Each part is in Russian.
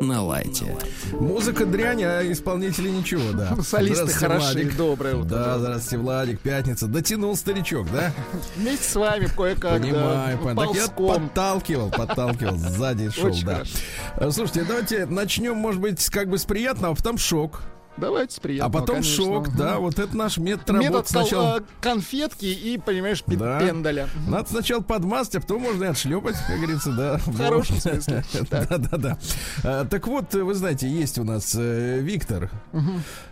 На лайте. Музыка дрянь, а исполнители ничего, да. Солисты хороши. Владик. Доброе утро. Да, здравствуйте, Владик, пятница. Дотянул старичок, да? Вместе с вами кое-как. Понимаю, да, понимаю. Так я подталкивал, подталкивал, сзади шел, Очень да. хорошо. Э, Слушайте, давайте начнем, может быть, как бы с приятного, а потом шок. Давайте с А потом конечно. шок, да, вот это наш метод работы. Метод сначала... э, конфетки и, понимаешь, Да. пендаля. Надо сначала подмазать, а потом можно и отшлепать, как говорится, да. В хорошем смысле. Так. Да, да, да. А, Так вот, вы знаете, есть у нас э, Виктор.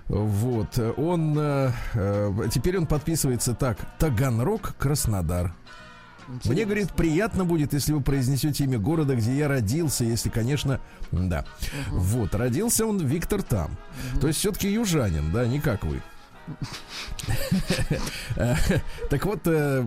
Вот. Он э, э, теперь он подписывается так: Таганрог, Краснодар. Мне, говорит, приятно будет, если вы произнесете имя города, где я родился, если, конечно, да. Вот, родился он Виктор там. То есть все-таки южанин, да, не как вы. Так вот, э,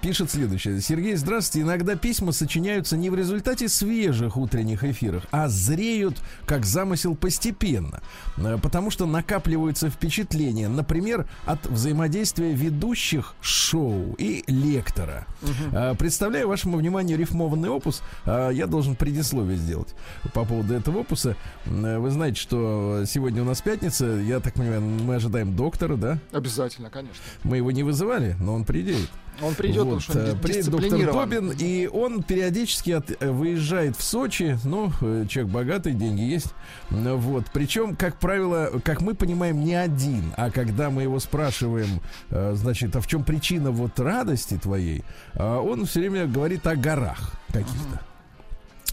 пишет следующее. Сергей, здравствуйте. Иногда письма сочиняются не в результате свежих утренних эфиров, а зреют как замысел постепенно. Э, Потому что накапливаются впечатления, например, от взаимодействия ведущих шоу и лектора. Э, Представляю вашему вниманию рифмованный опус. Я должен предисловие сделать по поводу этого опуса. Вы знаете, что сегодня у нас пятница. Я так понимаю, мы ожидаем доктора, да? Обязательно, конечно. Мы его не вызывали, но он придет. Он придет, Вот, потому что э, он приедет доктор. Добин, и он периодически от- э, выезжает в Сочи. Ну, э, человек богатый, деньги есть. Вот. Причем, как правило, как мы понимаем, не один. А когда мы его спрашиваем, э, значит, а в чем причина вот радости твоей, он все время говорит о горах каких-то.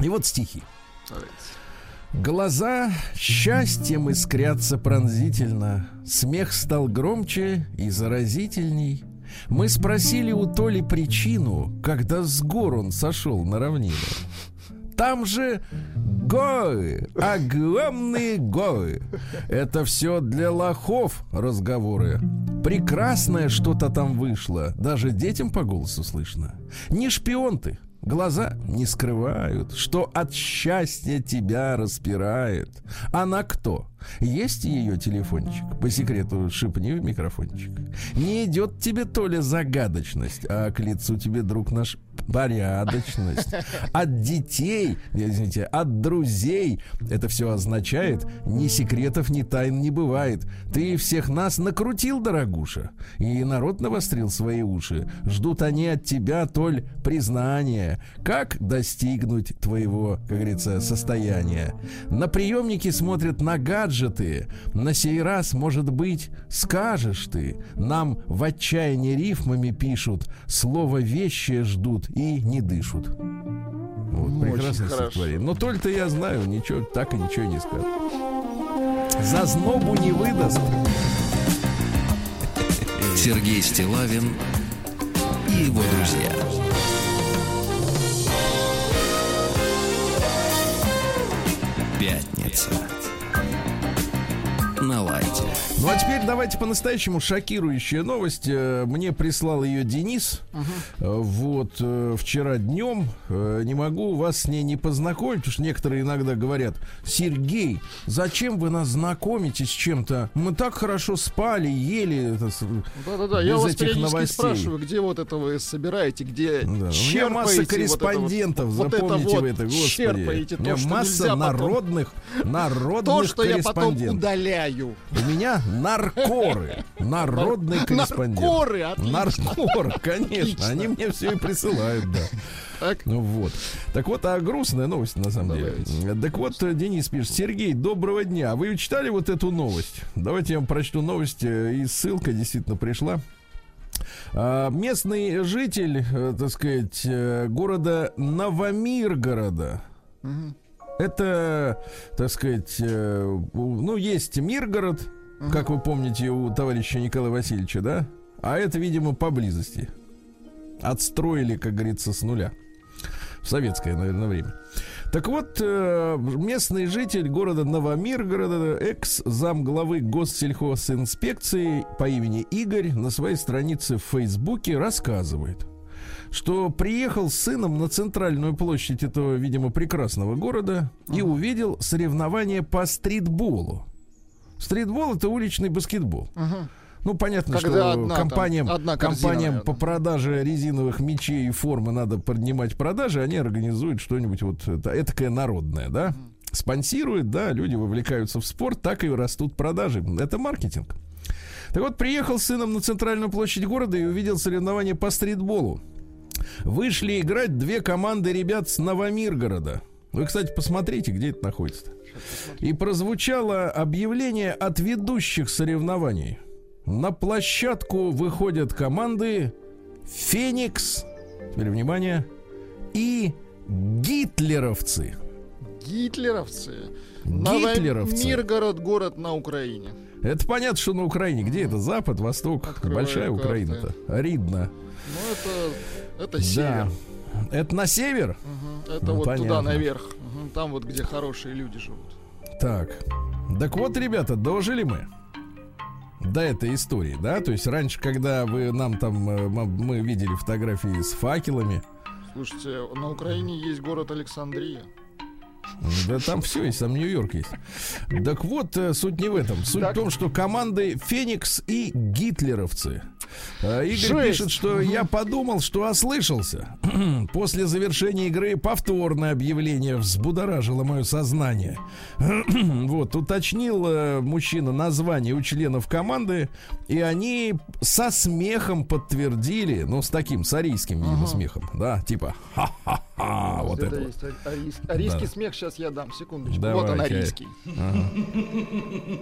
И вот стихи. Давайте. Глаза счастьем искрятся пронзительно, Смех стал громче и заразительней. Мы спросили у Толи причину, Когда с гор он сошел на равнину. Там же горы, огромные горы. Это все для лохов разговоры. Прекрасное что-то там вышло, даже детям по голосу слышно. Не шпион ты, Глаза не скрывают, что от счастья тебя распирает. Она кто? Есть ее телефончик? По секрету шипни в микрофончик. Не идет тебе то ли загадочность, а к лицу тебе, друг наш, порядочность. От детей, извините, от друзей это все означает, ни секретов, ни тайн не бывает. Ты всех нас накрутил, дорогуша, и народ навострил свои уши. Ждут они от тебя, Толь, признания. Как достигнуть твоего, как говорится, состояния? На приемники смотрят на гаджеты. На сей раз, может быть, скажешь ты. Нам в отчаянии рифмами пишут. Слово вещи ждут и не дышат. Вот, прекрасное хорошо. стихотворение. Но Толь-то я знаю, ничего, так и ничего не скажет. За знобу не выдаст. Сергей Стилавин и его друзья. Пятница. На лайте. Ну а теперь давайте по-настоящему шокирующая новость. Э, Мне прислал ее Денис. Э, Вот э, вчера днем. Не могу вас с ней не познакомить, потому что некоторые иногда говорят: Сергей, зачем вы нас знакомите с чем-то? Мы так хорошо спали, ели. Да-да-да, я вас этих новостей. спрашиваю, где вот это вы собираете, где Да, у меня черпаете масса вот это вот- корреспондентов, вот это запомните вот вы это, господи. черпаете у меня то, что масса нельзя потом- народных, народных То, что я потом корреспондентов. Удаляю. У меня наркоры. Народный корреспондент. Наркоры, отлично. Наркоры, конечно. Отлично. Они мне все и присылают, да. Так. Ну вот. Так вот, а грустная новость на самом деле. Так вот, э, Денис пишет. Сергей, доброго дня. Вы читали вот эту новость? Давайте я вам прочту новость. э, И ссылка действительно пришла. А, Местный житель, э, так сказать, города Новомиргорода. Это, так сказать, э, ну, есть Миргород, как вы помните, у товарища Николая Васильевича, да? А это, видимо, поблизости. Отстроили, как говорится, с нуля. В советское, наверное, время. Так вот, э, местный житель города Новомиргорода, экс-зам главы госсельхозинспекции по имени Игорь на своей странице в Фейсбуке рассказывает, что приехал с сыном на центральную площадь этого, видимо, прекрасного города и увидел соревнования по стритболу. Стритбол это уличный баскетбол. Мгм. Ну, понятно, Когда что одна там, компаниям, одна корзина, компаниям наверное. по продаже резиновых мечей и формы надо поднимать продажи, они организуют что-нибудь вот это, этакое народное, да? Спонсируют, да, люди вовлекаются в спорт, так и растут продажи. Это маркетинг. Так вот, приехал с сыном на центральную площадь города и увидел соревнования по стритболу. Вышли играть две команды ребят с Новомиргорода. Вы, кстати, посмотрите, где это находится. И прозвучало объявление от ведущих соревнований. На площадку выходят команды Феникс, теперь внимание, и Гитлеровцы. Гитлеровцы. Гитлеровцы. Миргород, город на Украине. Это понятно, что на Украине. Где это? Запад, Восток? Открываю Большая карты. Украина-то. Ридно. Ну, это, это Да. север. Это на север? Мгм. Это Ну, вот туда понятно. наверх. Мгм. Там вот, где хорошие люди живут. Так. Так вот, ребята, дожили мы до этой истории, да? То есть раньше, когда вы нам там, э, мы видели фотографии с факелами, Слушайте, на Украине есть город Александрия. Да там все есть, там Нью-Йорк есть. Так вот, э, суть не в этом. Суть Так. в том, что команды Феникс и гитлеровцы. А, Игорь Жесть. пишет, что я подумал, что ослышался. После завершения игры повторное объявление взбудоражило мое сознание. вот, уточнил э, мужчина название у членов команды, и они со смехом подтвердили, ну, с таким, с арийским, видимо, смехом, да, типа, ха-ха-ха, вот это вот. есть а- арийский, арийский Да. смех, сейчас я дам, секундочку. Давай, вот он арийский.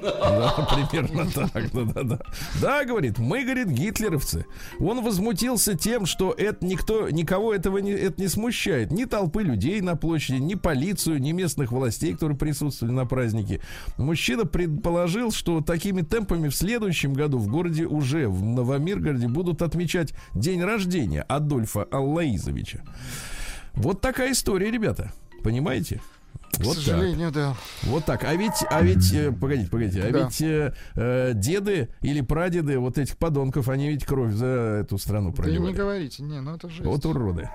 Да, примерно так, да, да, да. Да, говорит, мы, говорит, гитлеровцы. Он возмутился тем, что это никто, никого этого не, это не смущает. Ни толпы людей на площади, ни полицию, ни местных властей, которые присутствовали на празднике. Мужчина предположил, что такими темпами в следующем году в городе уже, в Новомиргороде, будут отмечать день рождения Адольфа Аллаизовича. Вот такая история, ребята. Понимаете? К Вот так. сожалению, да. Вот так. А ведь, а ведь, э, погодите, погодите, а Да. ведь э, э, деды или прадеды вот этих подонков, они ведь кровь за эту страну Да и не проливали. говорите, не, ну это жесть. Вот уроды.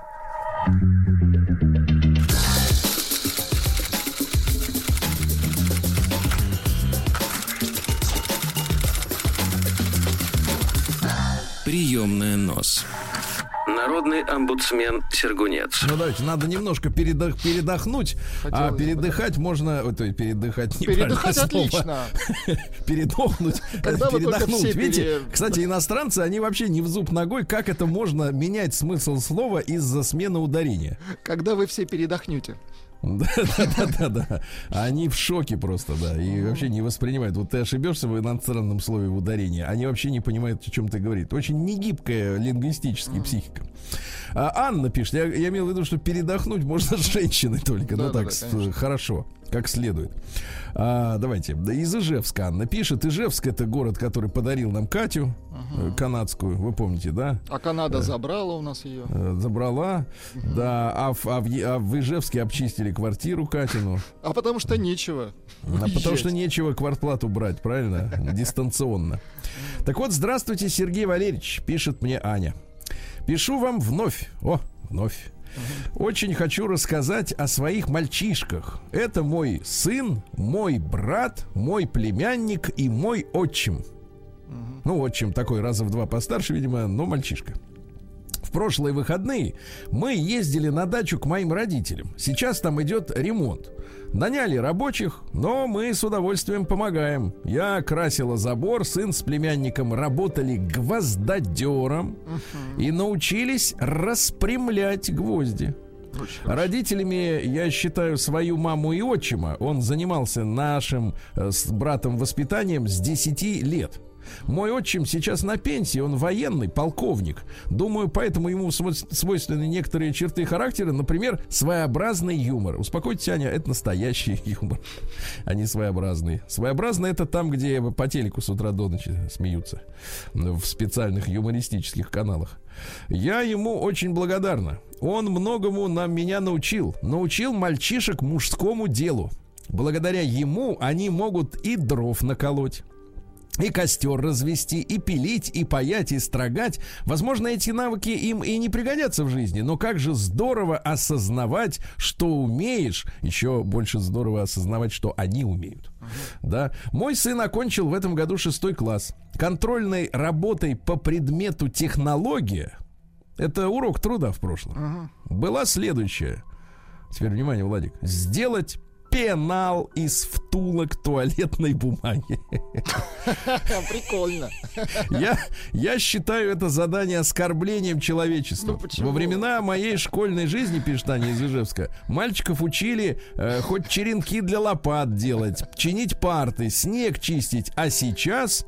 Приемная нос. Народный омбудсмен Сергунец. Ну давайте, надо немножко передох- передохнуть, а Хотелось бы, передыхать можно, ой, то есть передыхать Передыхать слово. отлично. передохнуть, Когда передохнуть. все Видите, пере- кстати, иностранцы, они вообще не в зуб ногой, как это можно менять смысл слова из-за смены ударения. Когда вы все передохнете. Да, да, да, да, да. Они в шоке просто, да. И вообще не воспринимают. Вот ты ошибешься в иностранном слове в ударении, они вообще не понимают, о чем ты говоришь. Очень негибкая лингвистическая психика. А Анна пишет, я, я имел в виду, что передохнуть можно с женщиной только. ну Да-да-да, так, с- конечно. хорошо, как следует. А, давайте. Да, из Ижевска Анна пишет. Ижевск это город, который подарил нам Катю э, канадскую. Вы помните, да? А Канада забрала у нас ее. Э, Забрала, да, а в, а в а в Ижевске обчистили квартиру Катину. А потому что нечего. А потому что нечего квартплату брать, правильно? Дистанционно. Так вот, здравствуйте, Сергей Валерьевич, пишет мне Аня. Пишу вам вновь. О, вновь. Очень хочу рассказать о своих мальчишках. Это мой сын, мой брат, мой племянник и мой отчим. Ну, отчим такой раза в два постарше, видимо, но мальчишка. В прошлые выходные мы ездили на дачу к моим родителям. Сейчас там идет ремонт. Наняли рабочих, но мы с удовольствием помогаем. Я красила забор, сын с племянником работали гвоздодером и научились распрямлять гвозди. Родителями я считаю свою маму и отчима. Он занимался нашим э, с братом воспитанием с 10 лет. Мой отчим сейчас на пенсии, он военный, полковник. Думаю, поэтому ему сво- свойственны некоторые черты характера, например, своеобразный юмор. Успокойтесь, Аня, это настоящий юмор, а не своеобразный. Своеобразный это там, где по телеку с утра до ночи смеются, в специальных юмористических каналах. Я ему очень благодарна. Он многому нам меня научил. Научил мальчишек мужскому делу. Благодаря ему они могут и дров наколоть и костер развести, и пилить, и паять, и строгать. Возможно, эти навыки им и не пригодятся в жизни, но как же здорово осознавать, что умеешь. Еще больше здорово осознавать, что они умеют. Да. Мой сын окончил в этом году шестой класс. Контрольной работой по предмету технология, это урок труда в прошлом, была следующая. Теперь внимание, Владик. Сделать пенал из втулок туалетной бумаги. Прикольно. Я, я считаю это задание оскорблением человечества. Ну, Во времена моей школьной жизни, пишет Аня из Ижевска, мальчиков учили э, хоть черенки для лопат делать, чинить парты, снег чистить, а сейчас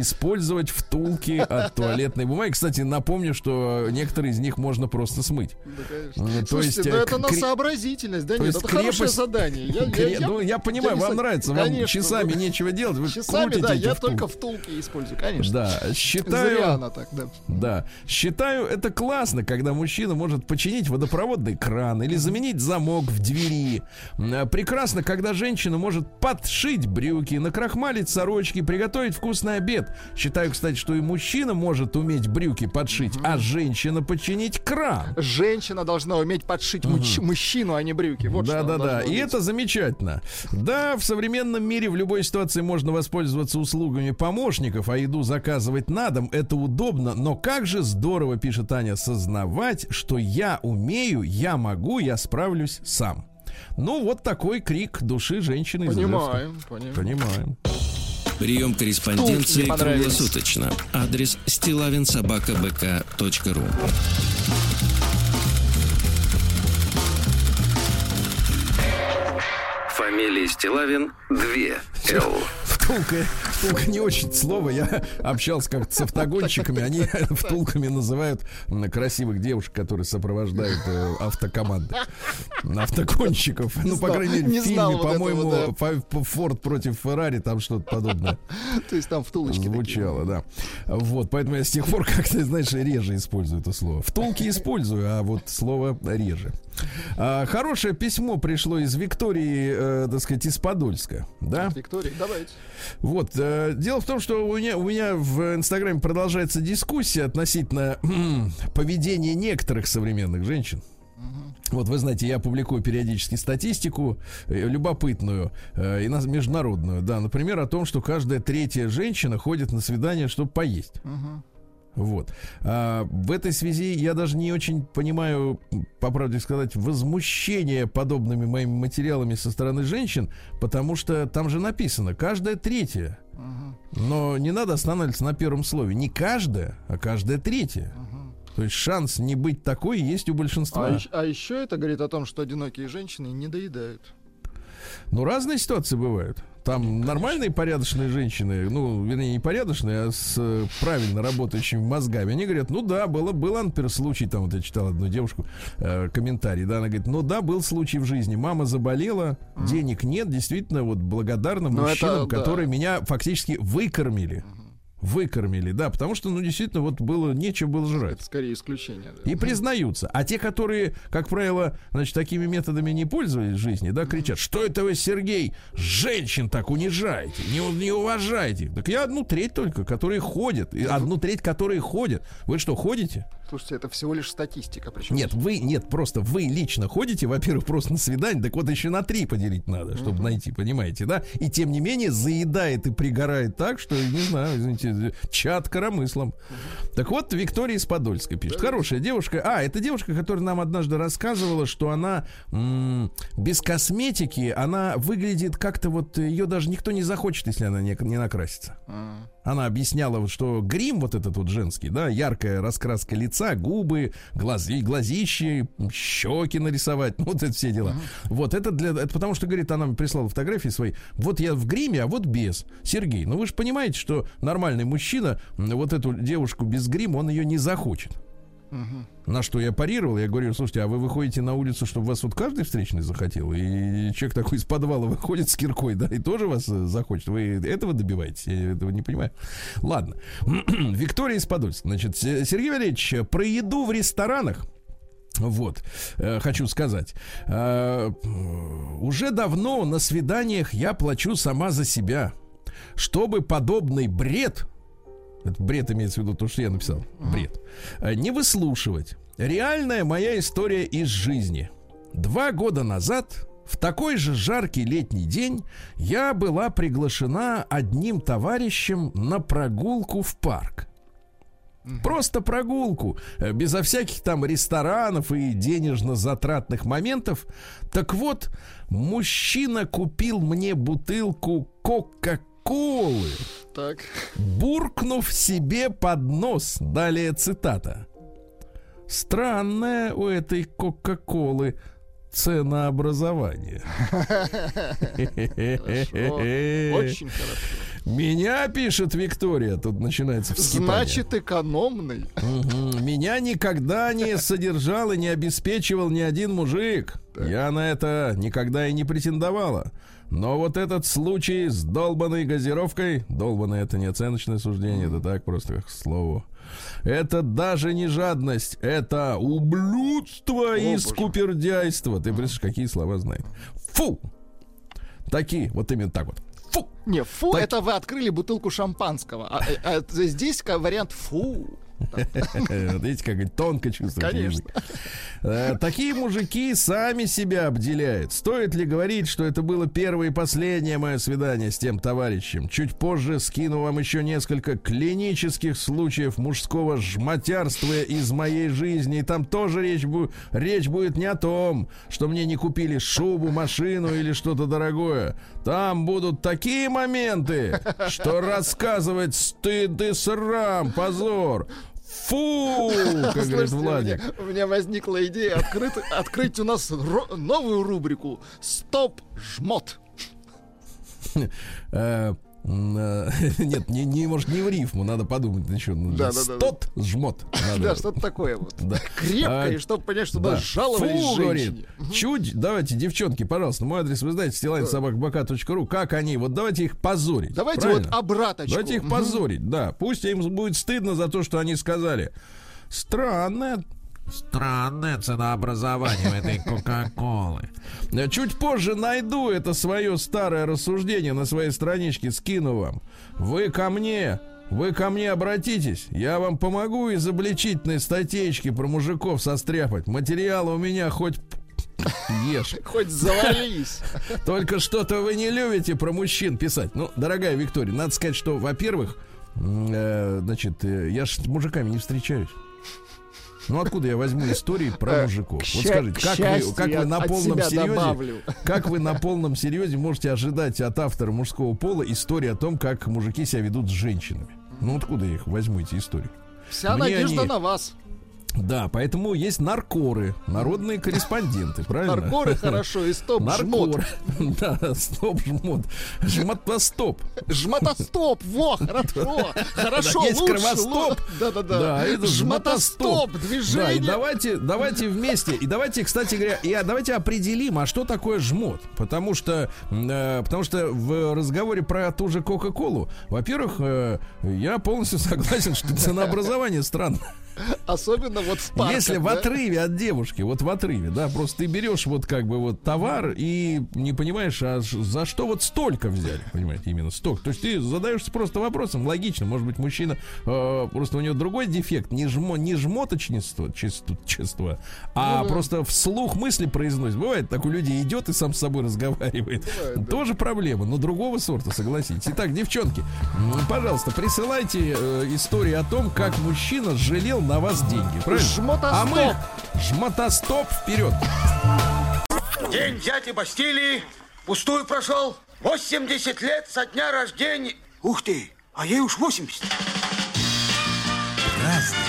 использовать втулки от туалетной бумаги. Кстати, напомню, что некоторые из них можно просто смыть. Да. Ну, то Слушайте, есть, ну э, это на сообразительность, да то нет, это хорошее задание. Я, я- Кре- я- ну, я понимаю, вам нравится, вам часами вы- нечего делать, вы Часами, да, я втулки. только втулки использую, конечно. Да, Зря считаю, она так, да. да, считаю это классно, когда мужчина может починить водопроводный кран или заменить замок в двери. М, Прекрасно, когда женщина может подшить брюки, накрахмалить сорочки, приготовить вкусный обед. Считаю, кстати, что и мужчина может уметь брюки подшить, а женщина починить кран. Женщина должна уметь подшить муч- мужчину, а не брюки. Вот да, да, да. И это замечательно. Да, в современном мире в любой ситуации можно воспользоваться услугами помощников, а еду заказывать на дом. Это удобно. Но как же здорово, пишет Аня, сознавать, что я умею, я могу, я справлюсь сам. Ну, вот такой крик души женщины. Понимаем, понимаем. Понимаем. Прием корреспонденции круглосуточно. Адрес стилавинсобакабк.ру Фамилия Стилавин 2 Л. Втулка, втулка не очень слово. Я общался как-то с автогонщиками. Они втулками называют красивых девушек, которые сопровождают э, автокоманды. Автогонщиков. Ну, по знал- крайней мере, не в фильме, по-моему, «Фа- Ф- Форд против Феррари, там что-то подобное То есть там втулочки такие. звучало, да. Вот, поэтому я с тех пор как-то, знаешь, реже использую это слово. Втулки использую, а вот слово реже. А, хорошее письмо пришло из Виктории, э, так сказать, из Подольска, да? Виктория, давайте. Вот. э, дело в том, что у меня, у меня в Инстаграме продолжается дискуссия относительно поведения некоторых современных женщин. Вот вы знаете, я публикую периодически статистику э, любопытную э, и нас- международную, да, например, о том, что каждая третья женщина ходит на свидание, чтобы поесть. Вот. А, в этой связи я даже не очень понимаю, по правде сказать, возмущение подобными моими материалами со стороны женщин, потому что там же написано каждая третья. Но не надо останавливаться на первом слове. Не каждая, а каждая третья. То есть шанс не быть такой есть у большинства. А, а еще это говорит о том, что одинокие женщины не доедают. Ну, разные ситуации бывают. Там нормальные порядочные женщины, ну, вернее, не порядочные, а с э, правильно работающими мозгами. Они говорят, ну да, было, был, например, случай, там вот я читал одну девушку, э, комментарий, да, она говорит, ну да, был случай в жизни. Мама заболела, денег нет, действительно, вот благодарна Ну, это мужчинам, да. которые меня фактически выкормили. Выкормили, да, потому что, ну, действительно, вот было нечем было жрать. Это скорее исключение. да. И признаются. А те, которые, как правило, значит, такими методами не пользовались в жизни, да, кричат, что это вы, Сергей, женщин так унижаете, не, не уважаете. Так я одну треть только, которые ходят. И одну треть, которые ходят. Вы что, ходите? Слушайте, это всего лишь статистика. Причем Нет, вы, нет, просто вы лично ходите, во-первых, просто на свидание, так вот еще на три поделить надо, чтобы найти, понимаете, да? И тем не менее заедает и пригорает так, что, не знаю, извините, чат коромыслом. Так вот, Виктория из Подольска пишет. Хорошая девушка. А, это девушка, которая нам однажды рассказывала, что она м, без косметики, она выглядит как-то вот, ее даже никто не захочет, если она не, не накрасится. А, Она объясняла, вот, что грим вот этот вот женский, да, яркая раскраска лица, губы, глази, глазищи, щеки нарисовать, ну, вот это все дела. Вот это для, это потому что, говорит, она прислала фотографии свои. Вот я в гриме, а вот без. Сергей, ну вы же понимаете, что нормальный мужчина вот эту девушку без грима, он ее не захочет. На что я парировал, я говорю, слушайте, а вы выходите на улицу, чтобы вас вот каждый встречный захотел? И человек такой из подвала выходит с киркой, да, и тоже вас э, захочет. Вы этого добиваетесь? Я этого не понимаю. Ладно. Виктория из Подольска. Значит, Сергей Валерьевич, про еду в ресторанах вот, э, хочу сказать. Э, уже давно на свиданиях я плачу сама за себя. чтобы подобный бред, это бред имеется в виду то, что я написал, бред, э, не выслушивать. Реальная моя история из жизни. Два года назад в такой же жаркий летний день я была приглашена одним товарищем на прогулку в парк. Просто прогулку, э, безо всяких там ресторанов и денежно-затратных моментов. Так вот, мужчина купил мне бутылку Кока-Колы, Так. буркнув себе под нос. Далее цитата. Странное у этой Кока-Колы ценообразование. Очень хорошо. Меня, пишет Виктория, тут начинается вскипание. Значит, экономный. Меня никогда не содержал и не обеспечивал ни один мужик. Я на это никогда и не претендовала. Но вот этот случай с долбанной газировкой, долбанное это не оценочное суждение, это так просто как слово. Это даже не жадность, это ублюдство и боже. скупердяйство. Ты представляешь, какие слова знает? Фу! Такие, вот именно так вот. Фу! Не, фу, Так- это вы открыли бутылку шампанского. А, а- а здесь вариант фу. Видите, как тонко чувствует Конечно. Э, Такие мужики сами себя обделяют. Стоит ли говорить, что это было первое и последнее мое свидание с тем товарищем? Чуть позже скину вам еще несколько клинических случаев мужского жмотярства из моей жизни. И там тоже речь, бу- речь будет не о том, что мне не купили шубу, машину или что-то дорогое. Там будут такие моменты, что рассказывать стыд и срам, позор. Фу, как говорит Владик. У меня, возникла идея открыть, открыть у нас новую рубрику «Стоп, жмот». Э, Нет, не, не, может, не в рифму, надо подумать еще. Да, да, да, Стот, жмот. Да, что-то такое вот. Да. Крепкое, А, чтобы понять, что Да. жаловались Фу, говорит, чуть, давайте, девчонки, пожалуйста, мой адрес вы знаете, стилайн.собакбк.ру, как они, вот давайте их позорить. Давайте вот обраточку. Давайте их позорить, да. Пусть им будет стыдно за то, что они сказали. Странное Странное ценообразование у этой Кока-Колы. Чуть позже найду это свое старое рассуждение на своей страничке, скину вам. Вы ко мне, вы ко мне обратитесь, я вам помогу из обличительной статейки про мужиков состряпать. Материалы у меня хоть ешь. Хоть завались. Только что-то вы не любите про мужчин писать. Ну, дорогая Виктория, надо сказать, что, во-первых, э, значит, э, я ж с мужиками не встречаюсь. Ну, откуда я возьму истории про Э, мужиков? Вот скажите, как вы, как вы на полном серьезе, как вы на полном серьезе можете ожидать от автора мужского пола истории о том, как мужики себя ведут с женщинами? Ну, откуда я их возьму, эти истории? Вся Мне надежда они- на вас. Да, поэтому есть наркоры, народные корреспонденты, правильно? Наркоры хорошо и стоп, жмот. Наркор. Да, стоп, жмот. Жмотостоп. Жмотостоп, во, хорошо, хорошо, Да, есть лучше, кровостоп. Да-да-да. Да, это жмотостоп, Да, и движение. давайте, давайте вместе, и давайте, кстати говоря, и а, давайте определим, а что такое жмот, потому что, э, потому что в разговоре про ту же Кока-Колу, во-первых, э, я полностью согласен, что ценообразование странно. Особенно вот в парках. Если в да? отрыве от девушки, вот в отрыве, да, просто ты берешь вот как бы вот товар и не понимаешь, а за что вот столько взяли, понимаете, именно столько. То есть ты задаешься просто вопросом, логично, может быть, мужчина, э, просто у него другой дефект, не, жмо, не жмоточничество, чисто- чувство, а Ну да. просто вслух мысли произносит. Бывает, так у людей идет и сам с собой разговаривает. Бывает, да. Тоже проблема, но другого сорта, согласитесь. Итак, девчонки, пожалуйста, присылайте э, истории о том, как мужчина жалел на вас деньги. Правильно? Жмотостоп. А мы жмотостоп вперед. День дяди Бастилии пустую прошел. 80 лет со дня рождения. Ух ты, а ей уж 80. Каждый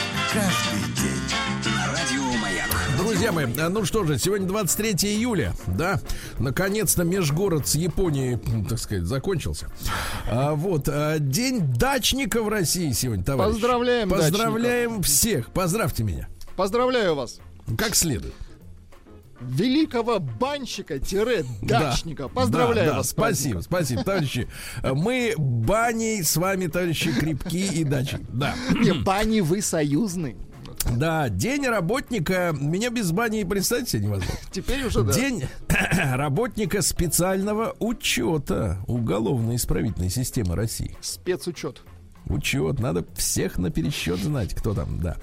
Друзья мои, а ну что же, сегодня 23 июля, да, наконец-то межгород с Японией, так сказать, закончился. А, вот, а, день дачника в России сегодня, товарищи. Поздравляем Поздравляем всех, поздравьте меня, Поздравляю вас. как следует. Великого банщика-дачника. Да. Поздравляю Да, да, вас. с Спасибо, спасибо, товарищи. Мы баней с вами, товарищи, крепки и дачи. Да. Не, бани вы союзный. Да, день работника. Меня без бани представить себе невозможно. Теперь уже да. День работника специального учета уголовно-исправительной системы России. Спецучет. Учет, надо всех на пересчет знать, кто там, да.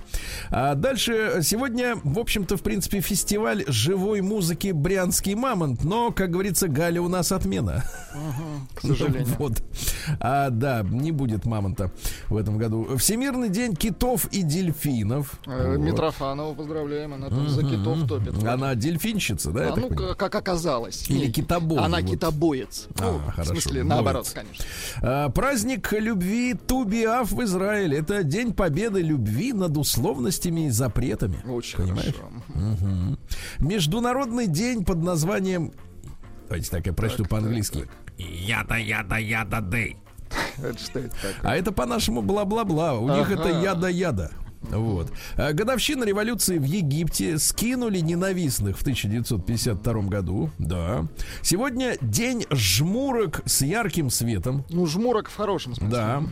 А дальше, сегодня, в общем-то, в принципе, фестиваль живой музыки «Брянский мамонт», но, как говорится, Галя у нас отмена. К сожалению. Вот. А, да, не будет мамонта в этом году. Всемирный день китов и дельфинов. Э, Вот. Митрофанову поздравляем, она там за китов топит. Она дельфинщица, да? А, ну, понимаю? как оказалось. Или Не, китобой, Она вот. китобоец. А, Ну, хорошо, В смысле, боец. наоборот, конечно. А, Праздник любви Тубиав в Израиле. Это день победы любви над условностями и запретами. Очень Понимаешь? хорошо. Мгм. Международный день под названием... Давайте так, я прочту по-английски. Яда, яда, яда, дэй. Это что это такое? А это по-нашему бла-бла-бла. У них Ага. это яда-яда. Вот. А Годовщина революции в Египте скинули ненавистных в 1952 году. Да. Сегодня день жмурок с ярким светом. Ну, жмурок в хорошем смысле. Да.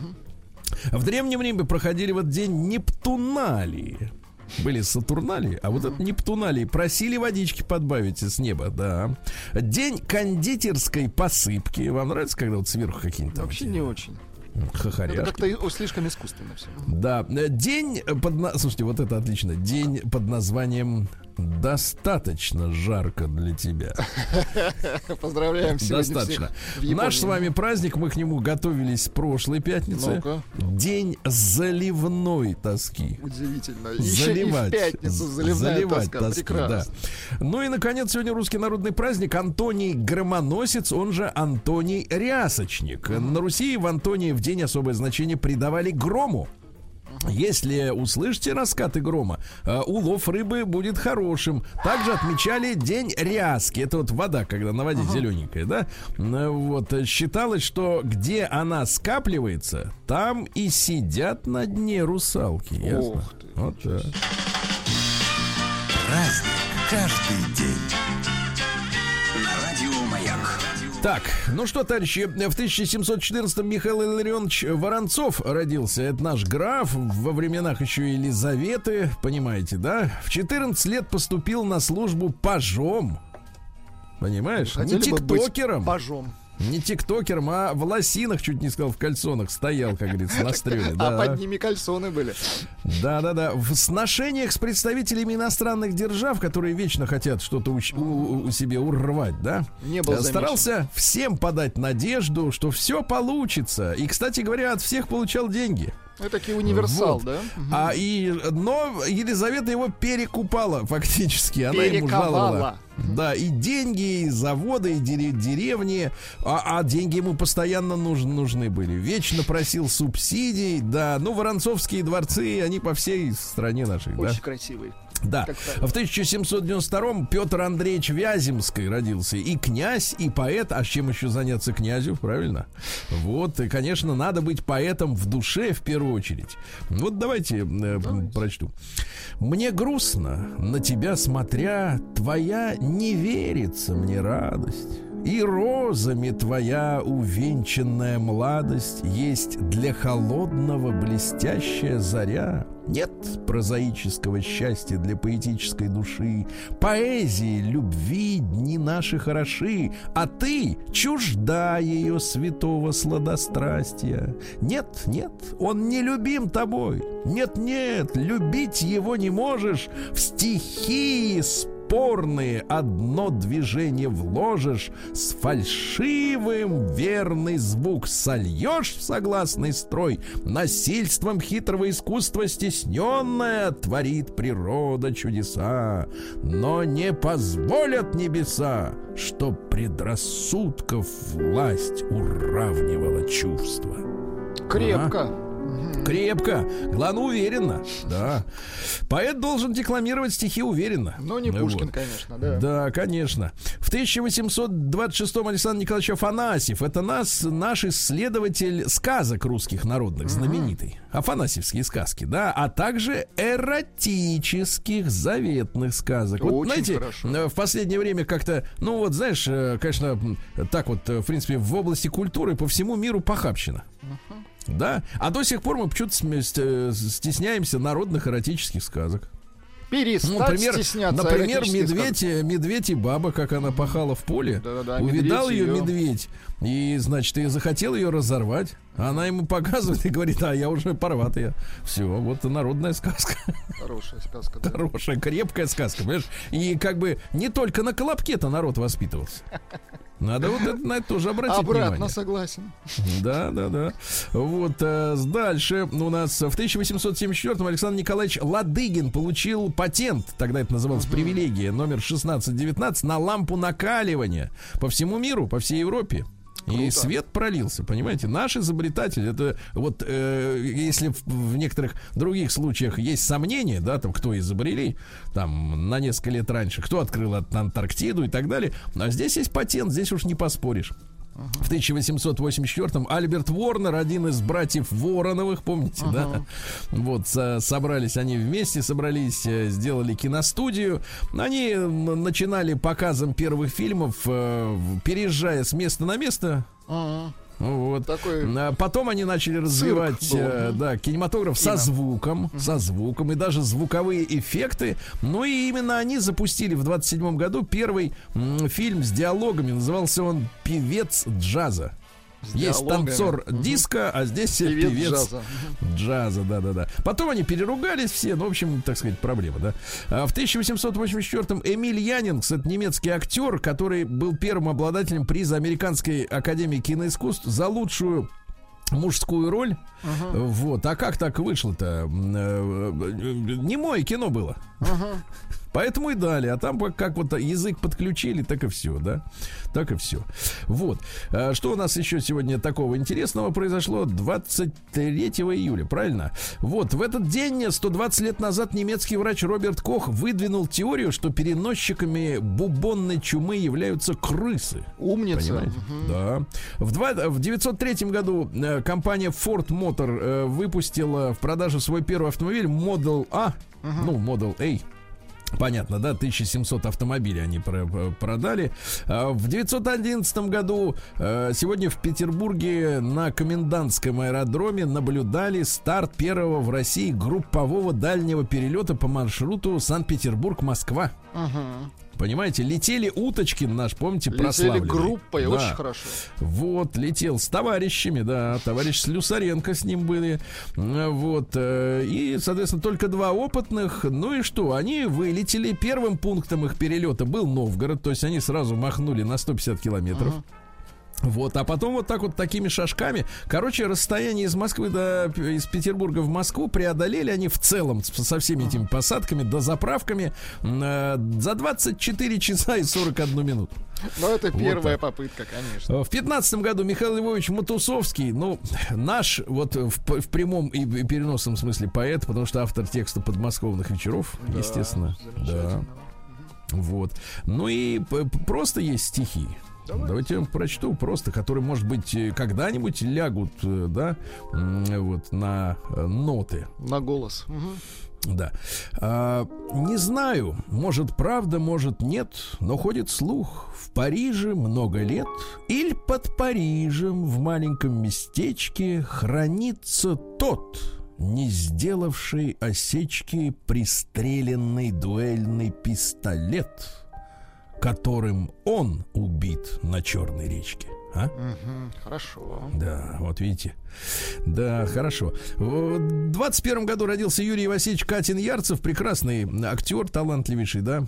В Древнем Риме проходили в этот день Нептуналии. Были Сатурналии, а вот это Нептуналии. Просили водички подбавить с неба, да. День кондитерской посыпки. Вам нравится, когда вот сверху какие-нибудь там Вообще не очень. Это хохоряшки? как-то слишком искусственно все. Да, день под... Слушайте, вот это отлично. День под названием «Достаточно жарко для тебя». Поздравляем Достаточно. Наш с вами праздник, мы к нему готовились с прошлой пятницы. День заливной тоски. Удивительно. Заливать. пятницу Заливать тоска. тоски, да. Ну и, наконец, сегодня русский народный праздник Антоний Громоносец, он же Антоний Рясочник. На Руси в Антонии в день особое значение придавали грому. Если услышите раскаты грома, э, улов рыбы будет хорошим. Также отмечали день ряски. Это вот вода, когда на воде зелененькая, да? Э, Вот. э, Считалось, что где она скапливается, там и сидят на дне русалки. Ясно? Ох ты. Вот так. Праздник каждый день. Так, ну что, товарищи, в 1714-м Михаил Илларионович Воронцов родился. Это наш граф, во временах еще Елизаветы, понимаете, да? В 14 лет поступил на службу пажом. Понимаешь? Хотели не быть тиктокером. Пажом. Не тиктокером, а в лосинах, чуть не сказал, в кальсонах стоял, как говорится, на стреле. А под ними кальсоны были. Да, да, да. В сношениях с представителями иностранных держав, которые вечно хотят что-то у, у- у себе урвать, да? Не был замечен. Старался всем подать надежду, что все получится. И, кстати говоря, от всех получал деньги. Это таки универсал, Вот. да? А и, но Елизавета его перекупала фактически. Она ему жаловала. Да, и деньги, и заводы, и дере- деревни. А, а деньги ему постоянно нужны, нужны были. Вечно просил субсидий. Да, ну, Воронцовские дворцы, они по всей стране нашей. Очень. Да. Как правило. В 1792-м Петр Андреевич Вяземский родился. И князь, и поэт. А с чем еще заняться князю, правильно? Вот, и, конечно, надо быть поэтом в душе в первую очередь. Вот давайте, э, прочту. Мне грустно, на тебя смотря, твоя не верится мне радость. И розами твоя увенчанная младость Есть для холодного блестящая заря. Нет прозаического счастья для поэтической души. Поэзии, любви дни наши хороши, А ты чужда ее святого сладострастия. Нет, нет, он не любим тобой. Нет, нет, любить его не можешь. В стихии спорные одно движение вложишь, с фальшивым верный звук сольешь в согласный строй, насильством хитрого искусства стесненное творит природа чудеса, но не позволят небеса, чтоб предрассудков власть уравнивала чувства. Крепко. Крепко, главное уверенно, да. Поэт должен декламировать стихи уверенно. Но не Вот. Пушкин, конечно, да. Да, конечно. В 1826-м Александр Николаевич Афанасьев, это нас, наш исследователь сказок русских народных, знаменитый. Афанасьевские сказки, да, а также эротических заветных сказок. Вот, Очень знаете, хорошо. э, в последнее время как-то, ну вот, знаешь, э, конечно, так вот, э, в принципе, в области культуры по всему миру похабщина. Да, а до сих пор мы почему-то стесняемся народных эротических сказок. Перестать Ну, например, стесняться например медведь, э, медведь и баба, как она пахала в поле. Да-да-да, Увидал ее медведь и, значит, и захотел ее разорвать. Она ему показывает и говорит, а я уже порватая. Все, вот народная сказка. Хорошая сказка. да. Хорошая, крепкая сказка, понимаешь? И как бы не только на колобке-то народ воспитывался. Надо вот это, на это тоже обратить Обратно внимание. согласен. Да, да, да. Вот э, дальше у нас в 1874-м Александр Николаевич Ладыгин получил патент, тогда это называлось привилегия, номер 1619 на лампу накаливания по всему миру, по всей Европе. И Круто. свет пролился, понимаете? Наш изобретатель, это вот э, если в, в некоторых других случаях есть сомнения, да, там кто изобрели, там на несколько лет раньше, кто открыл Ан- Антарктиду и так далее, а здесь есть патент, здесь уж не поспоришь. В 1884-м Альберт Ворнер, один из братьев Вороновых, помните, да? Вот со- собрались они вместе, собрались, э, сделали киностудию. Они начинали показом первых фильмов, э, переезжая с места на место. Ага. Вот. Такой А Потом они начали развивать э, да, кинематограф со Кино. звуком, со звуком и даже звуковые эффекты. Ну и именно они запустили в 27 году первый м, фильм с диалогами. Назывался он «Певец джаза». Есть диалогами. танцор диска, а здесь Певец певец, джаза. джаза, да-да-да. Потом они переругались все, ну, в общем, так сказать, проблема, да. А в 1884-м Эмиль Янинкс, это немецкий актер, который был первым обладателем приза Американской Академии киноискусств за лучшую мужскую роль. Вот. А как так вышло-то? М, э, э, Немое кино было. Поэтому и дали. А там как- вот язык подключили, так и все, да? Так и все. Вот. А Что у нас еще сегодня такого интересного произошло? 23 июля, правильно? Вот. В этот день, 120 лет назад, немецкий врач Роберт Кох выдвинул теорию, что переносчиками бубонной чумы являются крысы. Умница. Понимаете? Да. В, два, в 903 году э, компания Ford Motor э, выпустила в продажу свой первый автомобиль Model A, ну, Model A. Понятно, да, 1700 автомобилей они про- про- продали. А В 911 году э, сегодня в Петербурге на комендантском аэродроме наблюдали старт первого в России группового дальнего перелета по маршруту Санкт-Петербург-Москва. Мгм. Понимаете, летели уточки наш, помните, Летели прославленный. группой, Да. очень хорошо. Вот, летел с товарищами, да, товарищ Слюсаренко с ним были. Вот, э, и, соответственно, только два опытных. Ну и что, они вылетели. Первым пунктом их перелета был Новгород, то есть они сразу махнули на 150 километров. Вот, а потом вот так вот такими шажками. Короче, расстояние из Москвы до из Петербурга в Москву преодолели они в целом со всеми этими посадками, до заправками э, за 24 часа и 41 минуту. Но это Вот первая так. попытка, конечно. В пятнадцатом году Михаил Львович Матусовский, ну, наш вот в, в прямом и переносном смысле поэт, потому что автор текста подмосковных вечеров, естественно. Да. Вот. Ну и просто есть стихи. Давайте я вам прочту просто, которые, может быть, э, когда-нибудь лягут, э, да, вот на э, ноты. На голос. Да. А, не знаю, может правда, может нет, но ходит слух. В Париже много лет, или под Парижем в маленьком местечке хранится тот, не сделавший осечки пристреленный дуэльный пистолет, которым он убит на Черной речке. А? Мгм. Хорошо. Да, вот видите. Да, хорошо. В 21 году родился Юрий Васильевич Катин Ярцев, прекрасный актер, талантливейший, да.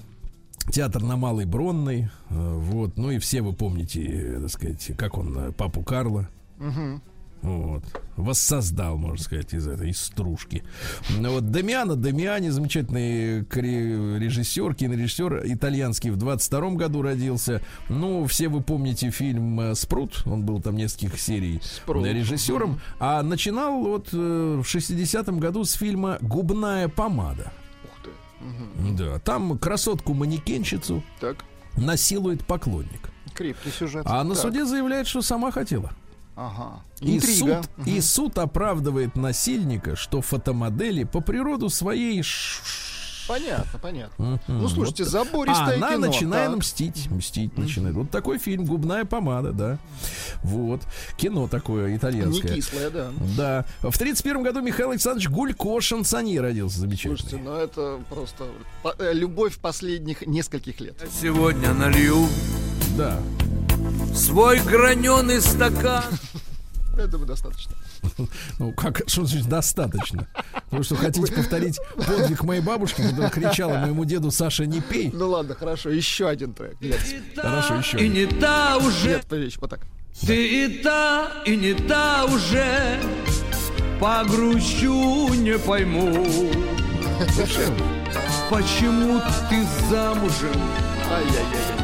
Театр на Малой Бронной. э, Вот. Ну и все вы помните, э, так сказать, как он э, папу Карла. Мгм. Вот. Воссоздал, можно сказать, из этой из стружки. Ну, Вот Дамиано Дамиани, замечательный режиссер, кинорежиссер, итальянский, в 22 году родился. Ну, все вы помните фильм э, «Спрут», он был там нескольких серий «Спрут». э, режиссером, а начинал вот э, в 60-м году с фильма «Губная помада». Ух ты. Мгм. Да, там красотку-манекенщицу Так, насилует поклонник. крепкий сюжет. А на Так. суде заявляет, что сама хотела. Ага. И Интрига. суд, и суд оправдывает насильника, что фотомодели по природу своей понятно, понятно. Ну, слушайте, забористое А она кино. начинает так. мстить. Мстить начинает. Вот такой фильм «Губная помада», да. Вот. Кино такое Не итальянское. кислое, да. Да. В 31 году Михаил Александрович Гулько шансонье родился замечательный. Слушайте, ну это просто э, любовь последних нескольких лет. Сегодня налью Да. Свой граненый стакан. Я думаю, достаточно. Ну, как, что значит достаточно? Вы что, хотите повторить подвиг моей бабушки, которая кричала моему деду Саша, не пей? Ну ладно, хорошо, еще один трек. Нет, Хорошо, еще. И не та уже, нет, подождите, вот так. ты и та, и не та уже. Погрущу, не пойму, почему ты замужем, Ай-яй-яй-яй.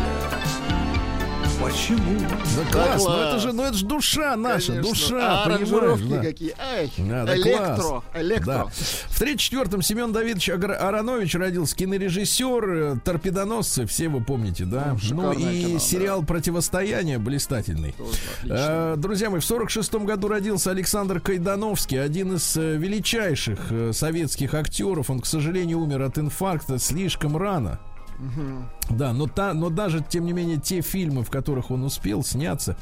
Почему? Да класс, ну это же, ну это же душа наша, Конечно. душа, А понимаешь? да. какие. Ай, Да, да, электро, класс. электро. Да. В 34-м Семен Давидович Аронович родился, кинорежиссер, э, торпедоносцы, все вы помните, да? Ну, шикарное и кино, да. сериал «Противостояние» блистательный. Тоже. Э, Друзья мои, в 46 году родился Александр Кайдановский, один из э, величайших советских актеров. Он, к сожалению, умер от инфаркта слишком рано. Да, но, та, но даже, тем не менее, те фильмы, в которых он успел сняться,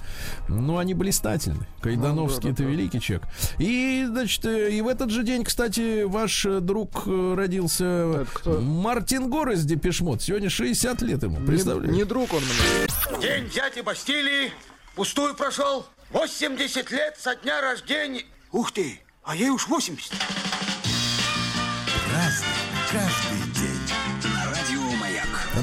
ну, они блистательны. Кайдановский Ну, да, это да, да. великий человек. И, значит, э, и в этот же день, кстати, ваш э, друг э, родился? Мартин Гор из Депешмот. Сегодня 60 лет ему, Не, представляете? не друг он мне. День дяди Бастилии пустую прошел. 80 лет со дня рождения. Ух ты, а ей уж 80.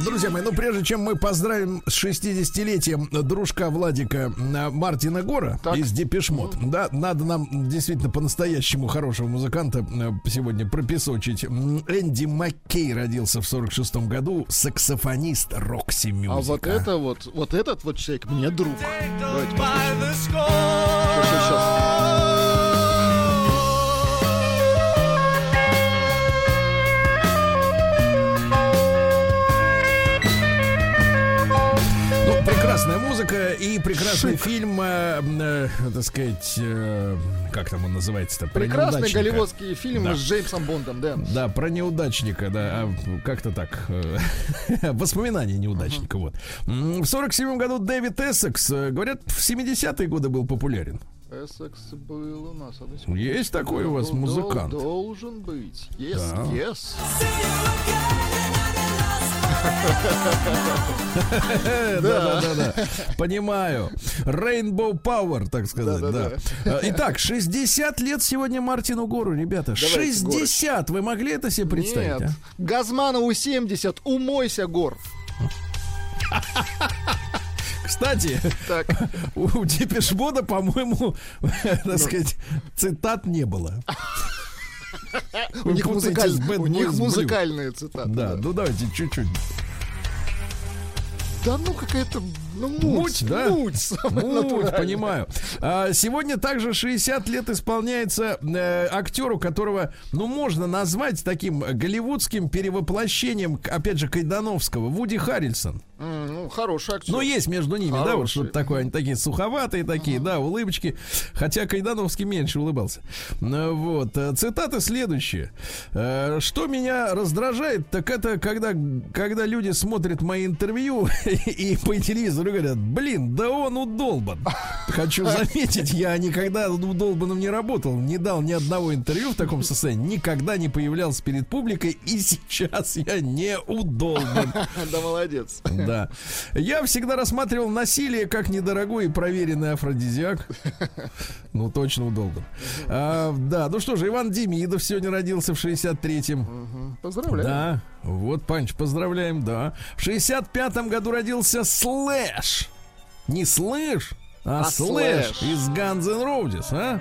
Друзья мои, ну прежде чем мы поздравим с 60-летием дружка Владика э, Мартина Гора Так. из Депешмот, да, надо нам действительно по-настоящему хорошего музыканта э, сегодня пропесочить. Энди Маккей родился в 46-м году, саксофонист Рокси Мюзик. А вот это вот, вот этот вот человек мне друг. Давайте музыка и прекрасный фильм, э, э, так сказать, э, как там он называется-то? Про Прекрасный неудачника. голливудский фильм Да. с Джеймсом Бондом, да. Да, про неудачника, да, а, как-то так. э, Воспоминания неудачника, вот. М, В сорок седьмом году Дэвид Эссекс, э, говорят, в 70-е годы был популярен. Эссекс был у нас. секунду. Есть такой у вас Дол- музыкант? Должен быть. Yes, Да. yes. Да, да, да, да. Понимаю. Rainbow Power, так сказать, да. Э, Итак, 60 лет сегодня Мартину Гору, ребята. Давайте, 60! Вы могли это себе представить, Нет. а? Газманову 70. Умойся, Гор. Кстати, Так. у Депешбода, по-моему, Ну. так сказать, цитат не было. У них, музыкаль- у них музыкальные цитаты. Да, ну давайте чуть-чуть. Да ну какая-то ну, муть, Муть, да? Муть, Муть, понимаю. А, сегодня также 60 лет исполняется э, актеру, которого, ну, можно назвать таким голливудским перевоплощением, опять же, Кайдановского, Вуди Харрельсон. М, Ну, хороший актер. Ну, есть между ними, да, вот Хороший. что-то такое. Они такие суховатые такие, да, улыбочки. Хотя Кайдановский меньше улыбался. Ну, Вот. э, Цитаты следующие. Э, Что меня раздражает, так это когда, когда люди смотрят мои интервью и по телевизору говорят, блин, да он удолбан. Хочу заметить, я никогда удолбаном не работал, не дал ни одного интервью в таком состоянии, никогда не появлялся перед публикой, и сейчас я не удолбан. Да, молодец. Да. Я всегда рассматривал насилие как недорогой и проверенный афродизиак. Ну, точно удобно. А, да, ну что же, Иван Демидов сегодня родился в 63-м. Поздравляю. Да, вот, Панч, поздравляем, да. В 65-м году родился Слэш. Не Слэш, а, А Слэш Слэш. из Guns N' Roses, а?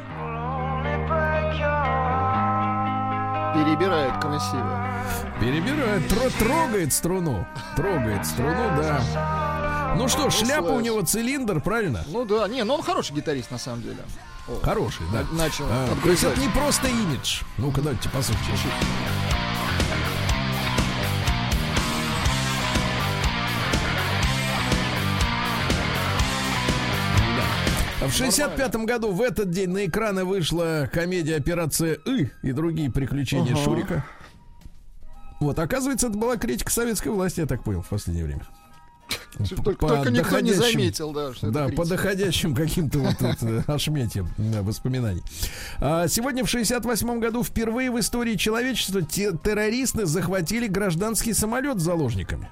Перебирает красиво. Перебирает, тро- трогает струну. Трогает струну, да. Ну что, шляпа у Слэш. него цилиндр, правильно? Ну да, не, ну он хороший гитарист на самом деле. О, Хороший, да. на- Начал А, то есть это не просто имидж. Ну-ка, давайте послушайте. В 65 году в этот день на экраны вышла комедия «Операция И» и другие приключения Ага. Шурика. Вот, оказывается, это была критика советской власти, я так понял, в последнее время. Только, только никто не заметил, да, что Да, по доходящим каким-то вот тут э, ошметьям э, воспоминаний. А, Сегодня в 68 году впервые в истории человечества те- террористы захватили гражданский самолет с заложниками.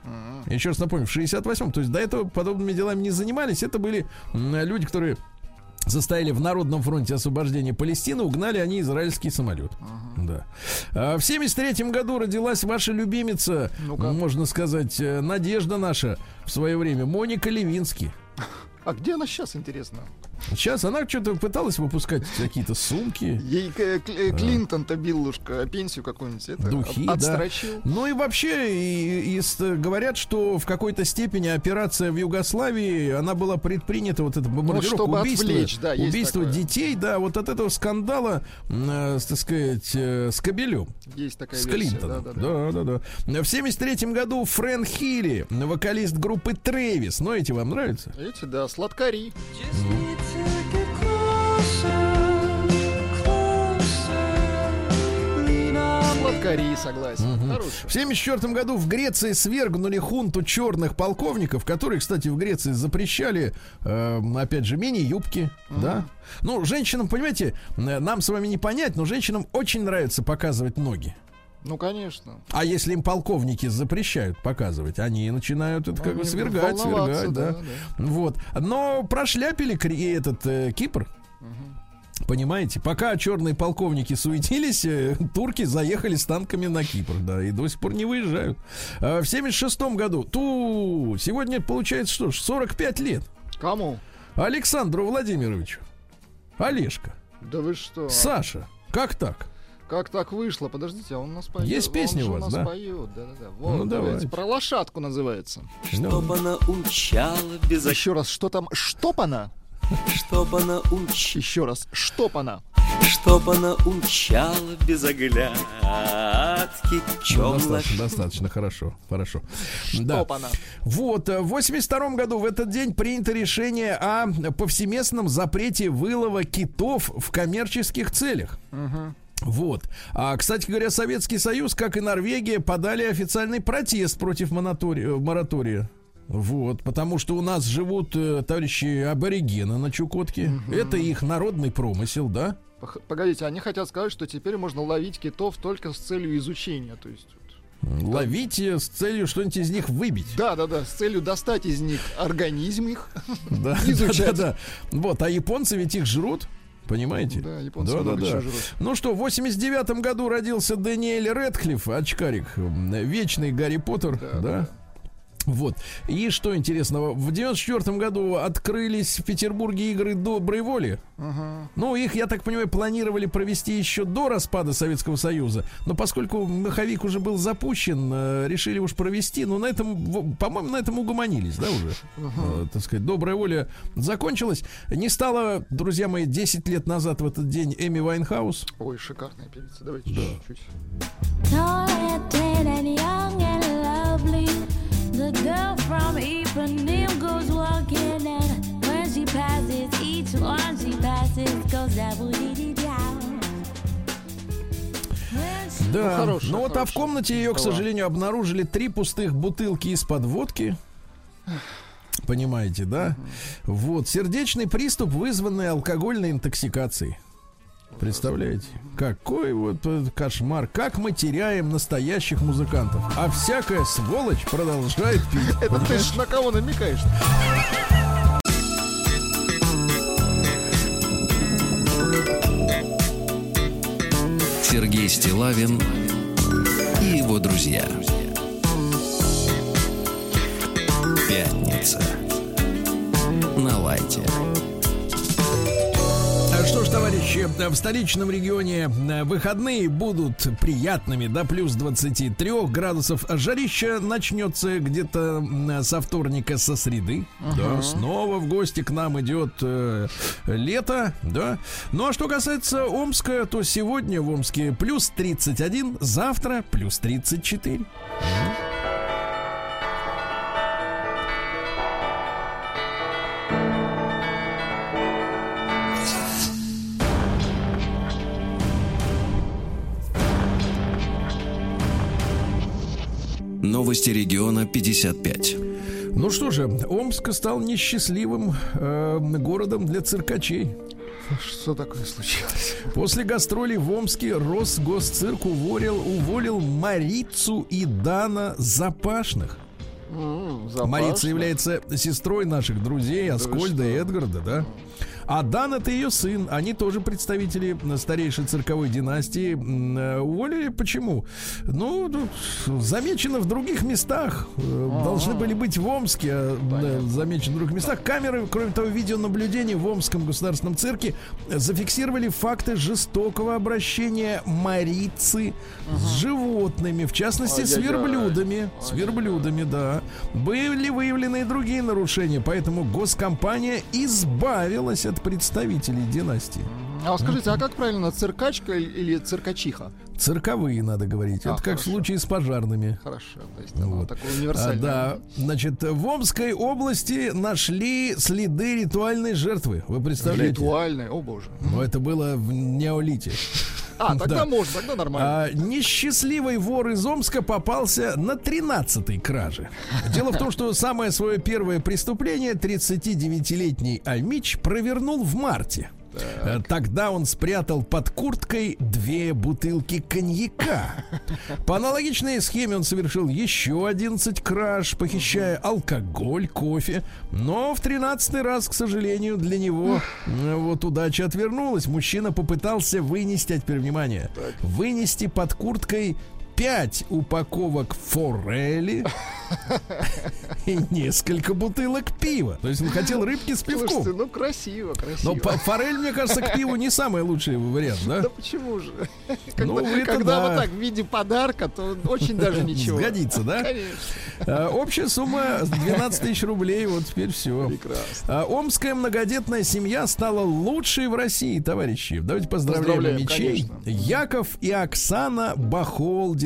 Еще раз напомню, в 68 то есть до этого подобными делами не занимались. Это были люди, которые состояли в Народном фронте освобождения Палестины, угнали они израильский самолет. Да. А в 73 году родилась ваша любимица, Ну-ка. можно сказать, э, надежда наша в свое время, Моника Левински. А где она сейчас, интересно? Сейчас она что-то пыталась выпускать какие-то сумки. Ей э, э, Клинтон-то биллушка пенсию какую-нибудь это Духи, от- да. отстрочил. Ну и вообще, и, и говорят, что в какой-то степени операция в Югославии, она была предпринята, вот это бомбардировка, чтобы убийство, отвлечь, да, убийство такое. детей, да, вот от этого скандала, э, так сказать, э, с Кобелем. Есть такая С версия, Клинтоном. да, да, да. да, да. В 73 году Фрэн Хилли, вокалист группы Трэвис. Ну, эти вам нравятся? Эти, да, сладкари. Сладкари, согласен. Хороший. В 1974 году в Греции свергнули хунту черных полковников, которые, кстати, в Греции запрещали, э, опять же, мини-юбки, да. Ну, женщинам, понимаете, э, нам с вами не понять, но женщинам очень нравится показывать ноги. Ну, конечно. А если им полковники запрещают показывать, они начинают это как бы свергать, свергать, да. да, Вот. Но прошляпили этот э, Кипр. Понимаете, пока черные полковники суетились, э, турки заехали с танками на Кипр, да, и до сих пор не выезжают. А в 76 году, ту, сегодня получается что ж, 45 лет. Кому? Александру Владимировичу. Олежка. Да вы что? Саша. Как так? Как так вышло? Подождите, а он у нас поет. Есть песня у вас, нас да? поет, да, да, да. Вот, Ну, давайте. давайте. Про лошадку называется. Ну, Чтоб она умчала без Еще раз, что там? Штоп она? Чтоб она умч... Еще раз, штоп она? Чтоб она умчала без оглядки Чем Ну, достаточно, достаточно, хорошо, хорошо. Да. Она? Вот, э, в 82 году в этот день принято решение о повсеместном запрете вылова китов в коммерческих целях. Вот. А, кстати говоря, Советский Союз, как и Норвегия, подали официальный протест против монатори- э, моратория. Вот, потому что у нас живут э, товарищи аборигены на Чукотке. Это их народный промысел, да? Погодите, они хотят сказать, что теперь можно ловить китов только с целью изучения. То есть. Ловить э, с целью что-нибудь из них выбить. да, да, да, с целью достать из них организм их. Да, Изучать. да, да. Вот, а японцы ведь их жрут, понимаете? Да, японцы Да, да, да. Ну что, в 89 году родился Даниэль Редклифф, очкарик, вечный Гарри Поттер, да? Да, да, Вот. И что интересного, в 94 году открылись в Петербурге игры доброй воли. Ну, их, я так понимаю, планировали провести еще до распада Советского Союза. Но поскольку маховик уже был запущен, э, решили уж провести. Ну, на этом, по-моему, на этом угомонились, да, уже. Э, так сказать, добрая воля закончилась. Не стало, друзья мои, 10 лет назад в этот день Эми Вайнхаус. Ой, шикарная певица. Давайте чуть-чуть. The girl from Ipanema goes walking, and when she passes, each one she passes goes double dee down. Да. Ну, хорошая, ну вот, а в комнате ее, к сожалению, обнаружили три пустых бутылки из-под водки. Понимаете, да? Вот. Сердечный приступ, вызванный алкогольной интоксикацией. Представляете? Какой вот кошмар. Как мы теряем настоящих музыкантов. А всякая сволочь продолжает пить. Это ты ж на кого намекаешь? Сергей Стилавин и его друзья. Пятница. На лайте. Что ж, товарищи, в столичном регионе э, выходные будут приятными до плюс 23 градусов. Жарища начнется где-то со вторника, со среды. Да, снова в гости к нам идет э, лето, да. Ну а что касается Омска, то сегодня в Омске плюс 31, завтра плюс 34. Новости региона 55. Ну что же, Омск стал несчастливым э, городом для циркачей. Что такое случилось? После гастролей в Омске Росгосцирк уволил, уволил Марицу и Дана Запашных. М, запашно. Марица является сестрой наших друзей Аскольда и? Эдгарда, да? А Дан это ее сын. Они тоже представители старейшей цирковой династии. Э, Уволили почему? Ну, тут замечено в других местах. Э, Должны были быть в Омске, а, э, замечены в других местах. Камеры, кроме того, видеонаблюдения в Омском государственном цирке зафиксировали факты жестокого обращения Марицы с животными, в частности, с верблюдами. С верблюдами, да. Были выявлены и другие нарушения, поэтому госкомпания избавилась от представителей династии. А вот скажите, а как правильно, циркачка или циркачиха? Цирковые, надо говорить. А, Это как в хорошо. случае с пожарными. Хорошо, то есть оно Вот. такое А, универсальное. да, значит, в Омской области нашли следы ритуальной жертвы. Вы представляете? Ритуальное, о боже. Но это было в неолите. А, тогда Да. можно, тогда нормально. А, несчастливый вор из Омска попался на 13-й краже. Дело в том, что самое свое первое преступление 39-летний Альмич провернул в марте. Э, Тогда он спрятал под курткой две бутылки коньяка. По аналогичной схеме он совершил еще 11 краж, похищая алкоголь, кофе. Но в 13 раз, к сожалению, для него э, вот удача отвернулась. Мужчина попытался вынести, а теперь внимание, вынести под курткой 5 упаковок форели и несколько бутылок пива. То есть он хотел рыбки с пивком. Слушайте, ну красиво, красиво. Но форель, мне кажется, к пиву не самый лучший вариант, да? Да почему же? Ну, Когда, это когда да. вот так в виде подарка, то очень даже ничего. Сгодится, да? Конечно. А, Общая сумма 12 тысяч рублей, вот теперь все. Прекрасно. А, Омская многодетная семья стала лучшей в России, товарищи. Давайте поздравляем Поздравляем, мечей. конечно. Яков и Оксана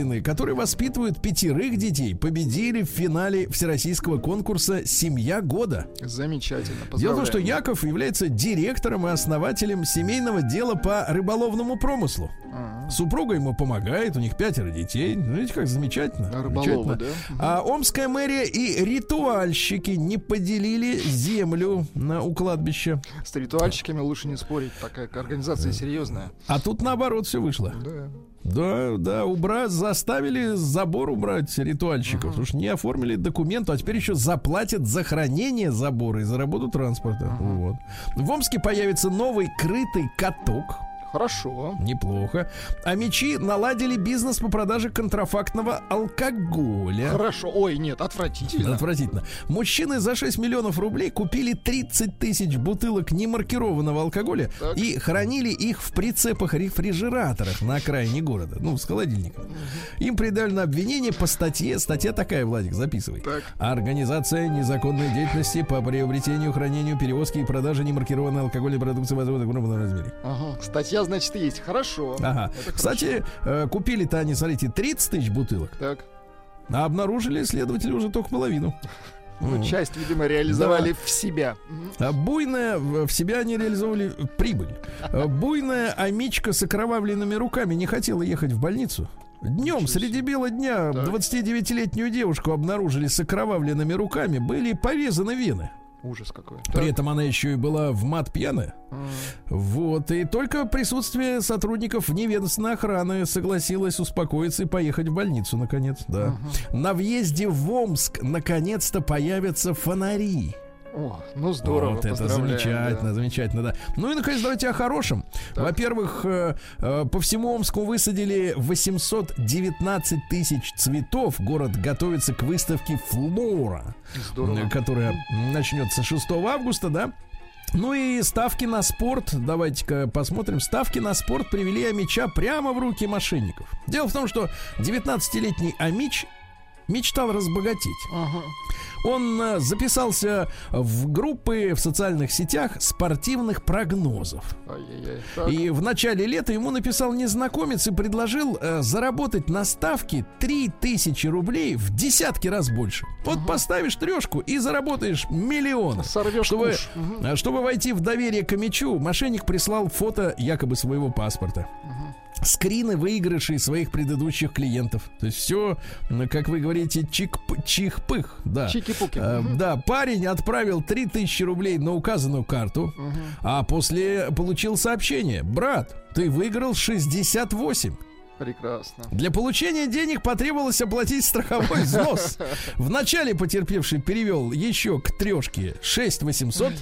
Бахолдины, которые воспитывают пятерых детей, победили в финале всероссийского конкурса «Семья года». Замечательно. Дело в том, что. Яков является директором и основателем семейного дела по рыболовному промыслу. А, Супруга ему помогает, у них пятеро детей. Ну, Видите, как замечательно. Рыболовы, Замечательно. да? А омская мэрия и ритуальщики не поделили землю на, у кладбища. С ритуальщиками лучше не спорить, такая организация серьезная. А тут наоборот все вышло. Да. Да, да, убрать, заставили забор убрать ритуальщиков, потому что не оформили документ, а теперь еще заплатят за хранение забора и за работу транспорта. Вот. В Омске появится новый крытый каток. Хорошо. Неплохо. А мечи наладили бизнес по продаже контрафактного алкоголя. Хорошо. Ой, нет, отвратительно. Отвратительно. Мужчины за 6 миллионов рублей купили 30 тысяч бутылок немаркированного алкоголя Так. и хранили их в прицепах-рефрижераторах на окраине города, ну, с холодильника. Им придали на обвинение по статье, статья такая, Владик, записывай. Так. Организация незаконной деятельности по приобретению, хранению, перевозке и продаже немаркированной алкогольной продукции в размере. Ага. Статья, значит, есть. Хорошо. Ага. Это Кстати, э, купили-то они, смотрите, 30 тысяч бутылок. Так. а обнаружили следователи уже только половину. Ну, часть, видимо, реализовали в себя. А Буйная, в себя они реализовывали прибыль. А Буйная амичка с окровавленными руками не хотела ехать в больницу. Днем, среди бела дня, Так. 29-летнюю девушку обнаружили с окровавленными руками, были порезаны вены. Ужас какой. При этом она еще и была в мат пьяная. М. Вот, и только присутствие сотрудников неведомственной охраны согласилась успокоиться и поехать в больницу, наконец, да. На въезде в Омск наконец-то появятся фонари. О, ну здорово. Вот это замечательно, да. замечательно, да. Ну и, наконец, давайте о хорошем. Во-первых, э, э, по всему Омску высадили 819 тысяч цветов. Город готовится к выставке «Флора», Здорово. э, которая начнется 6 августа, да. Ну и ставки на спорт, давайте-ка посмотрим. Ставки на спорт привели Амича прямо в руки мошенников. Дело в том, что 19-летний Амич мечтал разбогатеть. Ага. Он э, записался в группы в социальных сетях спортивных прогнозов. И в начале лета ему написал незнакомец и предложил э, заработать на ставке 3000 рублей в десятки раз больше. Вот поставишь трешку и заработаешь миллион. Сорвешь Чтобы, куш. Э, чтобы войти в доверие к мячу, мошенник прислал фото якобы своего паспорта. Скрины выигрышей своих предыдущих клиентов. То есть все, как вы говорите, чик чих-пых. Да. Чики-пуки. Э, Да, парень отправил 3000 рублей на указанную карту, а после получил сообщение. Брат, ты выиграл 68. Прекрасно. Для получения денег потребовалось оплатить страховой взнос. Вначале потерпевший перевел еще к трешке 6 800,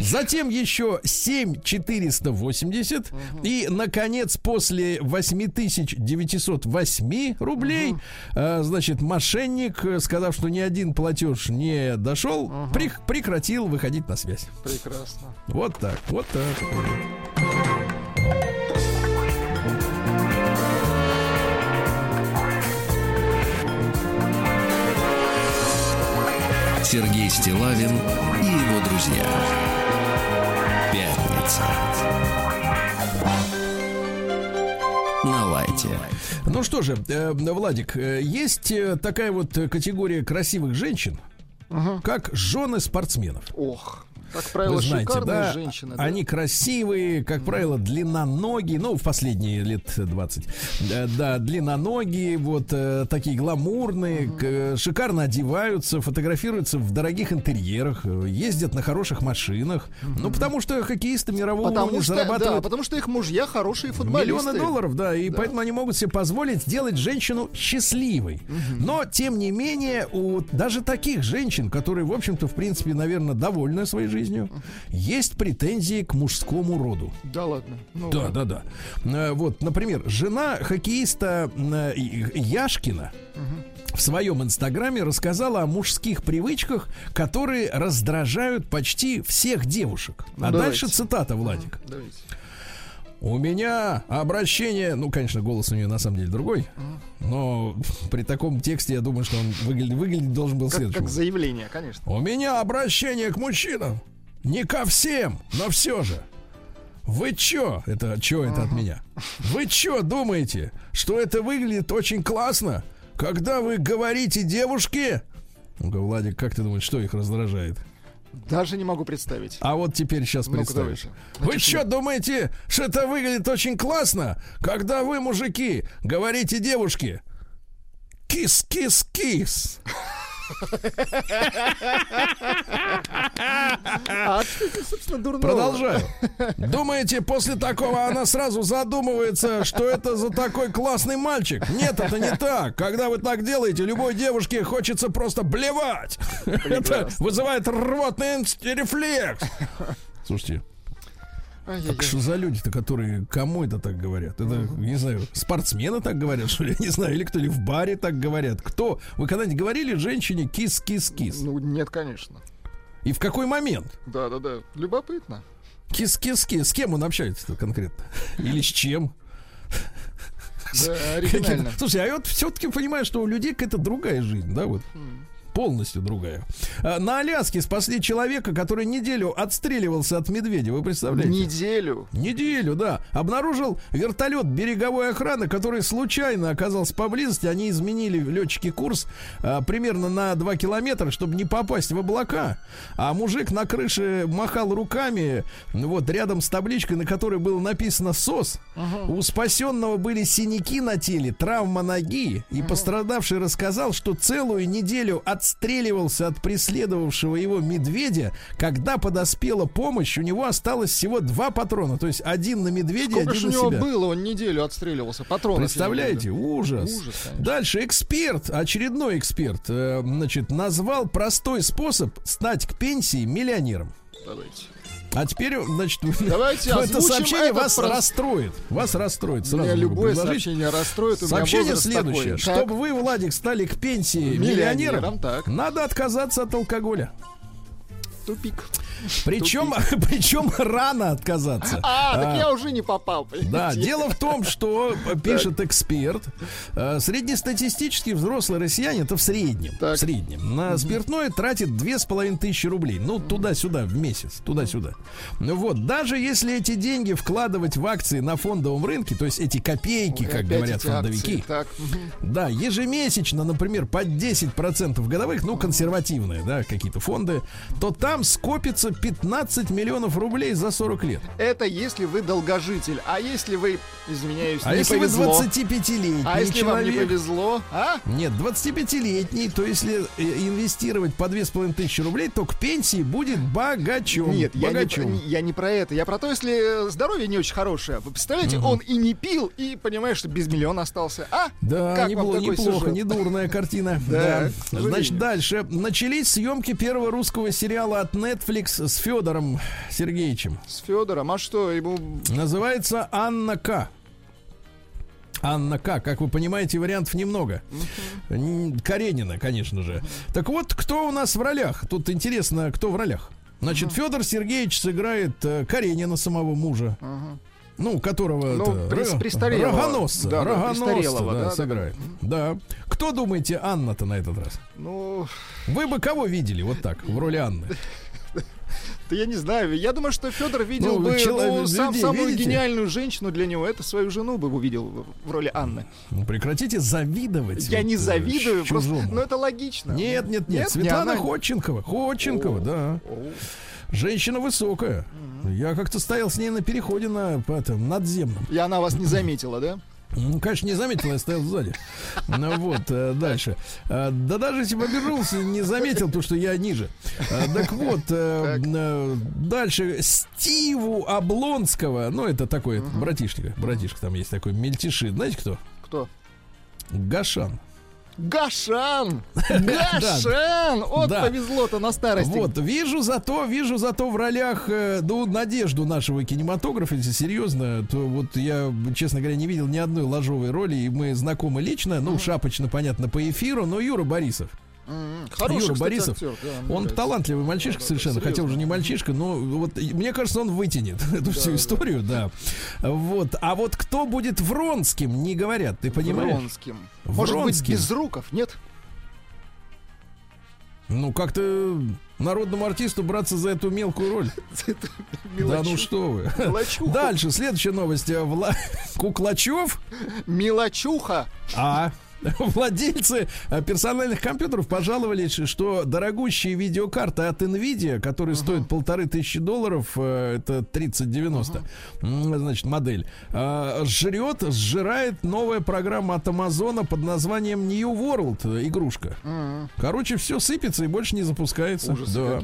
затем еще 7 480 и, наконец, после 8908 рублей, э, значит, мошенник, э, сказав, что ни один платеж не дошел, прек- прекратил выходить на связь. Прекрасно. Вот так, вот так. Сергей Стилавин и его друзья. Пятница. На лайте. Ну что же, э, Владик, э, есть э, такая вот категория красивых женщин, как жены спортсменов. Ох, как правило, Вы знаете, шикарные да, женщины. да? они красивые, как правило, длинноногие, ну, в последние лет 20. Да, да, длинноногие, вот э, такие гламурные, э, шикарно одеваются, фотографируются в дорогих интерьерах, э, ездят на хороших машинах. Ну, потому что хоккеисты мирового Потому уровня что, да, зарабатывают потому что их мужья хорошие футболисты. Миллионы долларов, да, и поэтому они могут себе позволить сделать женщину счастливой. Но, тем не менее, у даже таких женщин, которые, в общем-то, в принципе, наверное, довольны своей жизнью, есть претензии к мужскому роду. Да ладно. Ну, Да, да, да. Э, Вот, например, жена хоккеиста э, Яшкина в своем инстаграме рассказала о мужских привычках, которые раздражают почти всех девушек. Ну, а давайте. дальше цитата, Владик. Давайте. У меня обращение, ну, конечно, голос у нее на самом деле другой, но при таком тексте я думаю, что он выглядит, выглядеть должен был Как, следующим. как заявление, конечно. У меня обращение к мужчинам. Не ко всем, но все же. Вы чё? Это чё это от меня? Вы чё думаете, что это выглядит очень классно, когда вы говорите девушке? Ну-ка, Владик, как ты думаешь, что их раздражает? Даже не могу представить. А вот теперь сейчас Ну-ка, представишь. Вы что думаете, что это выглядит очень классно, когда вы, мужики, говорите девушке кис-кис-кис? А что собственно, дурного? Продолжаю. Думаете, после такого она сразу задумывается, что это за такой классный мальчик? Нет, это не так. Когда вы так делаете, любой девушке хочется просто блевать. Это вызывает рвотный рефлекс. Слушайте, Ай-яй-яй. так что за люди-то, которые кому это так говорят? Это, не знаю, спортсмены так говорят, что ли? Я не знаю, или кто ли в баре так говорят. Кто? Вы когда-нибудь говорили женщине кис-кис-кис? Ну, нет, конечно. И в какой момент? Да-да-да. Любопытно. Кис-кис-кис. С кем он общается конкретно? Или с чем? Да, оригинально. Слушай, а я вот все-таки понимаю, что у людей какая-то другая жизнь, да, вот. Полностью другая. А, На Аляске спасли человека, который неделю отстреливался от медведя. Вы представляете? Неделю. Неделю, да. Обнаружил вертолет береговой охраны, который случайно оказался поблизости. Они изменили летчики курс а, примерно на 2 километра, чтобы не попасть в облака. А мужик на крыше махал руками, вот рядом с табличкой, на которой было написано СОС. У спасенного были синяки на теле, травма ноги. И пострадавший рассказал, что целую неделю отстреливался от преследовавшего его медведя. Когда подоспела помощь, у него осталось всего два патрона. То есть один на медведя, Сколько один же у на него себя. было? Он неделю отстреливался. Патронов. Представляете, ужас. Ужас, конечно. Дальше эксперт, очередной эксперт, э, значит, назвал простой способ стать к пенсии миллионером. Давайте. А теперь, значит, Давайте это сообщение вас прос- расстроит. Вас расстроит. Сразу Меня любое предложить. сообщение расстроит. у Сообщение следующее. такой. Так. Чтобы вы, Владик, стали к пенсии Миллионером, миллионером, так. надо отказаться от алкоголя. Тупик. Причем, причем рано отказаться. А, так я уже не попал. понимаете? Да, дело в том, что э, пишет эксперт, э, среднестатистический взрослый россиянин, это в среднем, Так. в среднем, на спиртное тратит две с половиной тысячи рублей. Ну, туда-сюда в месяц, туда-сюда. Ну вот, даже если эти деньги вкладывать в акции на фондовом рынке, то есть эти копейки, как Опять говорят эти акции. фондовики, Так, да, ежемесячно, например, по 10% годовых, ну, консервативные, да, какие-то фонды, то там вам скопится 15 миллионов рублей за 40 лет. Это если вы долгожитель. А если вы, извиняюсь, А не если повезло? вы 25-летний А если вам не человек? повезло? А? Нет, 25-летний, то если э, инвестировать по 2500 рублей, то к пенсии будет богачом. Нет, я не, богачом. я не про это. Я про то, если э, здоровье не очень хорошее. Вы представляете, он и не пил, и понимаешь, что без миллиона остался. А? Да, Как не вам было такой неплохо, сюжет? недурная картина. Да. Значит, дальше. Начались съемки первого русского сериала от Netflix с Федором Сергеевичем. С Федором, а что, ему... Называется Анна К. Анна К. Как вы понимаете, вариантов немного. Н- Каренина, конечно же. Так вот, кто у нас в ролях? Тут интересно, кто в ролях. Значит, Федор Сергеевич сыграет э, Каренина, самого мужа. Ну, которого Ну, это, престарелого. рогоносца, Да, да, рогоносца, престарелого, да, да, да, сыграет. Да. Кто думаете, Анна-то на этот раз? Ну, Вы бы кого видели вот так, в роли Анны? да я не знаю. Я думаю, что Федор видел Ну, бы человек- ну, сам, людей самую видите? гениальную женщину для него. Это свою жену бы увидел в- в роли Анны. Ну, Прекратите завидовать. Я вот, не э, завидую, просто, чужому. ну это логично. Нет, нет, нет. Нет, не Светлана она. Ходченкова. Ходченкова, да. Женщина высокая. Я как-то стоял с ней на переходе на по этом, надземном. И она вас не заметила, да? Ну, конечно, не заметил, я стоял сзади. Ну вот, э, дальше. Э, Да даже если бы обернулся, не заметил, потому что я ниже. Э, Так вот, э, дальше. Стиву Облонского, ну, это такой это братишка, братишка там есть такой, мельтешит. Знаете кто? Кто? Гашан. Гашан! Гашан! Вот Да. повезло-то на старости. Вот, вижу зато, вижу зато в ролях, э, ну, надежду нашего кинематографа, если серьезно, то вот я, честно говоря, не видел ни одной ложовой роли, и мы знакомы лично, ну, шапочно, понятно, по эфиру, но Юра Борисов. Хороший, Юра кстати, Борисов, актер, да, Он нравится. талантливый мальчишка Да, да, совершенно, серьезно. хотя уже не мальчишка, но вот мне кажется, он вытянет эту всю историю, да. Вот. А вот кто будет Вронским, не говорят, ты понимаешь? Вронским. Может быть, Вронским. без руков, нет? Ну, как-то народному артисту браться за эту мелкую роль. Да ну что вы. Мелочуха. Дальше, следующая новость. Вла... Куклачев, Мелочуха. а владельцы э, персональных компьютеров пожаловались, что дорогущие видеокарты от NVIDIA, которые стоят полторы тысячи долларов, э, это 3090, м, значит, модель, э, жрет, сжирает новая программа от Амазона под названием New World, игрушка. Короче, все сыпется и больше не запускается. Ужасы Да.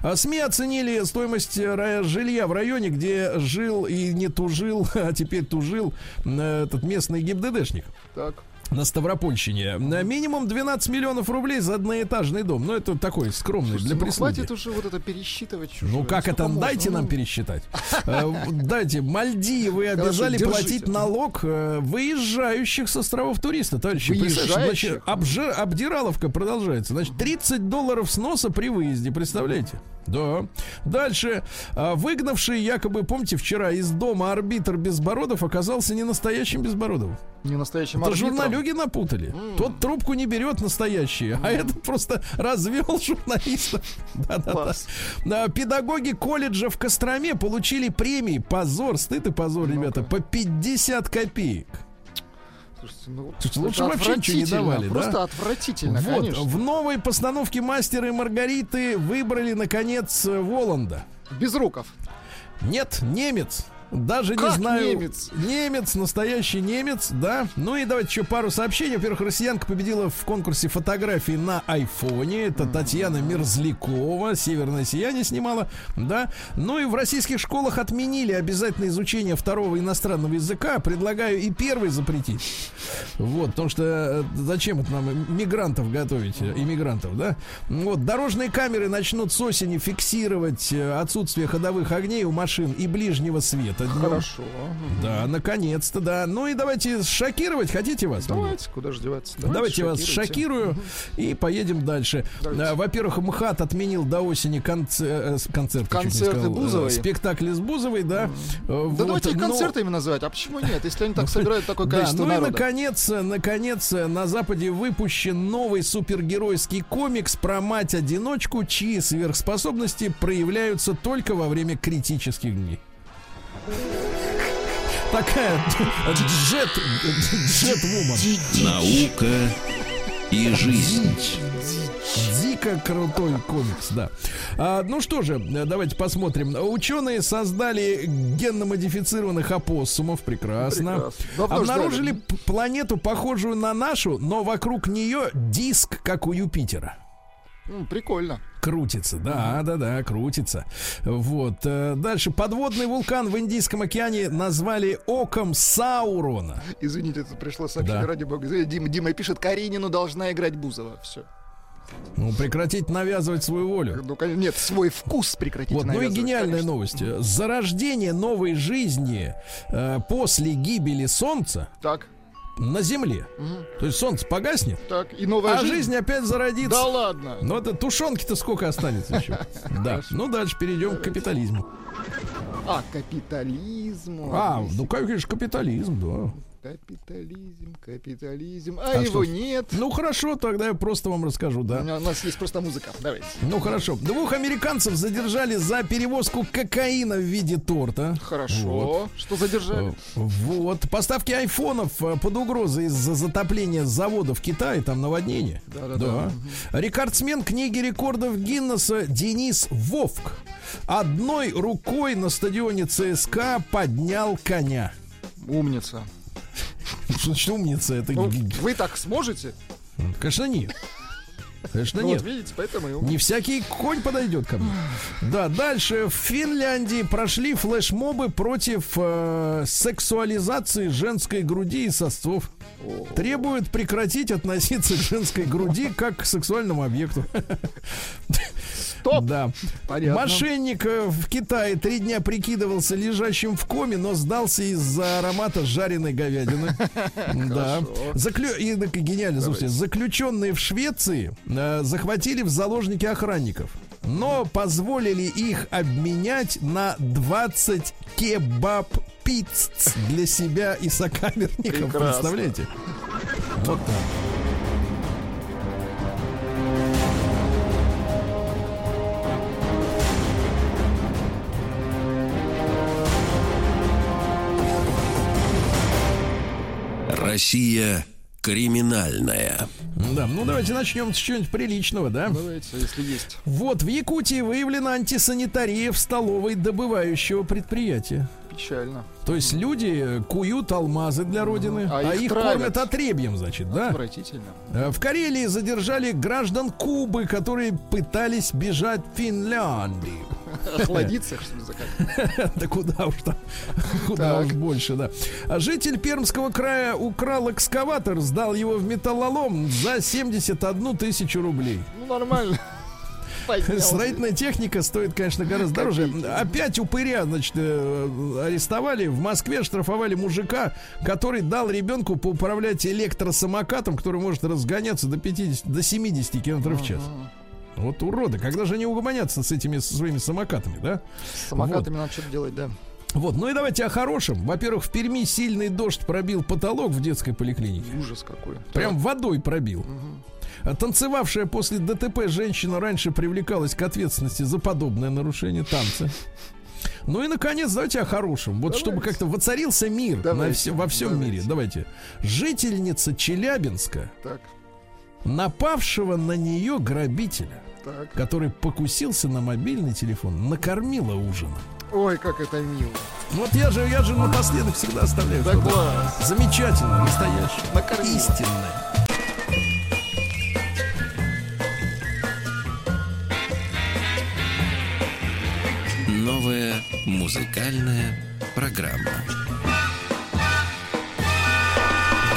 А СМИ оценили стоимость жилья в районе, где жил и не тужил, а теперь тужил этот местный ГИБДДшник Так. На Ставропольщине. На минимум 12 миллионов рублей за одноэтажный дом. Ну, это такой скромный Слушайте, для ну прислуги. хватит уже вот это пересчитывать чужое. Ну как это? Сколько можно? Дайте нам Ну, пересчитать. Э, Дайте. Мальдивы обязали платить налог э, выезжающих с островов туриста, товарищи. Значит, обдираловка продолжается. Значит, 30 долларов сноса при выезде, представляете? Да. Дальше. А, Выгнавший якобы, помните, вчера из дома арбитр Безбородов оказался не настоящим Безбородовым. Не настоящим Это арбитром. журналюги напутали. Тот трубку не берет настоящие, а этот просто развел журналиста. Да-да-да. Да, Педагоги колледжа в Костроме получили премии. Позор, стыд и позор, ребята, по 50 копеек. Слушайте, ну, Слушайте, лучше вообще ничего не давали, да? Просто отвратительно, Вот, конечно. в новой постановке «Мастера и Маргариты» выбрали, наконец, Воланда. Без руков. Нет, немец. Даже не Как знаю. немец? Немец, настоящий немец, да. Ну и давайте еще пару сообщений. Во-первых, россиянка победила в конкурсе фотографий на айфоне. Это Татьяна Мерзлякова, Северное сияние снимала, да. Ну и в российских школах отменили обязательное изучение второго иностранного языка. Предлагаю и первый запретить. Вот, потому что э, зачем это нам мигрантов готовить, э, иммигрантов, да? Вот, дорожные камеры начнут с осени фиксировать э, отсутствие ходовых огней у машин и ближнего света. Днем. Хорошо. Да, наконец-то, да. Ну и давайте шокировать, хотите вас? Давайте, куда же деваться? Давайте, вас шокируйте. шокирую и поедем дальше. Давайте. А, Во-первых, МХАТ отменил до осени конце- э, концерты, чуть не Концерты э, Бузовой. спектакли с Бузовой, да. Э, Да вот, давайте их но- концертами называть. А почему нет? Если они так собирают такое количество ну и народа. наконец, наконец, на Западе выпущен новый супергеройский комикс про мать-одиночку, чьи сверхспособности проявляются только во время критических дней. Такая джет, джет-вумен. Наука и жизнь. Дико крутой комикс, да. А, ну что же, давайте посмотрим. Ученые создали генно-модифицированных опоссумов. Прекрасно. Прекрасно. Обнаружили планету, похожую на нашу, но вокруг нее диск, как у Юпитера. Прикольно. Крутится, да, да, да, крутится. Вот. э, Дальше. Подводный вулкан в Индийском океане назвали оком Саурона. Извините, это пришло сообщение, Да. ради бога. Дима, Дима пишет, Каренину должна играть Бузова. Все. Ну, прекратить навязывать свою волю. Ну, конечно, нет, свой вкус прекратить Вот, ну и гениальная конечно. новость. Зарождение новой жизни э, после гибели Солнца Так, на Земле. То есть Солнце погаснет, так, и новая а жизнь. жизнь опять зародится. Да ладно. Ну, это тушенки-то сколько останется еще. Да. Ну, дальше перейдем к капитализму. А, капитализм. А, ну, конечно, капитализм, да. Капитализм, капитализм. А, А его что? нет. Ну, хорошо, тогда я просто вам расскажу, У да. меня- У нас есть просто музыка. Давайте. Ну, хорошо. Двух американцев задержали за перевозку кокаина в виде торта. Хорошо. Вот. Что задержали? Э, Вот. Поставки айфонов э, под угрозой из-за затопления завода в Китае, там наводнение. Да-да-да. Рекордсмен книги рекордов Гиннесса Денис Вовк одной рукой на стадионе ЦСКА поднял коня. Умница. Значит умница? Это, Ну, вы так сможете? конечно, нет. Конечно, Ну, нет. вот видите, поэтому. Не всякий конь подойдет ко мне. Да, дальше в Финляндии прошли флешмобы против э, сексуализации женской груди и сосцов. Требуют прекратить относиться к женской груди как к сексуальному объекту. Стоп! Да. Понятно. Мошенник э, в Китае три дня прикидывался лежащим в коме, но сдался из-за аромата жареной говядины. Да. Заклю... И, так, гениально, слушайте. Заключенные в Швеции э, захватили в заложники охранников. Но позволили их обменять на 20 кебаб пиц для себя и сокамерников. Прекрасно. Представляете? Вот так. Россия криминальная. Да, ну давайте начнем с чего-нибудь приличного, да? Давайте, если есть. Вот, в Якутии выявлена антисанитария в столовой добывающего предприятия. Печально. То есть люди куют алмазы для родины, А а, их их, кормят отребьем, значит, да? Отвратительно. Э, В Карелии задержали граждан Кубы, которые пытались бежать в Финляндию. Охладиться, что ли, закат? Да куда уж там, куда уж больше, да. Житель Пермского края украл экскаватор, сдал его в металлолом за 71 тысячу рублей. Ну, нормально. Поднялся. Строительная техника стоит, конечно, гораздо дороже. Опять упыря, значит, э, арестовали. В Москве штрафовали мужика, который дал ребенку поуправлять электросамокатом, который может разгоняться до 50, до 70 км в час. Вот уроды, когда же они угомонятся с этими со своими самокатами, да? С самокатами надо что-то делать, да. Вот, ну и давайте о хорошем. Во-первых, в Перми сильный дождь пробил потолок в детской поликлинике. Ужас какой. Прям водой пробил. А Танцевавшая после ДТП женщина раньше привлекалась к ответственности за подобное нарушение танца. Ну и, наконец, давайте о хорошем. Вот чтобы как-то воцарился мир на Давайте, все- во всем давайте. мире. Давайте. Жительница Челябинска, Так, напавшего на нее грабителя, так. который покусился на мобильный телефон, накормила ужином. Ой, как это мило. Вот я же, я же напоследок всегда оставляю. Да класс. Замечательно, настоящее. Накормила. Истинное. Новая музыкальная программа.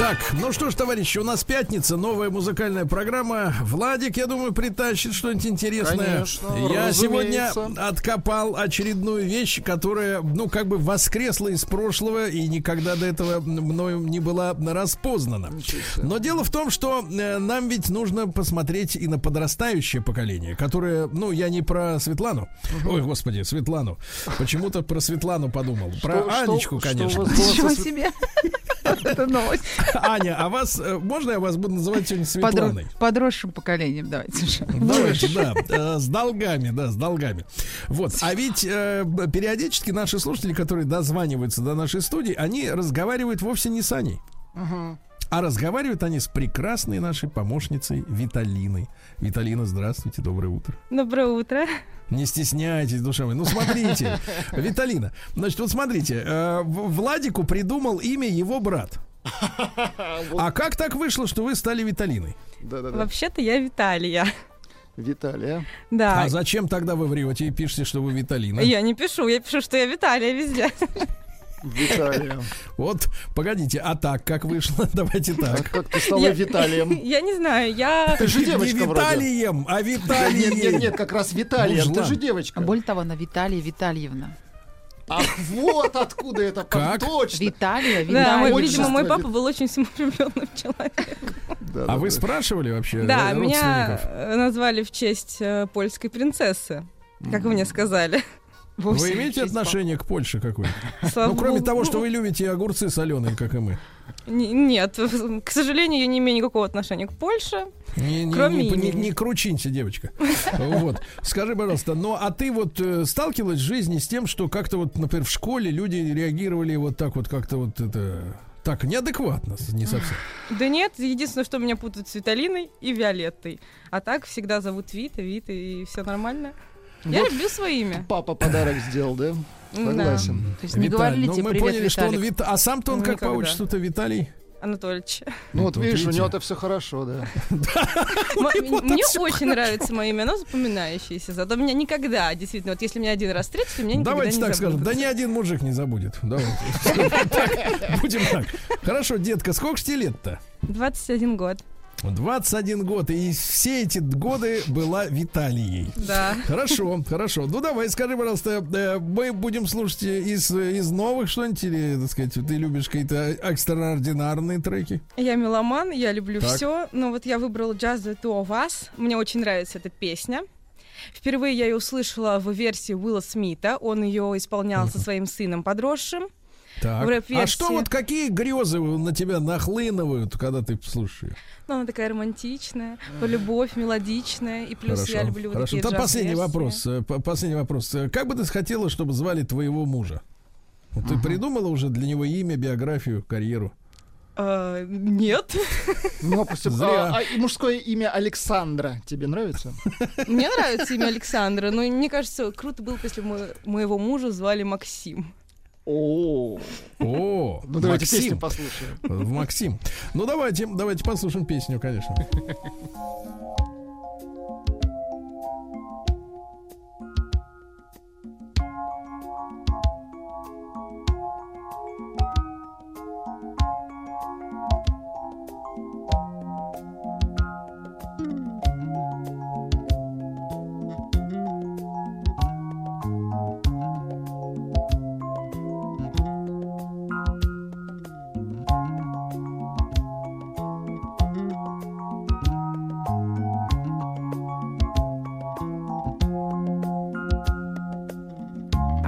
Так, ну что ж, товарищи, у нас пятница, новая музыкальная программа. Владик, я думаю, притащит что-нибудь интересное. Конечно, я сегодня разумеется. откопал очередную вещь, которая, ну, как бы воскресла из прошлого и никогда до этого мною не была распознана. Но дело в том, что э, нам ведь нужно посмотреть и на подрастающее поколение, которое, ну, я не про Светлану. Ой, господи, Светлану. Почему-то про Светлану подумал. Про Что- что- Анечку, что конечно. со Ничего себе. Это новость. Аня, а вас, э, можно я вас буду называть сегодня Светланой? Подросшим поколением, давайте уже. Давайте, да, э, с долгами, да, с долгами. Вот, а ведь э, периодически наши слушатели, которые дозваниваются до нашей студии, они разговаривают вовсе не с Аней. А разговаривают они с прекрасной нашей помощницей Виталиной. Виталина, здравствуйте, доброе утро. Доброе утро. Не стесняйтесь, душа моя. Ну, смотрите, Виталина, значит, вот смотрите, э, Владику придумал имя его брат. А как так вышло, что вы стали Виталиной? Вообще-то я Виталия. Виталия. Да. А зачем тогда вы врете и пишете, что вы Виталина? Я не пишу, я пишу, что я Виталия везде. Виталия. Вот, погодите, а так как вышло? Давайте А так. как ты стала Виталием? Я не знаю, я... Ты же Не девочка вроде. Виталием, а Да Виталием. Нет, нет, нет, как раз Виталия. Ты Мужлан. же А девочка. более того, она Виталия Витальевна. Ах, вот откуда это. Как? Точно. Виталия Да, Витальевна. мой, видимо, мой папа был очень самовлюбленным человеком. Да, А да, вы да. спрашивали вообще Да, э, меня э, назвали в честь э, польской принцессы, как вы мне сказали. Вы имеете отношение к Польше какое-то? Слава Ну, кроме того, что вы любите огурцы соленые, как и мы. Нет, к сожалению, я не имею никакого отношения к Польше. Не, не, Кроме не, не, не кручинься, девочка. Вот. Скажи, пожалуйста, ну а ты вот э, сталкивалась в жизни с тем, что как-то вот, например, в школе люди реагировали вот так вот как-то вот это так неадекватно, не совсем. Да нет, единственное, что меня путают с Виталиной и Виолеттой. А так всегда зовут Вита, Вита, и все нормально. Я Вот люблю свое имя. Папа подарок сделал, да? Согласен. То есть не говорили ну, тебе мы привет, поняли, что он. Вит... А сам-то он как по Никогда. отчеству-то Виталий? Анатольевич. Ну вот видишь, у него-то все хорошо, да. Мне очень нравится мое имя, оно запоминающееся. Зато меня никогда, действительно, вот если меня один раз встретят, то меня никогда Давайте так скажем, да ни один мужик не забудет. Давайте. Будем так. Хорошо, детка, сколько ж тебе лет-то? 21 год. 21 год, и все эти годы была Виталией. Да. Хорошо, хорошо. Ну давай, скажи, пожалуйста, э, мы будем слушать из, из новых что-нибудь, или, так сказать, ты любишь какие-то экстраординарные треки? Я меломан, я люблю Так. все. Но вот я выбрала Just the Two of Us. Мне очень нравится эта песня. Впервые я ее услышала в версии Уилла Смита. Он ее исполнял со своим сыном подросшим. Так. В А что вот какие грезы на тебя нахлынывают, когда ты слушаешь? Но она такая романтичная, любовь, мелодичная. И плюс я люблю вот хорошо. такие Там последний вопрос. э, по- Последний вопрос. Э, Как бы ты хотела, чтобы звали твоего мужа? Ты придумала уже для него имя, биографию, карьеру? А, нет. Ну, а, а и мужское имя Александра тебе нравится? Мне нравится имя Александра, но мне кажется, круто было бы, если бы моего мужа звали Максим. О, О, ну давайте Максим. песню послушаем. В Максим. Ну давайте, давайте послушаем песню, конечно.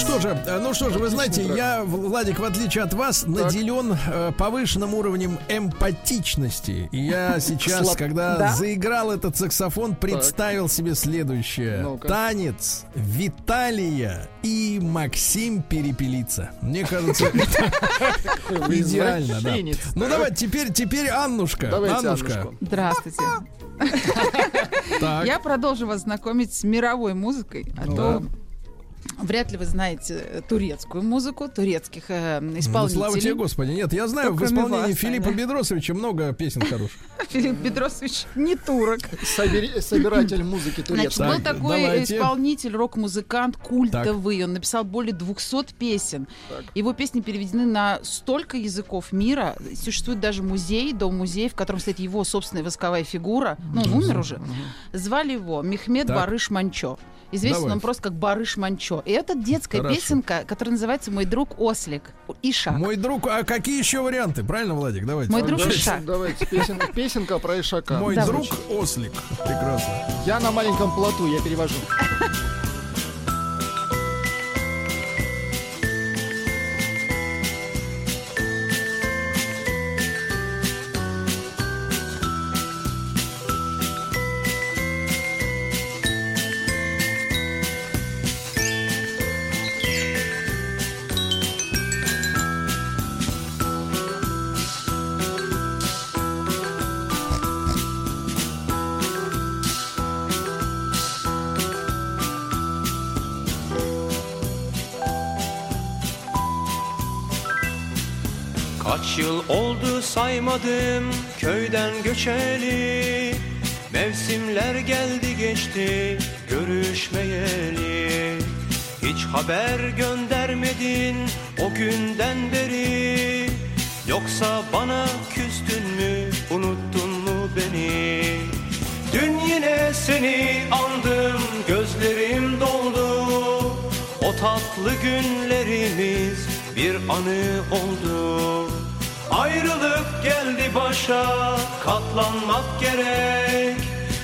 Что же, ну что же, вы знаете, я, Владик, в отличие от вас, наделен э, повышенным уровнем эмпатичности. И я сейчас, Слаб- когда Да? заиграл этот саксофон, представил себе следующее. Ну-ка. Танец Виталия и Максим Перепелица. Мне кажется, идеально, да. Ну давай, теперь, теперь Аннушка. Аннушка. Здравствуйте. Так. Я продолжу вас знакомить с мировой музыкой, а Ну то вряд ли вы знаете э, турецкую музыку, турецких э, Ну, Слава тебе, исполнителей. Господи. Нет, я знаю, Кто в исполнении вас, Филиппа Таня? Бедросовича много песен хороших. Филипп Петросович не турок. Собиратель музыки Значит, турецкой. был Так, такой исполнитель, рок-музыкант культовый. Он написал более 200 песен. Его песни переведены на столько языков мира. Существует даже музей, дом музей, в котором стоит его собственная восковая фигура. Ну, он умер уже. Звали его Мехмед. Барыш Манчо. Известен он просто как Барыш Манчо. И это детская Хорошо. песенка, которая называется «Мой друг Ослик». Ишак. Мой друг, а какие еще варианты? Правильно, Владик? Давайте. Мой друг Давайте, Ишак. Давайте, песен- песенка про Ишака. Мой Да. друг Ослик. Прекрасно. Я на маленьком плоту, я перевожу. Saymadım köyden göçeli. Mevsimler geldi geçti görüşmeyeli. Hiç haber göndermedin o günden beri. Yoksa bana küstün mü unuttun mu beni? Dün yine seni andım gözlerim doldu. O tatlı günlerimiz bir anı oldu Ayrılık geldi başa katlanmak gerek.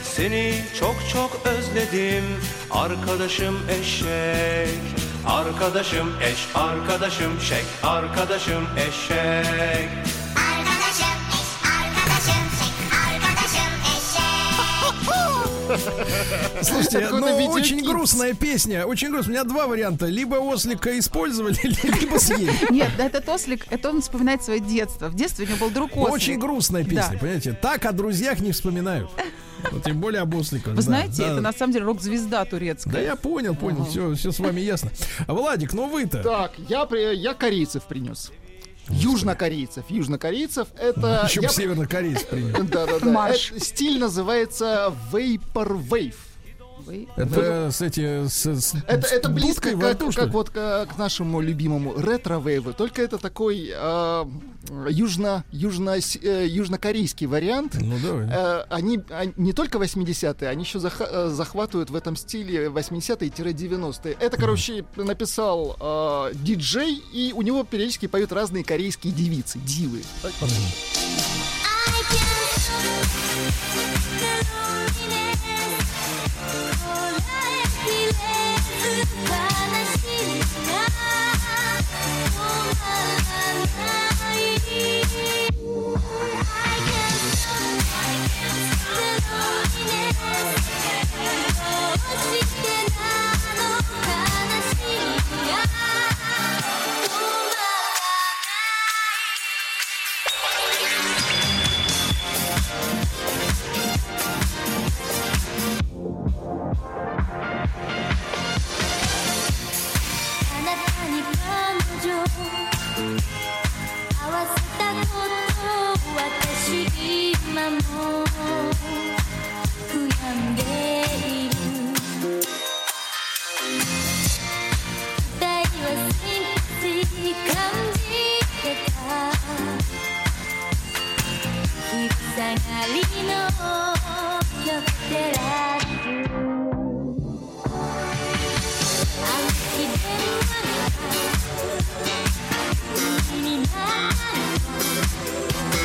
Seni çok çok özledim arkadaşım eşek. Arkadaşım eş, arkadaşım şek, arkadaşım eşek Слушайте, ну, очень грустная песня. Очень грустная. У меня два варианта. Либо ослика использовали, либо съели. Нет, да, этот Ослик, это он вспоминает свое детство. В детстве у него был друг Ослик. Очень грустная песня, Да. понимаете? Так о друзьях не вспоминают. Вот тем более об осликах. Вы да, знаете, да. это на самом деле рок-звезда турецкая. Да я понял, понял, все, все с вами ясно. А, Владик, ну вы-то. Так, я, при- я корейцев принес. Южнокорейцев. Южнокорейцев это... Еще я- севернокорейцев принял. Да-да-да. Это Стиль называется Vaporwave. Вы- Это с эти... с- с Это, это близко дудкой во как, рту, как вот к, к нашему любимому ретро-вейву, только это такой э, южно, южно, э, южнокорейский вариант. Ну давай. Э, они, они не только 80-е, они еще заха- э, захватывают в этом стиле 80-е-90-е. Это, короче, написал э, диджей, и у него периодически поют разные корейские девицы, дивы. Thank 合わせたこと私今も悔やんでいる期待はシンパ感じてた昼下がりの曲テラス Thank you. になる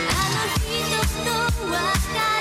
あの人と別れ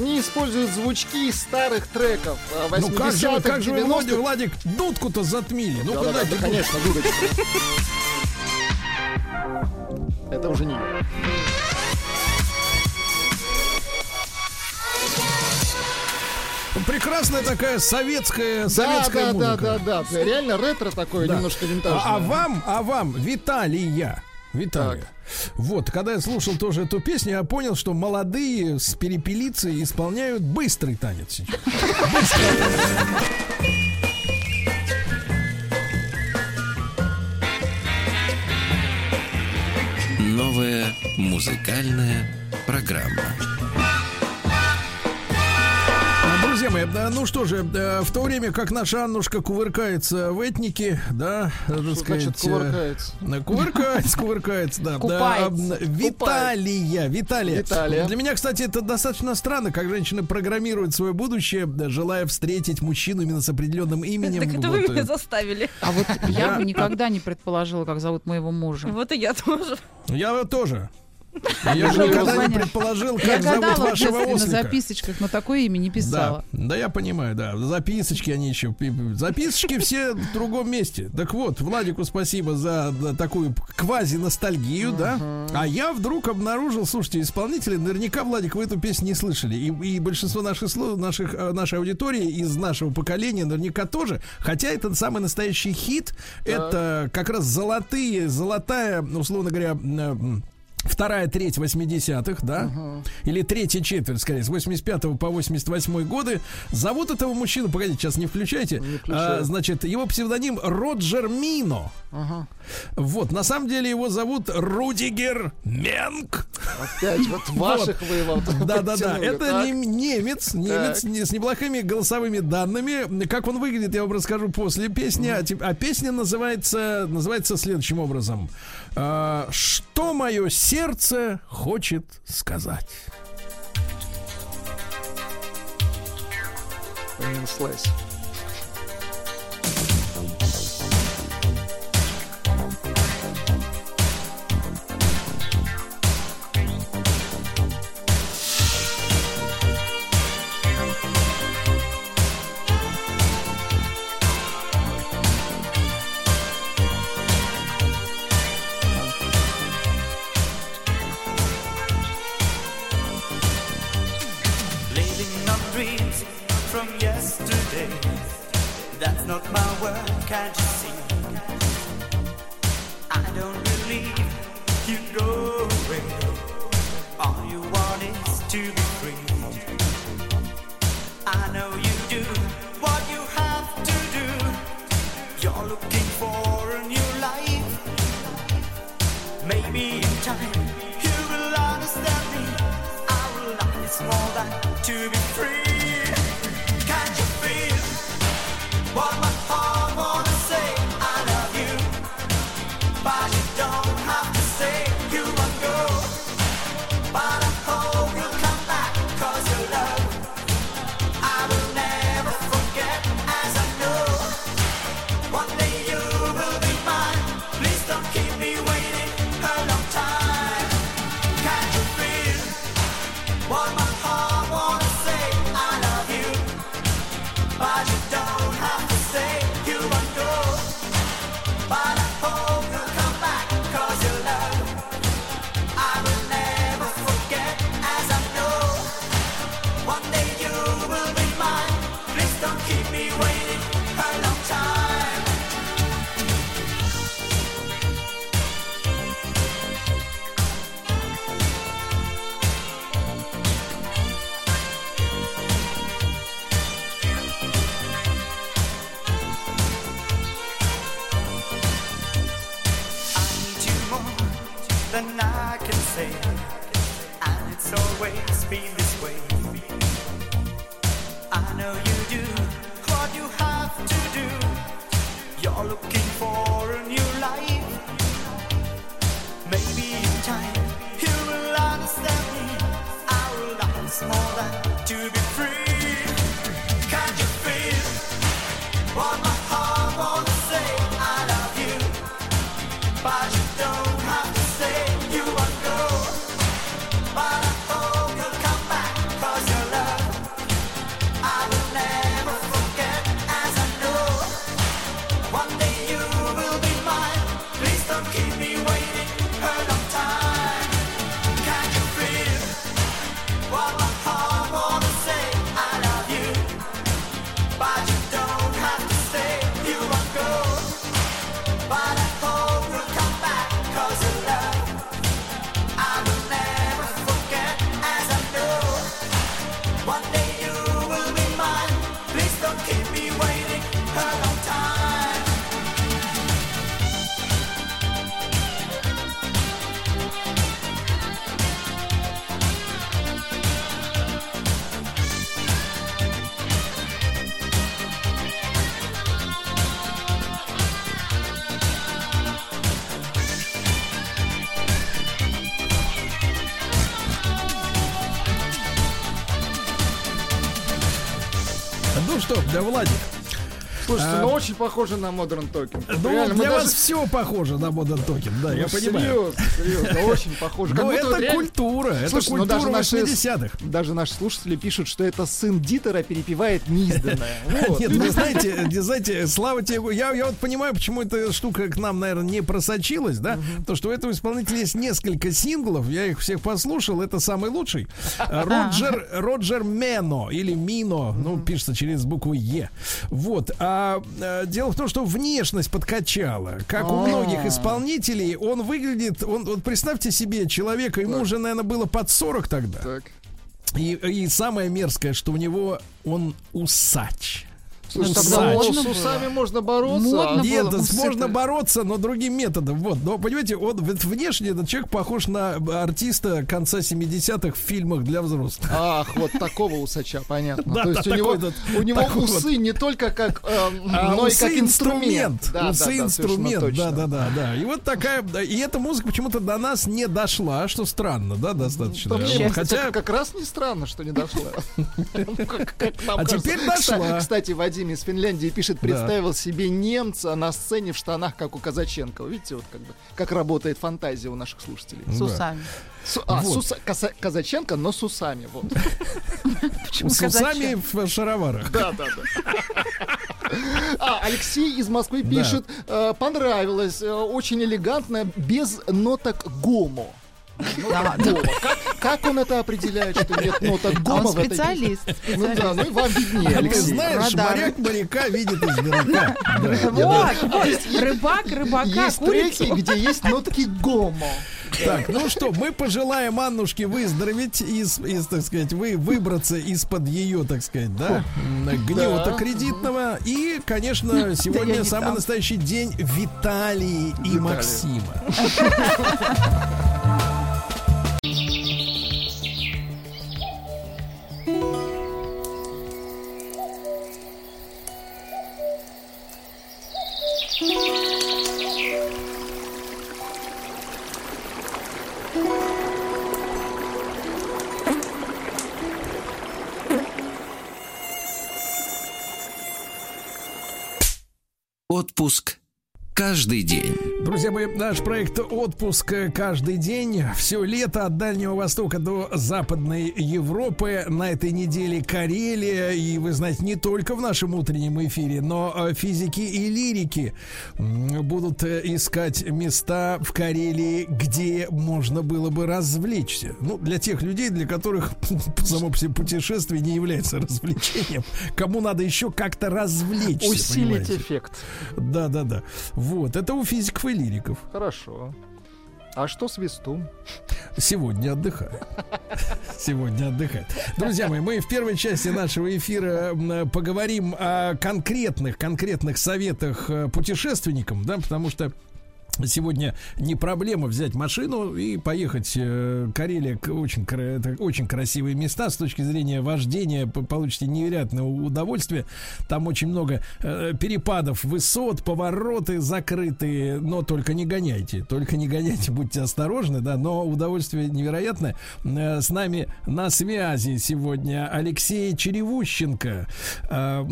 использует звучки из старых треков э, 80-х, Ну как же, вы- как же вы, 90-х. Владик, Владик, дудку-то затмили? Ну Да-да-да, куда да, конечно, дудочка. Это уже не я. Прекрасная такая советская, Да, советская да, да, музыка. да, да. Реально ретро такое, Да. немножко винтажное. А, а вам, а вам, Виталия. Виталия. Вот, когда я слушал тоже эту песню, я понял, что молодые с перепелицей исполняют быстрый танец сейчас. Новая музыкальная программа. Друзья мои, ну что же, э, в то время как наша Аннушка кувыркается в этнике, да, так Что сказать, значит э, кувыркается? э, Кувыркается, кувыркается, да. да. Купается. Виталия, Виталия. Виталия. Для меня, кстати, это достаточно странно, как женщина программирует свое будущее, желая встретить мужчину именно с определенным именем. Так это Вот, вы меня э, заставили. А вот я бы никогда не предположила, как зовут моего мужа. Вот и я тоже. Я вот тоже. Я же никогда не предположил, как зовут вашего детстве на ослика. записочках, но такое имя не писала. да, я понимаю, да. Записочки они еще. пи- пи- Записочки все в другом месте. Так вот, Владику спасибо за, такую квази-ностальгию, да. А я вдруг обнаружил, слушайте, исполнители, наверняка, Владик, вы эту песню не слышали. И, большинство наших, наших, э, нашей аудитории из нашего поколения наверняка тоже. Хотя это самый настоящий хит. Это как раз золотые, золотая, условно говоря, м, Вторая треть 80-х, да? Или третья четверть, скорее, с 85 по 88 годы. Зовут этого мужчину, погодите, сейчас не включайте. включаю. А, значит, его псевдоним Роджер Мино. Вот, на самом деле его зовут Рудигер Менг. Опять вот ваших вот Да, да, да. подтянули, Это не- немец, немец не- с неплохими голосовыми данными. Как он выглядит, я вам расскажу после песни. А, а песня называется, называется следующим образом: А, Что мое сердце хочет сказать? Владик, очень похоже на Modern Talking. ну, Реально, для даже- вас все похоже на Modern Talking, да, я Ну, понимаю. Серьезно, серьезно, очень похоже. Как Но это реально- культура, это Слушай, ну культура даже наши- 80-х. Даже наши слушатели пишут, что это сын Дитера перепевает неизданное. Вот. Нет, вы знаете, э, знаете, слава тебе, я, я вот понимаю, почему эта штука к нам, наверное, не просочилась, да? То, что у этого исполнителя есть несколько синглов, я их всех послушал, это самый лучший. А, Роджер, Роджер Мено или Мино, ну, пишется через букву Е. Вот. А, дело в том, что внешность подкачала. Как у А. многих исполнителей, он выглядит, он, вот представьте себе человека, ему уже, наверное, было под 40 тогда. Так. И, и самое мерзкое, что у него он усач. Слушай, тогда Можно с усами можно бороться. Модно а- Нет, было, да, можно это- бороться, но другим методом. Вот, но понимаете, он вот внешне этот человек похож на артиста конца 70-х в фильмах для взрослых. Ах, вот такого усача, понятно. Да, То есть да, у него, вот, у него такой усы не только как, эм, А но и усы как инструмент. Да, да, усы да, инструмент, да, да, да, да. И вот такая, да, и эта музыка почему-то до нас не дошла, что странно, да, достаточно. Да, Вот, кажется, Хотя, как раз не странно, что не дошла. Ну, А теперь дошла. Кстати, Вадим из Финляндии пишет, представил себе немца на сцене в штанах, как у Казаченко. Видите, вот как бы, как работает фантазия у наших слушателей. С усами. С- а, с Вот. уса- Каза- Казаченко, но с усами. Вот. Почему с усами в шароварах. Да, да, да. А, Алексей из Москвы пишет, э, понравилось, э, очень элегантно, без ноток гомо. Да, Гомо. Как, как он это определяет, что нет ноток А гомо он в этой специалист. Ну да, ну и вам виднее, А ты Алексей. знаешь, Радар. моряк моряка видит из. Да. Вот, вот, рыбак, рыбака, Есть треки, курицу. где есть нотки гомо. Так, ну что, мы пожелаем Аннушке выздороветь из, из, так сказать, вы выбраться из-под ее, так сказать, да, гнета Да. кредитного. И, конечно, сегодня самый настоящий день Виталии и Виталия. Максима. Отпуск каждый день. Друзья мои, наш проект «Отпуск каждый день». Все лето от Дальнего Востока до Западной Европы. На этой неделе Карелия. И, вы знаете, не только в нашем утреннем эфире, но э, физики и лирики будут э, искать места в Карелии, где можно было бы развлечься. Ну, для тех людей, для которых само по себе путешествие не является развлечением. Кому надо еще как-то развлечься, Усилить понимаете? эффект. Да, да, да. Вот, это у физиков и лириков. Хорошо. А что свистун? Сегодня отдыхает. Сегодня отдыхает. Друзья мои, мы в первой части нашего эфира поговорим о конкретных, конкретных советах э, путешественникам, да, потому что Сегодня не проблема взять машину и поехать. э, Карелия очень, это очень красивые места с точки зрения вождения. Получите невероятное удовольствие. Там очень много э, перепадов высот, повороты закрытые. Но только не гоняйте. Только не гоняйте, будьте осторожны, да. Но удовольствие невероятное. Э, С нами на связи сегодня Алексей Черевущенко,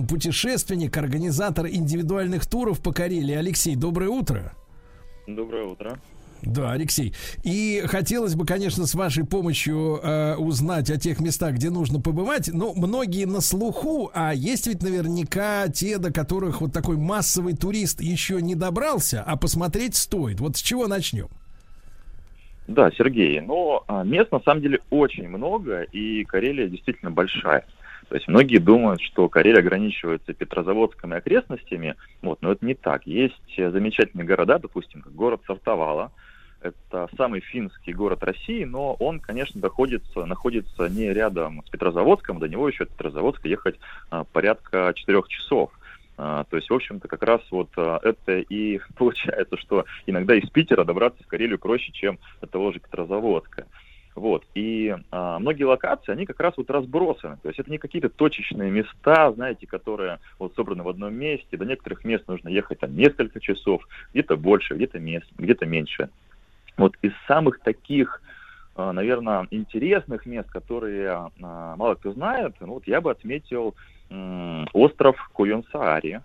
путешественник, организатор индивидуальных туров по Карелии. Алексей, доброе утро. Доброе утро. Да, Алексей. И хотелось бы, конечно, с вашей помощью э, узнать о тех местах, где нужно побывать. Но многие на слуху, а есть ведь наверняка те, до которых вот такой массовый турист еще не добрался, а посмотреть стоит. Вот с чего начнем? Да, Сергей, но а, мест на самом деле очень много, и Карелия действительно большая. То есть многие думают, что Карелия ограничивается Петрозаводском и окрестностями, вот, но это не так. Есть э, замечательные города, допустим, как город Сартовала. Это самый финский город России, но он, конечно, находится, находится не рядом с Петрозаводском, до него еще от Петрозаводска ехать а, порядка четырех часов. А, то есть, в общем-то, как раз вот а, это и получается, что иногда из Питера добраться в Карелию проще, чем от того же Петрозаводска. Вот. И а, многие локации, они как раз вот разбросаны. То есть это не какие-то точечные места, знаете, которые вот собраны в одном месте. До некоторых мест нужно ехать там несколько часов, где-то больше, где-то мест, где-то меньше. Вот из самых таких, наверное, интересных мест, которые а, мало кто знает, ну, вот я бы отметил м, остров Куйонсаари,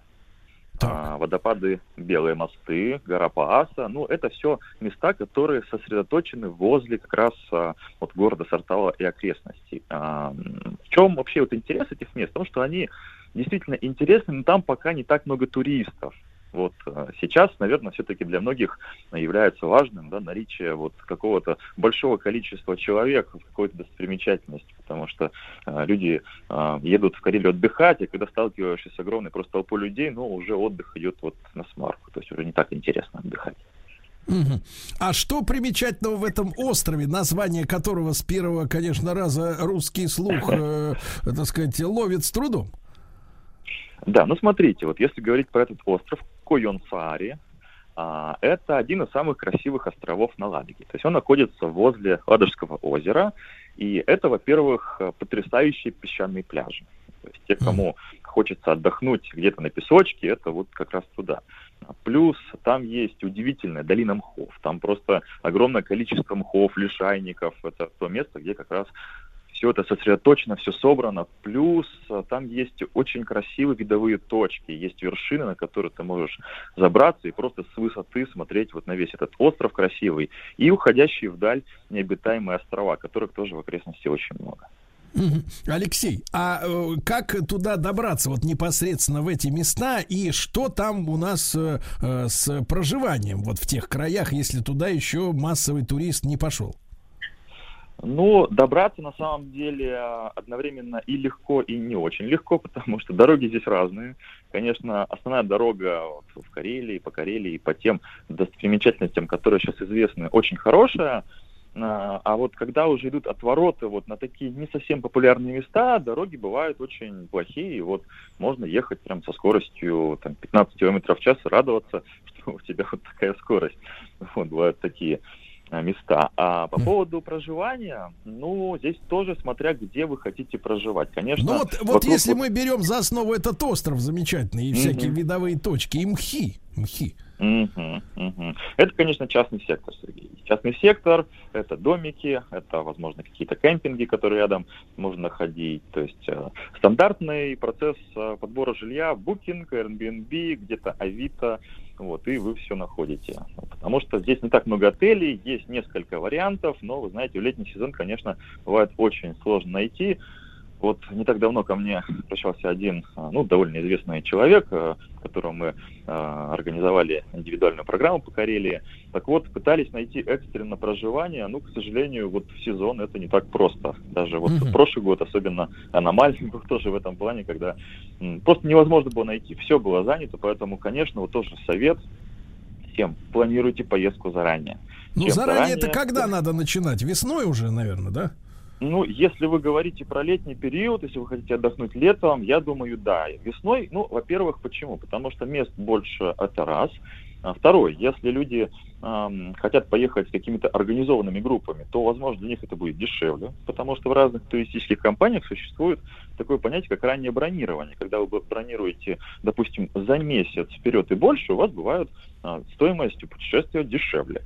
а, водопады Белые мосты, гора Пааса. Ну, это все места, которые сосредоточены возле как раз а, вот города Сартала и окрестностей. А, в чем вообще вот интерес этих мест? В том, что они действительно интересны, но там пока не так много туристов. Вот а, сейчас, наверное, все-таки для многих является важным да, наличие вот какого-то большого количества человек в какой-то достопримечательности, потому что а, люди а, едут в Карелию отдыхать, и когда сталкиваешься с огромной просто толпой людей, ну, уже отдых идет вот на смарку, то есть уже не так интересно отдыхать. Мгм. А что примечательного в этом острове, название которого с первого, конечно, раза русский слух, э, так сказать, ловит с трудом? Да, ну смотрите, вот если говорить про этот остров Койонсаари, а, это один из самых красивых островов на Ладоге. То есть он находится возле Ладожского озера, и это, во-первых, потрясающие песчаные пляжи. То есть те, кому хочется отдохнуть где-то на песочке, это вот как раз туда. А Плюс там есть удивительная долина мхов. Там просто огромное количество мхов, лишайников. Это то место, где как раз все это сосредоточено, все собрано. Плюс а, там есть очень красивые видовые точки, есть вершины, на которые ты можешь забраться и просто с высоты смотреть вот на весь этот остров красивый и уходящие вдаль необитаемые острова, которых тоже в окрестности очень много. Алексей, а э, как туда добраться вот непосредственно в эти места и что там у нас э, э, с проживанием вот в тех краях, если туда еще массовый турист не пошел? Ну, добраться на самом деле а, одновременно и легко, и не очень легко, потому что дороги здесь разные. Конечно, основная дорога вот в Карелии, по Карелии и по тем достопримечательностям, которые сейчас известны, очень хорошая. А а вот когда уже идут отвороты вот на такие не совсем популярные места, дороги бывают очень плохие. И вот можно ехать прям со скоростью там, 15 км в час и радоваться, что у тебя вот такая скорость. Вот, бывают такие места. А по поводу проживания, ну, здесь тоже смотря где вы хотите проживать. Конечно, Ну вот, вот вокруг если мы берем за основу этот остров замечательный и всякие Мгм. видовые точки, и мхи, мхи. Мгм, мгм. Это, конечно, частный сектор, Сергей. Частный сектор – это домики, это, возможно, какие-то кемпинги, которые рядом можно находить. То есть э, стандартный процесс э, подбора жилья, букинг, Airbnb, где-то Авито, вот, и вы все находите. Потому что здесь не так много отелей, есть несколько вариантов, но, вы знаете, в летний сезон, конечно, бывает очень сложно найти. Вот не так давно ко мне обращался один, а, ну, довольно известный человек, э, которому мы э, организовали индивидуальную программу по Карелии. Так вот, пытались найти экстренно проживание, ну, к сожалению, вот в сезон это не так просто. Даже вот Мгм. прошлый год особенно аномальный был тоже в этом плане, когда просто невозможно было найти. Все было занято, поэтому, конечно, вот тоже совет всем, планируйте поездку заранее. Ну, заранее это когда надо начинать? Весной уже, наверное, да? Ну, если вы говорите про летний период, если вы хотите отдохнуть летом, я думаю, да. Весной, ну, во-первых, почему? Потому что мест больше, это раз. А Второй, если люди ам, хотят поехать с какими-то организованными группами, то, возможно, для них это будет дешевле, потому что в разных туристических компаниях существует такое понятие, как раннее бронирование. Когда вы бронируете, допустим, за месяц вперед и больше, у вас бывает а, стоимость путешествия дешевле.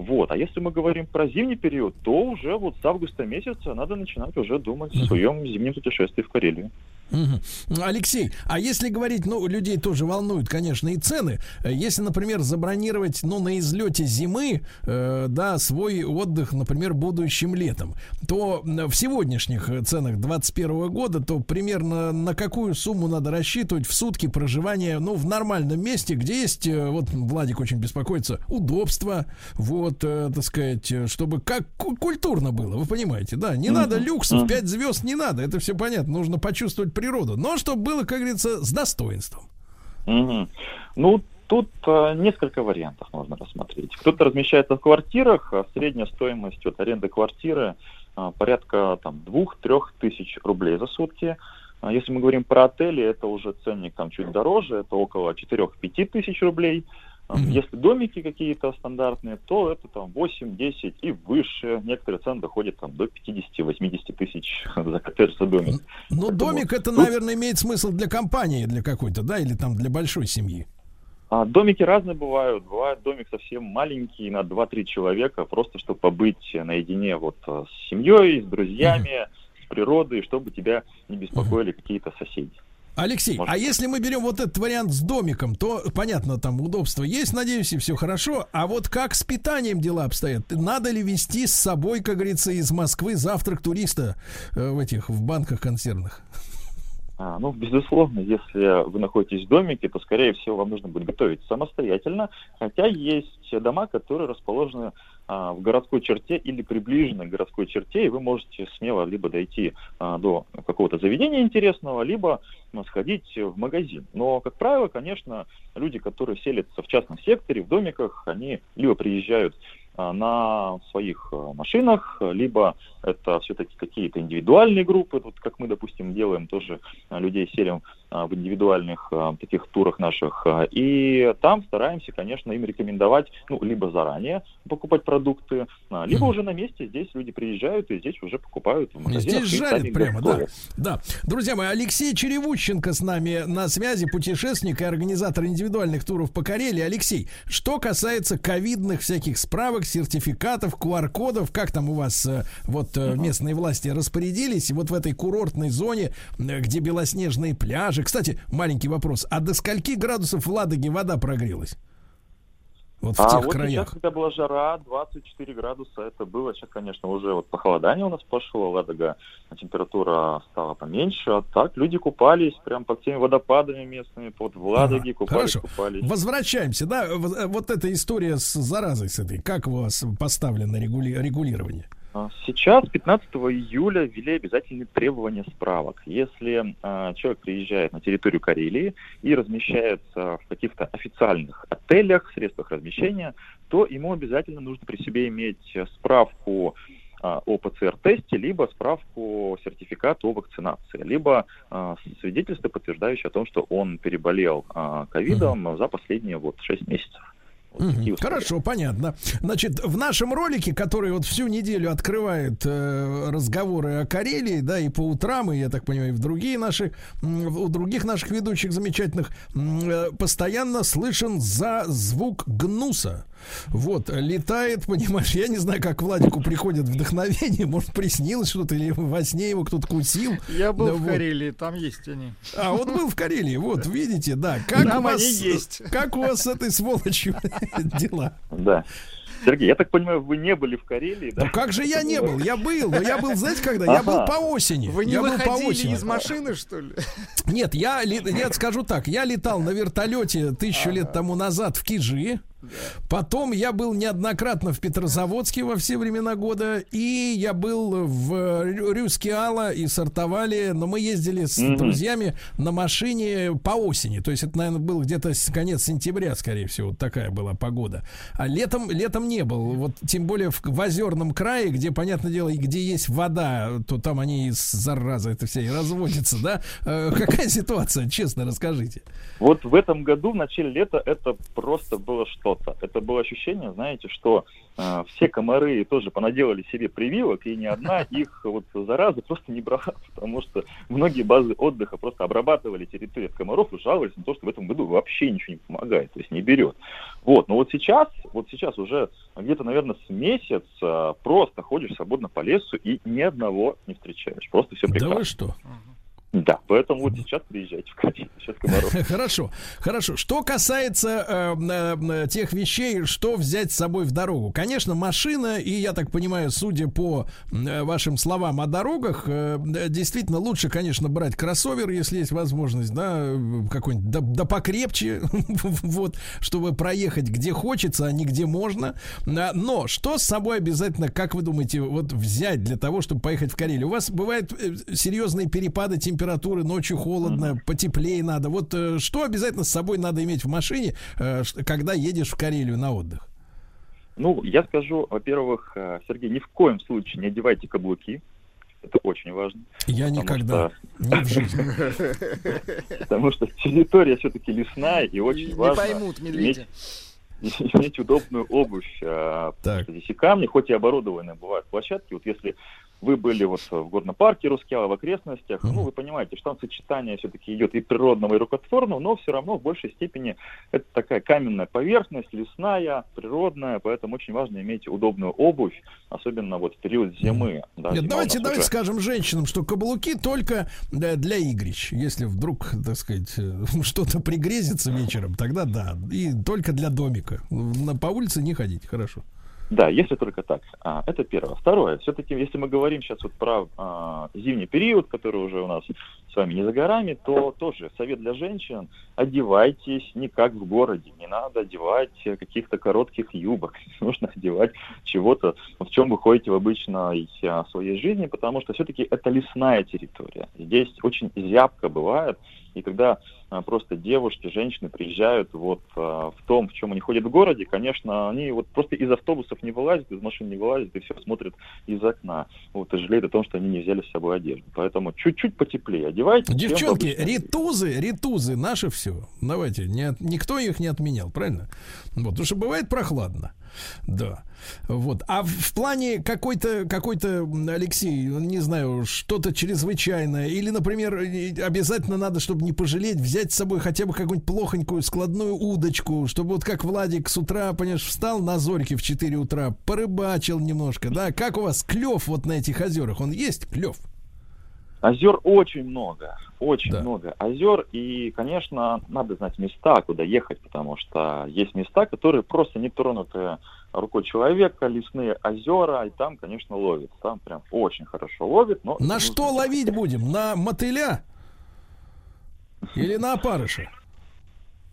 Вот. А если мы говорим про зимний период, то уже вот с августа месяца надо начинать уже думать о своем зимнем путешествии в Карелию. Алексей, а если говорить, ну, людей тоже волнуют, конечно, и цены. Э, Если, например, забронировать, ну, на излете зимы, э, да, свой отдых, например, будущим летом, то в сегодняшних э, ценах 2021 года, то примерно на какую сумму надо рассчитывать в сутки проживания, ну, в нормальном месте, где есть, э, вот Владик очень беспокоится, удобство, вот, э, так сказать, чтобы как ку- культурно было, вы понимаете, да, не надо люксов, Мгм. 5 звезд не надо, это все понятно, нужно почувствовать природу, но чтобы было, как говорится, с достоинством. Мгм. Ну, тут э, несколько вариантов можно рассмотреть. Кто-то размещается в квартирах, а средняя стоимость от аренды квартиры а, порядка там двух-трех тысяч рублей за сутки. А Если мы говорим про отели, это уже ценник там чуть дороже, это около 4-5 тысяч рублей. А Если домики какие-то стандартные, то это там 8-10 и выше. Некоторые цены доходят там до 50-80 тысяч за коттедж за домик. Ну, домик это, наверное, имеет смысл для компании, для какой-то, да, или там для большой семьи. А, домики разные бывают. Бывает домик совсем маленький, на 2-3 человека, просто чтобы побыть наедине вот э, с семьей, с друзьями, с природой, чтобы тебя не беспокоили какие-то соседи. Алексей, Может, а если мы берем вот этот вариант с домиком, то понятно, там удобство есть, надеюсь, и все хорошо. А вот как с питанием дела обстоят? Надо ли вести с собой, как говорится, из Москвы завтрак туриста э, в этих в банках консервных? А, ну, безусловно, если вы находитесь в домике, то, скорее всего, вам нужно будет готовить самостоятельно, хотя есть дома, которые расположены а, в городской черте или приближены к городской черте, и вы можете смело либо дойти а, до какого-то заведения интересного, либо ну, сходить в магазин. Но, как правило, конечно, люди, которые селятся в частном секторе, в домиках, они либо приезжают а, на своих а, машинах, либо это все-таки какие-то индивидуальные группы, вот как мы, допустим, делаем, тоже а, людей селим в индивидуальных а, таких турах наших, а, и там стараемся, конечно, им рекомендовать, ну, либо заранее покупать продукты, а, либо уже на месте, здесь люди приезжают и здесь уже покупают в магазинах. Здесь жарят прямо, да. Да. Друзья мои, Алексей Черевущенко с нами на связи, путешественник и организатор индивидуальных туров по Карелии. Алексей, что касается ковидных всяких справок, сертификатов, QR-кодов, как там у вас э, вот э, местные власти распорядились, и вот в этой курортной зоне, э, где белоснежные пляжи. Кстати, маленький вопрос, а до скольки градусов в Ладоге вода прогрелась? Вот в а тех вот краях. сейчас, когда была жара, 24 градуса, это было. Сейчас, конечно, уже вот похолодание у нас пошло, Ладога, температура стала поменьше. А так люди купались прям под теми водопадами местными, вот вЛадоге купались, Хорошо. купались. Возвращаемся, да, вот эта история с заразой с этой, как у вас поставлено регули- регулирование? А, Сейчас, 15 июля, ввели обязательные требования справок. Если а, человек приезжает на территорию Карелии и размещается в каких-то официальных отелях, средствах размещения, то ему обязательно нужно при себе иметь э, справку а, о ПЦР-тесте, либо справку сертификат о вакцинации, либо а, свидетельство, подтверждающее о том, что он переболел ковидом за последние вот 6 месяцев. Хорошо, понятно. Значит, в нашем ролике, который вот всю неделю открывает э, разговоры о Карелии, да, и по утрам, и, я так понимаю, и в другие наши, у других наших ведущих замечательных, э, постоянно слышен за звук гнуса. Вот, летает, понимаешь, я не знаю, как Владику приходит вдохновение, может, приснилось что-то, или во сне его кто-то кусил. Я был Да, в вот. Карелии, там есть они. А, вот был в Карелии, вот, видите, да. Как Там у вас, они есть. Как у вас с этой сволочью дела? Да. Сергей, я так понимаю, вы не были в Карелии, да? Ну как же я не был? Я был, но я был, знаете, когда? Я был по осени. Вы не я был по выходили осени. из машины, что ли? Нет, я, я скажу так, я летал на вертолете тысячу лет тому назад в Кижи. Потом я был неоднократно в Петрозаводске во все времена года. И я был в Рю- Рюскеала и Сартовали. Но мы ездили с Мгм. друзьями на машине по осени. То есть это, наверное, был где-то конец сентября, скорее всего. Такая была погода. А летом, летом не был. Вот тем более в, в озерном крае, где, понятное дело, и где есть вода, то там они, из зараза, это все и разводятся, да? Э, какая ситуация, честно расскажите. Вот в этом году, в начале лета, это просто было что-то. Это было ощущение, знаете, что э, все комары тоже понаделали себе прививок, и ни одна их вот зараза просто не брала, потому что многие базы отдыха просто обрабатывали территорию от комаров и жаловались на то, что в этом году вообще ничего не помогает, то есть не берет. Вот, но вот сейчас, вот сейчас уже где-то, наверное, с месяц э, просто ходишь свободно по лесу и ни одного не встречаешь. Просто все Да прекрасно. вы что? Да, поэтому вот сейчас приезжайте в комаров. Хорошо, хорошо. Что касается э, э, э, тех вещей, что взять с собой в дорогу? Конечно, машина, и я так понимаю, судя по э, вашим словам о дорогах, э, э, действительно лучше, конечно, брать кроссовер, если есть возможность, да, э, какой-нибудь, да, да покрепче, вот, чтобы проехать где хочется, а не где можно. Но что с собой обязательно, как вы думаете, вот взять для того, чтобы поехать в Карелию? У вас бывают э, серьезные перепады температуры, ночью холодно, потеплее надо. Вот э, что обязательно с собой надо иметь в машине, э, когда едешь в Карелию на отдых? Ну, я скажу, во-первых, э, Сергей, ни в коем случае не одевайте каблуки. Это очень важно. Я никогда, что- не в жизни. Потому что территория все-таки лесная и очень Не важно поймут медведи. иметь, удобную обувь. Так. Здесь и камни, хоть и оборудованные бывают площадки. Вот если вы были вот в горном парке Рускеала, в окрестностях, ну, вы понимаете, что там сочетание все-таки идет и природного, и рукотворного, но все равно в большей степени это такая каменная поверхность, лесная, природная, поэтому очень важно иметь удобную обувь, особенно вот в период зимы. Да, Нет, зима давайте, давайте уже- скажем женщинам, что каблуки только для, для игрищ. Если вдруг, так сказать, э, что-то пригрезится вечером, тогда да. И только для домика. На, по улице не ходить, хорошо. Да, если только так. А, это первое. Второе, все-таки, если мы говорим сейчас вот про а, зимний период, который уже у нас с вами не за горами, то тоже совет для женщин, одевайтесь не как в городе, не надо одевать каких-то коротких юбок, нужно одевать чего-то, в чем вы ходите в обычной а, своей жизни, потому что все-таки это лесная территория. Здесь очень зябко бывает, и когда а, просто девушки, женщины приезжают вот а, в том, в чем они ходят в городе, конечно, они вот просто из автобусов не вылазят, из машин не вылазят и все смотрят из окна. Вот и жалеют о том, что они не взяли с собой одежду. Поэтому чуть-чуть потеплее в Девчонки, ритузы, ритузы, наше все. Давайте, не от- никто их не отменял, правильно? Вот, потому что бывает прохладно. Да. Вот. А в, плане какой-то, какой-то, Алексей, не знаю, что-то чрезвычайное, или, например, обязательно надо, чтобы не пожалеть, взять с собой хотя бы какую-нибудь плохонькую складную удочку, чтобы вот как Владик с утра, понимаешь, встал на зорьке в 4 утра, порыбачил немножко, да? Как у вас клев вот на этих озерах? Он есть клев? Озер очень много, очень много озер, и, конечно, надо знать места, куда ехать, потому что есть места, которые просто не тронуты рукой человека, лесные озера, и там, конечно, ловит, там прям очень хорошо ловит, но На что ловить будем? На мотыля? Или на опарыша?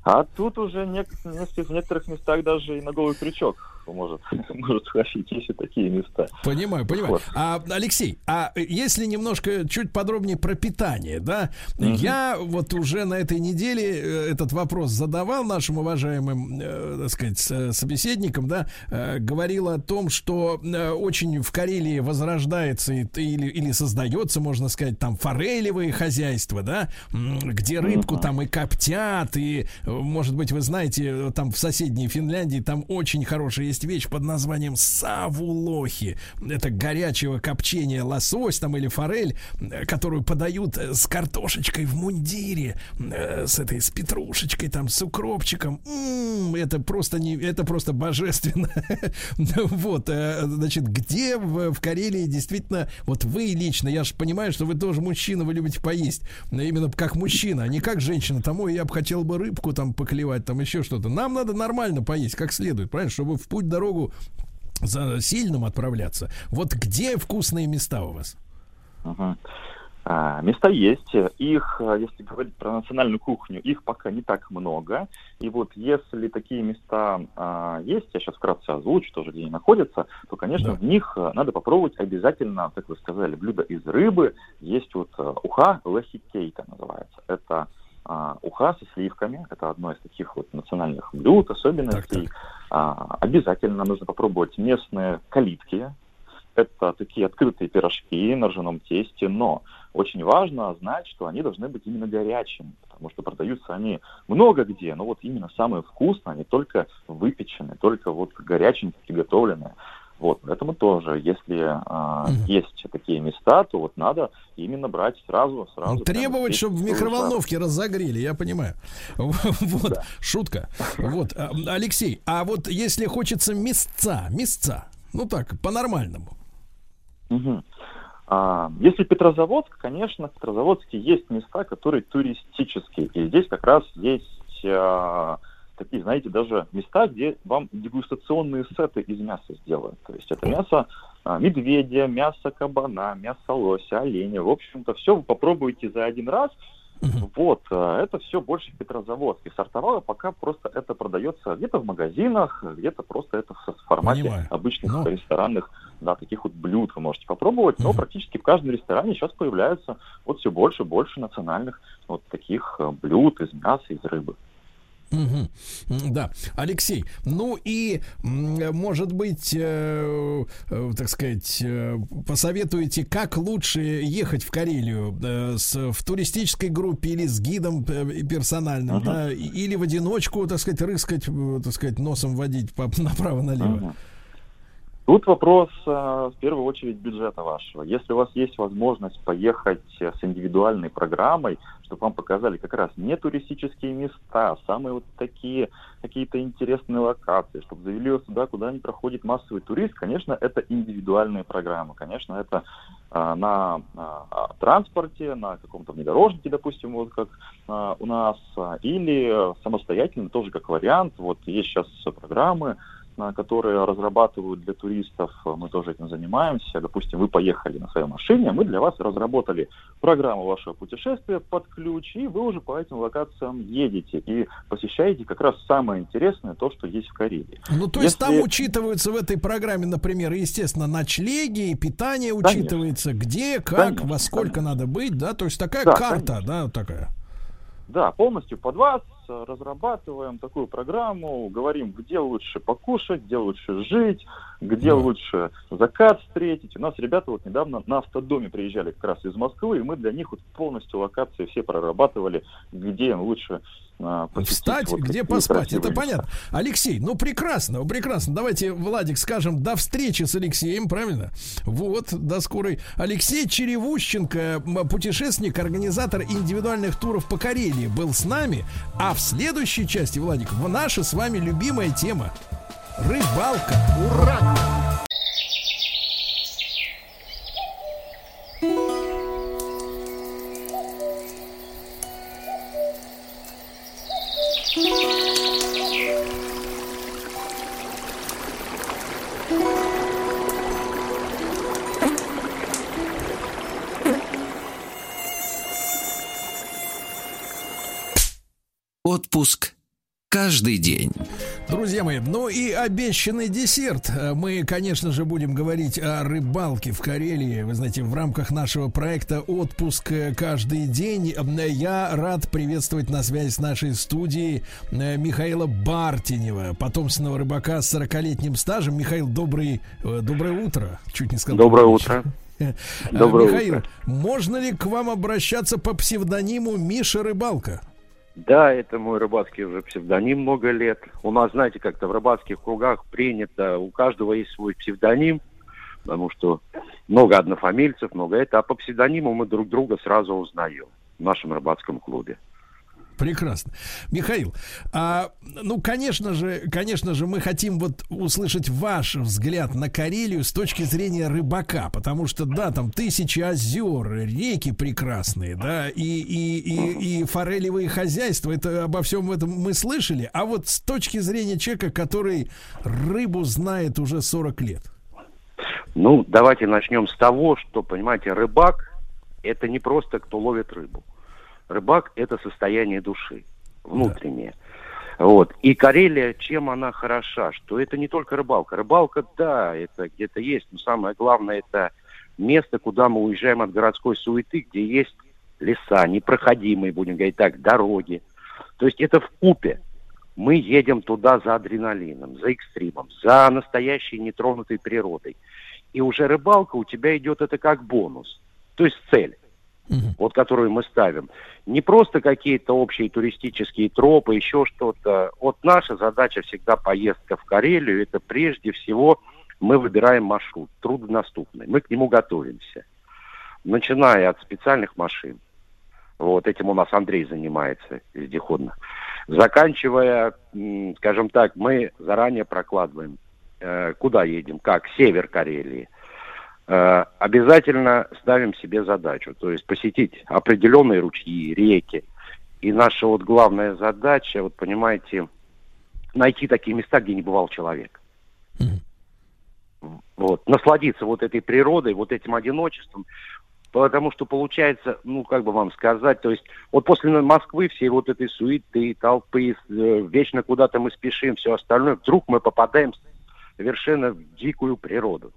А тут уже в некоторых местах даже и на голый крючок может, может схватить, есть и такие места. Понимаю, понимаю. Вот. А, Алексей, а если немножко чуть подробнее про питание, да? Я вот уже на этой неделе э, этот вопрос задавал нашим уважаемым, э, так сказать, собеседникам, да, э, говорил о том, что э, очень в Карелии возрождается и- или, или создается, можно сказать, там форелевые хозяйства, да, где рыбку там и коптят, и, э, может быть, вы знаете, там в соседней Финляндии там очень хорошая есть вещь под названием савулохи. Это горячего копчения лосось там или форель, э, которую подают э, с картошечкой в мундире, э, с этой, с петрушечкой там, с укропчиком. М, это просто не, это просто божественно. Вот, значит, где в, в Карелии действительно, вот вы лично, я же понимаю, что вы тоже мужчина, вы любите поесть, но именно как мужчина, а не как женщина. Тому я бы хотел бы рыбку там поклевать, там еще что-то. Нам надо нормально поесть, как следует, правильно, чтобы в путь дорогу за сильным отправляться. Вот где вкусные места у вас? Мгм. А, Места есть, их, а, если говорить про национальную кухню, их пока не так много. И вот если такие места а, есть, я сейчас вкратце озвучу тоже, где они находятся, то, конечно, в них а, надо попробовать обязательно, как вы сказали, блюдо из рыбы. Есть вот а, уха лахикейта называется. Это а, уха со сливками, это одно из таких вот национальных блюд, особенностей. А, обязательно нужно попробовать местные калитки, это такие открытые пирожки на ржаном тесте, но очень важно знать, что они должны быть именно горячими, потому что продаются они много где, но вот именно самые вкусные, они только выпеченные, только вот горяченькие, приготовленные. Вот, поэтому тоже, если а, есть такие места, то вот надо именно брать сразу, сразу. Требовать, прямо чтобы в здесь, микроволновке разогрели, я понимаю. Вот, шутка. Вот, а, Алексей, а вот если хочется мясца, мясца, ну так, по-нормальному. Мгм. А, Если Петрозаводск, конечно, в Петрозаводске есть места, которые туристические. И здесь как раз есть а, такие, знаете, даже места, где вам дегустационные сеты из мяса сделают. То есть это мясо а, медведя, мясо кабана, мясо лося, оленя. В общем-то, все вы попробуете за один раз. Вот, а, это все больше в Петрозаводске. Сортовало пока просто это продается где-то в магазинах, где-то просто это в формате Понимаю. обычных ресторанных, да, таких вот блюд вы можете попробовать. Но практически в каждом ресторане сейчас появляются вот все больше и больше национальных вот таких э, блюд из мяса, из рыбы. М, Да, Алексей, ну и, может быть, э, э, так сказать, э, посоветуете, как лучше ехать в Карелию э, с, в туристической группе или с гидом э, персональным, да, и- или в одиночку, так сказать, рыскать, э, так сказать, носом водить по- направо-налево? Тут вопрос э, в первую очередь бюджета вашего. Если у вас есть возможность поехать э, с индивидуальной программой, чтобы вам показали как раз не туристические места, а самые вот такие какие-то интересные локации, чтобы завели вас туда, куда не проходит массовый турист, конечно, это индивидуальные программы. Конечно, это а, на а, транспорте, на каком-то внедорожнике, допустим, вот как а, у нас, или самостоятельно, тоже как вариант. Вот есть сейчас программы, а, которые разрабатывают для туристов, мы тоже этим занимаемся. Допустим, вы поехали на своей машине, мы для вас разработали программу вашего путешествия под ключ, и вы уже по этим локациям едете и посещаете как раз самое интересное, то, что есть в Карелии. Ну, то есть Если- там учитываются в этой программе, например, естественно, ночлеги, и питание Конечно. учитывается, где, как, Конечно, во сколько надо быть, да, то есть такая Да, карта, да, вот такая. Да, полностью под вас э, разрабатываем такую программу, говорим, где лучше покушать, где лучше жить, где лучше закат встретить. У нас ребята вот недавно на автодоме приезжали как раз из Москвы, и мы для них вот полностью локации все прорабатывали, где им лучше а, посетить. Встать, вот где поспать, это понятно. Алексей, ну прекрасно, прекрасно. Давайте, Владик, скажем до встречи с Алексеем, правильно? Вот, до скорой. Алексей Черевущенко, путешественник, организатор индивидуальных туров по Карелии, был с нами. А в следующей части, Владик, наша с вами любимая тема. Рыбалка. Ура! Отпуск каждый день. Друзья мои, ну и обещанный десерт. Э, Мы, конечно же, будем говорить о рыбалке в Карелии. Вы знаете, в рамках нашего проекта «Отпуск э, каждый день» э, я рад приветствовать на связи с нашей студией Михаила Бартинева, потомственного рыбака с 40-летним стажем. Михаил, добрый, доброе утро. Чуть не сказал. Доброе утро. Доброе Михаил, утро. можно ли к вам обращаться по псевдониму Миша Рыбалка? Да, это мой рыбацкий уже псевдоним много лет. У нас, знаете, как-то в рыбацких кругах принято, у каждого есть свой псевдоним, потому что много однофамильцев, много это, а по псевдониму мы друг друга сразу узнаем в нашем рыбацком клубе. Прекрасно. Михаил, а, ну, конечно же, конечно же, мы хотим вот услышать ваш взгляд на Карелию с точки зрения рыбака, потому что, да, там тысячи озер, реки прекрасные, да, и, и, и, и форелевые хозяйства, это обо всем этом мы слышали, а вот с точки зрения человека, который рыбу знает уже 40 лет. Ну, давайте начнем с того, что, понимаете, рыбак – это не просто кто ловит рыбу. Рыбак – это состояние души, внутреннее. Вот. И Карелия, чем она хороша? Что это не только рыбалка. Рыбалка, да, это где-то есть, но самое главное, это место, куда мы уезжаем от городской суеты, где есть леса, непроходимые, будем говорить так, дороги. То есть это в купе. Мы едем туда за адреналином, за экстримом, за настоящей нетронутой природой. И уже рыбалка у тебя идет это как бонус. То есть цель, вот которую мы ставим. Не просто какие-то общие туристические тропы, еще что-то. Вот наша задача всегда поездка в Карелию. Это прежде всего мы выбираем маршрут труднодоступный. Мы к нему готовимся. Начиная от специальных машин. Вот этим у нас Андрей занимается вездеходно. Заканчивая, скажем так, мы заранее прокладываем, э, куда едем, как север Карелии. Э, обязательно ставим себе задачу, то есть посетить определенные ручьи, реки. И наша вот главная задача, вот понимаете, найти такие места, где не бывал человек. Вот, насладиться вот этой природой, вот этим одиночеством, потому что получается, ну, как бы вам сказать, то есть вот после Москвы всей вот этой суеты, толпы, э, вечно куда-то мы спешим, все остальное, вдруг мы попадаем совершенно в дикую природу.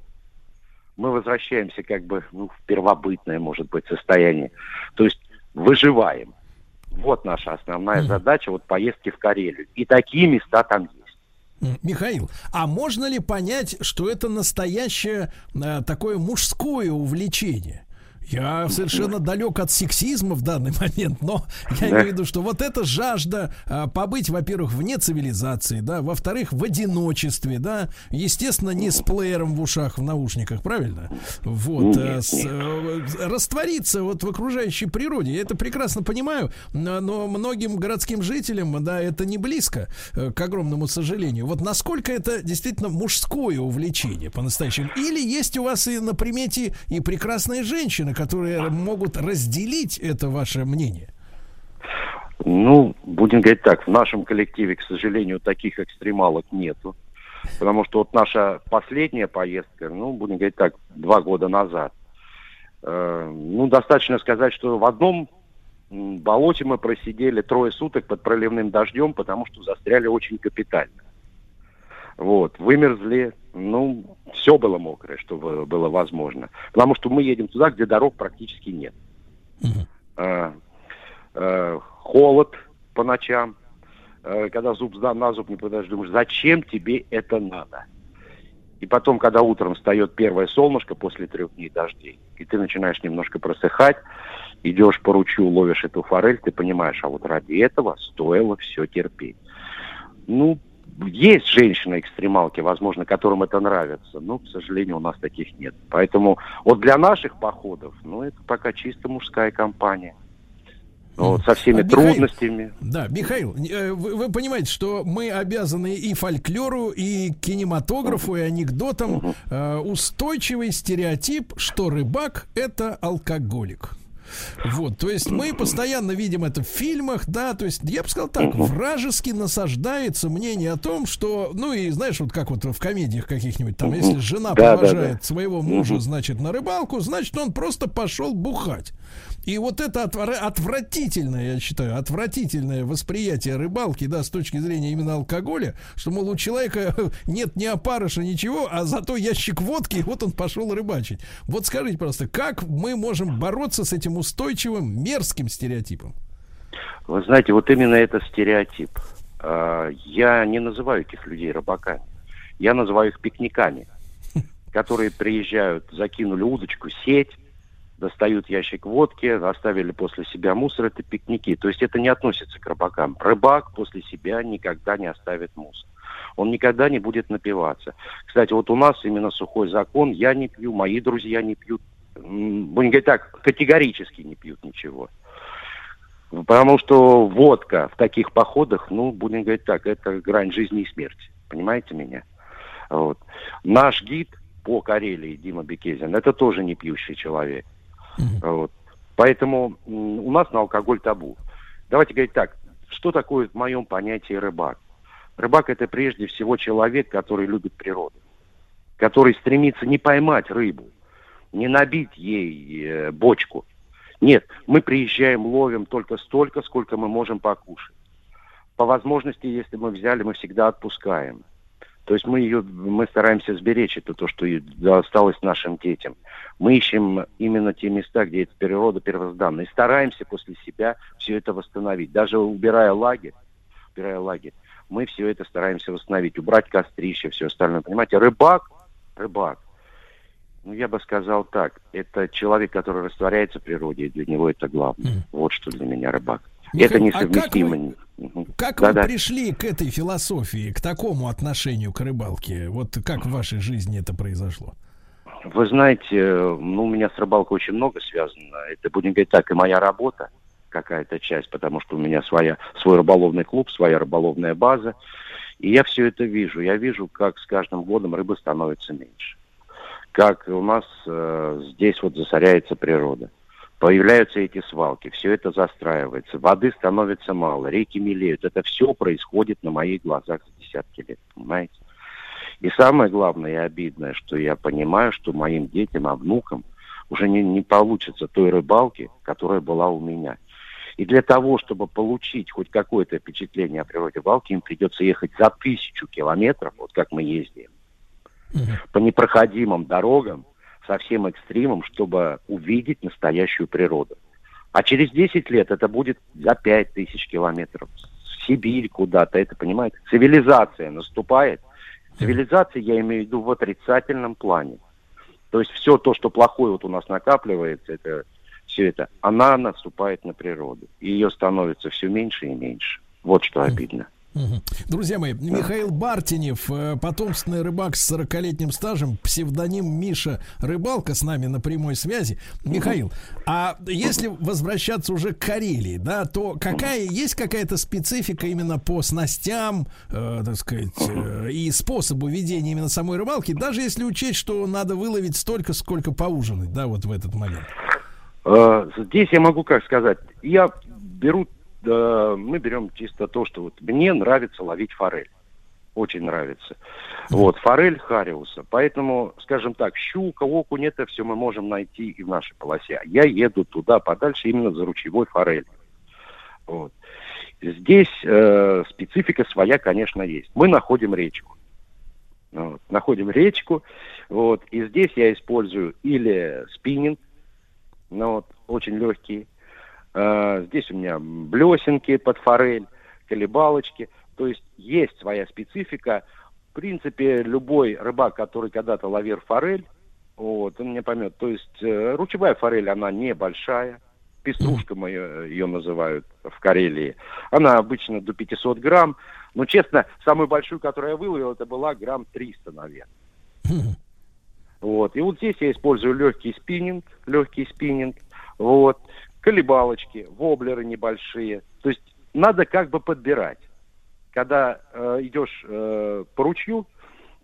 Мы возвращаемся как бы ну, в первобытное, может быть, состояние. То есть выживаем. Вот наша основная задача, вот поездки в Карелию. И такие места там есть. Михаил, а можно ли понять, что это настоящее э, такое мужское увлечение? Я совершенно далек от сексизма в данный момент, но я имею в виду, что вот эта жажда а, побыть, во-первых, вне цивилизации, да, во-вторых, в одиночестве, да, естественно, не с плеером в ушах, в наушниках, правильно? Вот, а, с, э, раствориться вот в окружающей природе. Я это прекрасно понимаю, но но многим городским жителям, да, это не близко, э, к огромному сожалению. Вот насколько это действительно мужское увлечение по-настоящему? Или есть у вас и на примете и прекрасные женщины, которые могут разделить это ваше мнение? Ну, будем говорить так, в нашем коллективе, к сожалению, таких экстремалок нету. Потому что вот наша последняя поездка, ну, будем говорить так, два года назад. Э, ну, достаточно сказать, что в одном болоте мы просидели трое суток под проливным дождем, потому что застряли очень капитально. Вот, вымерзли, ну, все было мокрое, что бы- было возможно. Потому что мы едем туда, где дорог практически нет. Э, э, холод по ночам, Э, когда зуб за- на зуб не подожди, думаешь, зачем тебе это надо? И потом, когда утром встает первое солнышко после трех дней дождей, и ты начинаешь немножко просыхать, идешь по ручью, ловишь эту форель, ты понимаешь, а вот ради этого стоило все терпеть. Ну, есть женщины-экстремалки, возможно, которым это нравится, но, к сожалению, у нас таких нет. Поэтому вот для наших походов, ну, это пока чисто мужская компания. Ну, вот со всеми А, Михаил, трудностями. Да, Михаил, э, вы, вы понимаете, что мы обязаны и фольклору, и кинематографу, и анекдотам э, устойчивый стереотип, что рыбак это алкоголик. Вот, то есть мы постоянно видим это в фильмах, да, то есть я бы сказал так, вражески насаждается мнение о том, что, ну и знаешь, вот как вот в комедиях каких-нибудь, там, если жена Да, да, провожает да. своего мужа, значит, на рыбалку, значит, он просто пошел бухать. И вот это отвра- отвратительное, я считаю, отвратительное восприятие рыбалки, да, с точки зрения именно алкоголя, что, мол, у человека нет ни опарыша, ничего, а зато ящик водки, и вот он пошел рыбачить. Вот скажите, просто, как мы можем бороться с этим устойчивым, мерзким стереотипом? Вы знаете, вот именно это стереотип. А, Я не называю этих людей рыбаками. Я называю их пикниками, которые приезжают, закинули удочку, сеть, достают ящик водки, оставили после себя мусор, это пикники. То есть это не относится к рыбакам. Рыбак после себя никогда не оставит мусор. Он никогда не будет напиваться. Кстати, вот у нас именно сухой закон. Я не пью, мои друзья не пьют. Будем говорить так, категорически не пьют ничего. Потому что водка в таких походах, ну, будем говорить так, это грань жизни и смерти. Понимаете меня? Вот. Наш гид по Карелии, Дима Бекезин, это тоже не пьющий человек. Вот. Поэтому у нас на алкоголь табу. Давайте говорить так, что такое в моем понятии рыбак? Рыбак это прежде всего человек, который любит природу, который стремится не поймать рыбу, не набить ей э, бочку. Нет, мы приезжаем, ловим только столько, сколько мы можем покушать. По возможности, если мы взяли, мы всегда отпускаем. То есть мы ее, мы стараемся сберечь это то, что осталось нашим детям. Мы ищем именно те места, где эта природа первозданная. И стараемся после себя все это восстановить. Даже убирая лагерь, убирая лагерь, мы все это стараемся восстановить. Убрать кострище, все остальное. Понимаете, рыбак, рыбак, ну, я бы сказал так, это человек, который растворяется в природе, и для него это главное. Вот что для меня рыбак. Михаил, это а как несовместимо. вы-. Как Да-да. вы пришли к этой философии, к такому отношению к рыбалке? Вот как в вашей жизни это произошло? Вы знаете, ну, у меня с рыбалкой очень много связано. Это, будем говорить так, и моя работа какая-то часть, потому что у меня своя, свой рыболовный клуб, своя рыболовная база. И я все это вижу. Я вижу, как с каждым годом рыбы становится меньше. Как у нас э, здесь вот засоряется природа. Появляются эти свалки, все это застраивается, воды становится мало, реки мелеют. Это все происходит на моих глазах за десятки лет, понимаете? И самое главное и обидное, что я понимаю, что моим детям, а внукам уже не, не получится той рыбалки, которая была у меня. И для того, чтобы получить хоть какое-то впечатление о природе рыбалки, им придется ехать за тысячу километров, вот как мы ездим, по непроходимым дорогам, со всем экстримом, чтобы увидеть настоящую природу. А через 10 лет это будет за 5 тысяч километров. В Сибирь куда-то, это, понимаете? Цивилизация наступает. Цивилизация, я имею в виду в отрицательном плане. То есть все то, что плохое вот у нас накапливается, это все это, она наступает на природу. И ее становится все меньше и меньше. Вот что обидно. Друзья мои, Михаил Бартинев, э, потомственный рыбак с 40-летним стажем, псевдоним Миша Рыбалка с нами на прямой связи. Михаил, а если возвращаться уже к Карелии, да, то какая есть какая-то специфика именно по снастям, э, так сказать, э, и способу ведения именно самой рыбалки, даже если учесть, что надо выловить столько, сколько поужинать, да, вот в этот момент. Э, Здесь я могу как сказать, я беру, э, мы берем чисто то, что вот мне нравится ловить форель. Очень нравится. Вот, форель хариуса. Поэтому, скажем так, щука, окунь, это все мы можем найти и в нашей полосе. Я еду туда подальше именно за ручевой форель. Вот. Здесь э, специфика своя, конечно, есть. Мы находим речку. Вот. Находим речку, вот, и здесь я использую или спиннинг, ну, вот, очень легкий. Э, здесь у меня блесенки под форель, колебалочки. То есть есть своя специфика. В принципе, любой рыбак, который когда-то ловил форель, вот, он меня поймет. То есть э, ручевая форель, она небольшая. Пеструшка мы ее, ее называют в Карелии. Она обычно до 500 грамм. Но, честно, самую большую, которую я выловил, это была грамм 300, наверное. Вот. И вот здесь я использую легкий спиннинг, легкий спиннинг, вот, колебалочки, воблеры небольшие. То есть надо как бы подбирать. Когда э, идешь э, по ручью,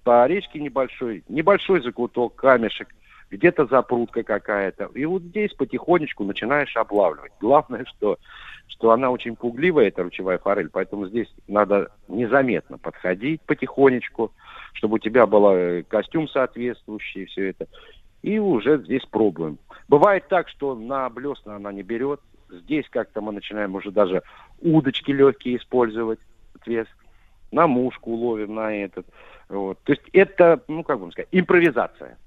по речке небольшой, небольшой закуток, камешек, где-то запрутка какая-то. И вот здесь потихонечку начинаешь облавливать. Главное, что, что она очень пугливая, эта ручевая форель, поэтому здесь надо незаметно подходить потихонечку, чтобы у тебя был э, костюм соответствующий, все это. И уже здесь пробуем. Бывает так, что на блесна она не берет. Здесь как-то мы начинаем уже даже удочки легкие использовать, отвес. На мушку ловим, на этот. Вот. То есть это, ну как бы сказать, импровизация.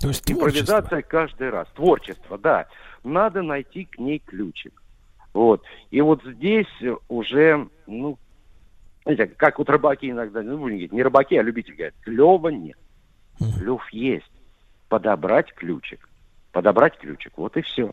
То есть Импровизация каждый раз. Творчество, да. Надо найти к ней ключик. Вот. И вот здесь уже, ну, знаете, как вот рыбаки иногда, ну, не рыбаки, а любители говорят, клева нет. Клев есть. Подобрать ключик. Подобрать ключик. Вот и все.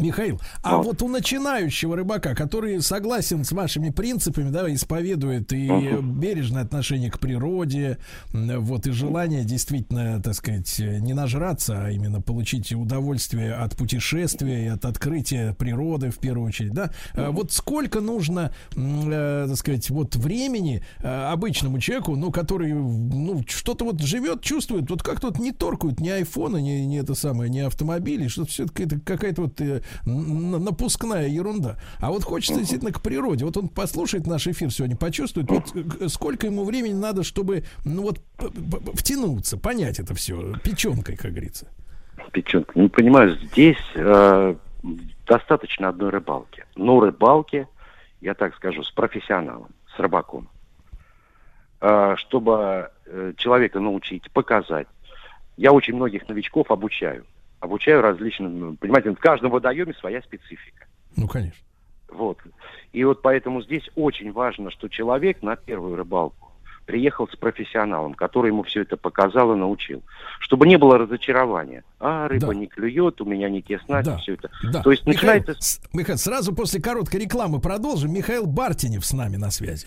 Михаил, а вот у начинающего рыбака, который согласен с вашими принципами, да, исповедует и бережное отношение к природе, вот и желание действительно, так сказать, не нажраться, а именно получить удовольствие от путешествия и от открытия природы в первую очередь, да. А Вот сколько нужно, э, так сказать, вот времени э, обычному человеку, ну, который, ну, что-то вот живет, чувствует, вот как тут не торкают ни айфона, ни, ни это самое, ни автомобили, что-то все-таки это какая-то вот э, напускная ерунда. А вот хочется действительно к природе. Вот он послушает наш эфир сегодня, почувствует, вот э, сколько ему времени надо, чтобы, ну вот, втянуться, понять это все, печенкой, как говорится. Печенка. Не понимаю, здесь э, достаточно одной рыбалки. Но рыбалки, я так скажу, с профессионалом, с рыбаком. Э, чтобы э, человека научить, показать. Я очень многих новичков обучаю. Обучаю различным, ну, понимаете, в каждом водоеме своя специфика. Ну, конечно. Вот. И вот поэтому здесь очень важно, что человек на первую рыбалку приехал с профессионалом, который ему все это показал и научил. Чтобы не было разочарования. А, рыба не клюет, у меня не те снасти, все это. Да. То есть Михаил, начинается... с- Михаил, сразу после короткой рекламы продолжим. Михаил Бартинев с нами на связи.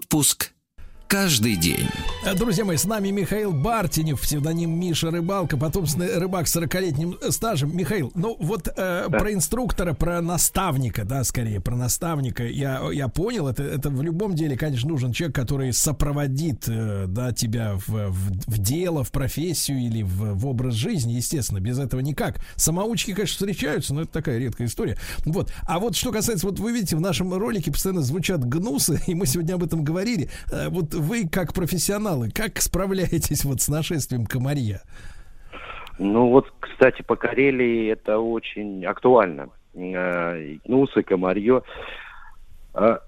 Отпуск каждый день. Э, Друзья мои, с нами Михаил Бартинев, псевдоним Миша Рыбалка, потомственный рыбак с 40-летним стажем. Михаил, ну вот э, про инструктора, про наставника, да, скорее, про наставника, я, я понял, это, это в любом деле, конечно, нужен человек, который сопроводит, э, да, тебя в, в, в дело, в профессию или в, в образ жизни, естественно, без этого никак. Самоучки, конечно, встречаются, но это такая редкая история. Вот. А вот что касается, вот вы видите, в нашем ролике постоянно звучат гнусы, и мы сегодня об этом говорили. Э, Вот вы, как профессионалы, как справляетесь вот с нашествием комарья? Ну вот, кстати, по Карелии это очень актуально. э, гнусы, комарье. А,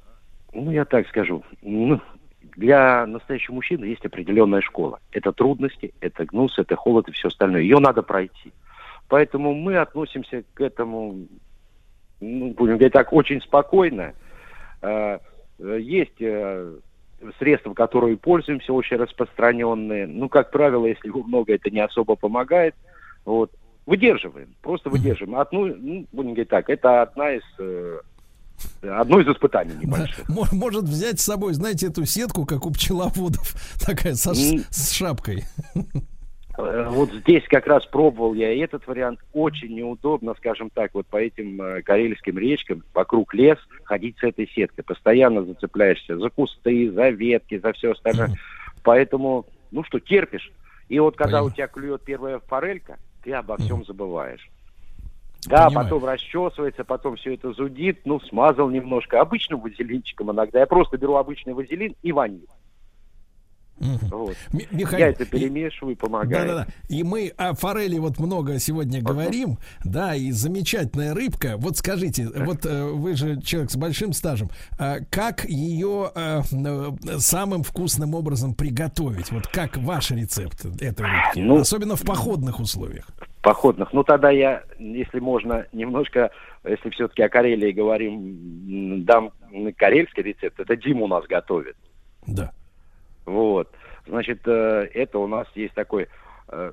ну, я так скажу, ну, для настоящего мужчины есть определенная школа. Это трудности, это гнус, это холод и все остальное. Ее надо пройти. Поэтому мы относимся к этому, ну, будем говорить так, очень спокойно. Э, э, Есть средства, которые пользуемся, очень распространенные. Ну, как правило, если его много, это не особо помогает. Вот. Выдерживаем, просто выдерживаем. Одну, ну, будем говорить так, это одна из э, одно из испытаний небольших. Мо- Может взять с собой, знаете, эту сетку, как у пчеловодов, такая со с шапкой. Э, Вот здесь как раз пробовал я и этот вариант. Очень неудобно, скажем так, вот по этим э, карельским речкам, вокруг лес, ходить с этой сеткой. Постоянно зацепляешься за кусты, за ветки, за все остальное. Поэтому, ну что, терпишь. И вот когда у тебя клюет первая форелька, ты обо всем забываешь. Да, Понимаю. потом расчесывается, потом все это зудит, ну, смазал немножко. Обычным вазелинчиком иногда. Я просто беру обычный вазелин и ваниль. Вот. Ми- Михаил, Я это перемешиваю, помогаю. Да-да-да. И мы о форели вот много сегодня говорим, да, и замечательная рыбка. Вот скажите, вот э, вы же человек с большим стажем, а как ее э, э, самым вкусным образом приготовить? Вот как ваш рецепт этой рыбки? Ну, Особенно в походных условиях. походных. Ну, тогда я, если можно, немножко, если все-таки о Карелии говорим, дам карельский рецепт. Это Дима у нас готовит. Да. Вот. Значит, э, это у нас есть такой, э,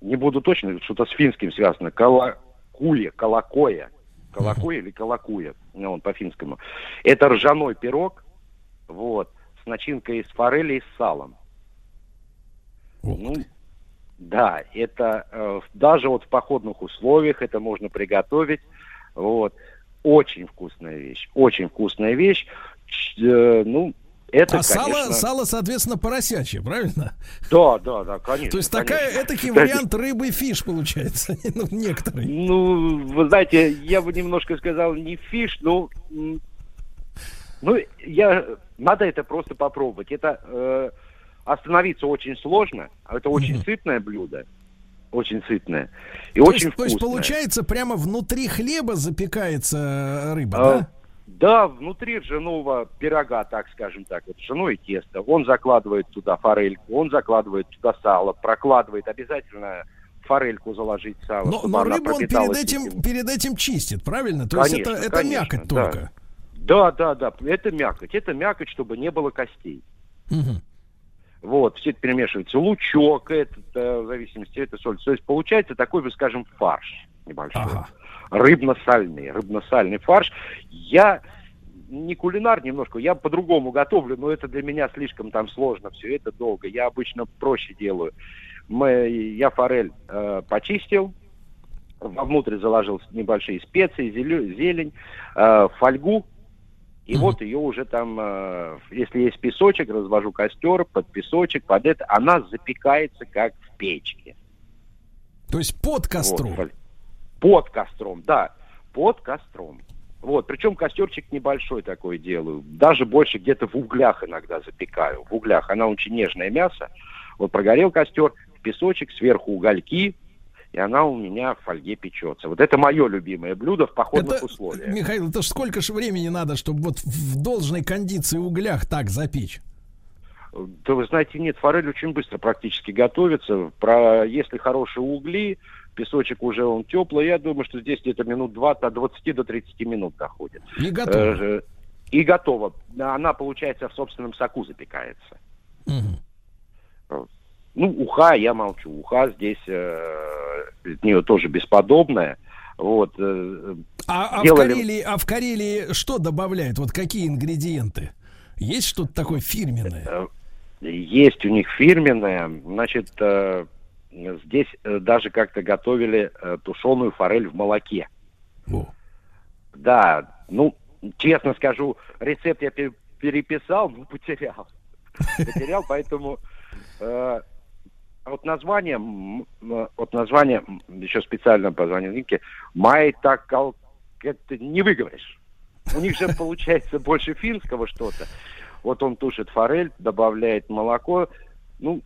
не буду точно, что-то с финским связано, колокуя, колокоя. Колокоя или колокуя, ну, он по-финскому. Это ржаной пирог, вот, с начинкой из форели и с салом. Ну, да, это э, даже вот в походных условиях это можно приготовить. Вот. Очень вкусная вещь. Очень вкусная вещь. Ч- э, ну, это, а сало, конечно... сало, соответственно, поросячье, правильно? Да, да, да, конечно. То есть такая, этакий Кстати, вариант рыбы фиш получается. ну, некоторые. Ну, вы знаете, я бы немножко сказал не фиш, но... Ну, я... Надо это просто попробовать. Это э, остановиться очень сложно. а Это очень сытное блюдо. Очень сытное. И то, очень есть, то есть получается прямо внутри хлеба запекается э, рыба, А, да? Да, внутри ржаного пирога, так скажем так, вот ржаное тесто. Он закладывает туда форельку, он закладывает туда сало, прокладывает обязательно форельку заложить сало. Но, но рыбу он перед этим, перед этим чистит, правильно? То Конечно, есть это, это конечно, мякоть да. только. Да, да, да, это мякоть. Это мякоть, чтобы не было костей. Мгм. Вот, все это перемешивается. Лучок, это, э, в зависимости, это соль. То есть получается такой, бы, скажем, фарш небольшой. Рыбно-сальный, рыбно-сальный фарш. Я не кулинар немножко, я по-другому готовлю, но это для меня слишком там сложно, все это долго. Я обычно проще делаю. Мы, я форель э, почистил, вовнутрь заложил небольшие специи, зелё- зелень, э, фольгу, и вот ее уже там, э, если есть песочек, развожу костер под песочек, под это, она запекается как в печке. То есть под костром. Вот, под костром, да, под костром. Вот, причем костерчик небольшой такой делаю, даже больше где-то в углях иногда запекаю. В углях, она очень нежное мясо. Вот прогорел костер, песочек, сверху угольки, и она у меня в фольге печется. Вот это мое любимое блюдо в походных Это, условиях. Михаил, это ж сколько же времени надо, чтобы вот в должной кондиции углях так запечь? Да вы знаете, нет, форель очень быстро практически готовится. Про, если хорошие угли, песочек уже он теплый, я думаю, что здесь где-то минут 20, от 20 до 30 минут доходит. И готово. Э, и готово. Она, получается, в собственном соку запекается. Ну, уха, я молчу. Уха здесь э, от нее тоже бесподобная. Вот. э, А, а в делали- Карелии, а в Карелии что добавляют? Вот какие ингредиенты? Есть что-то такое фирменное? Э, Есть у них фирменная. Значит, э, здесь э, даже как-то готовили э, тушеную форель в молоке. Да, ну, честно скажу, рецепт я пе- переписал, но потерял. Потерял, поэтому э, вот название, м, м, вот название, еще специально позвонил Нике, Май так это не выговоришь. У них же получается больше финского что-то. Вот он тушит форель, добавляет молоко. Ну,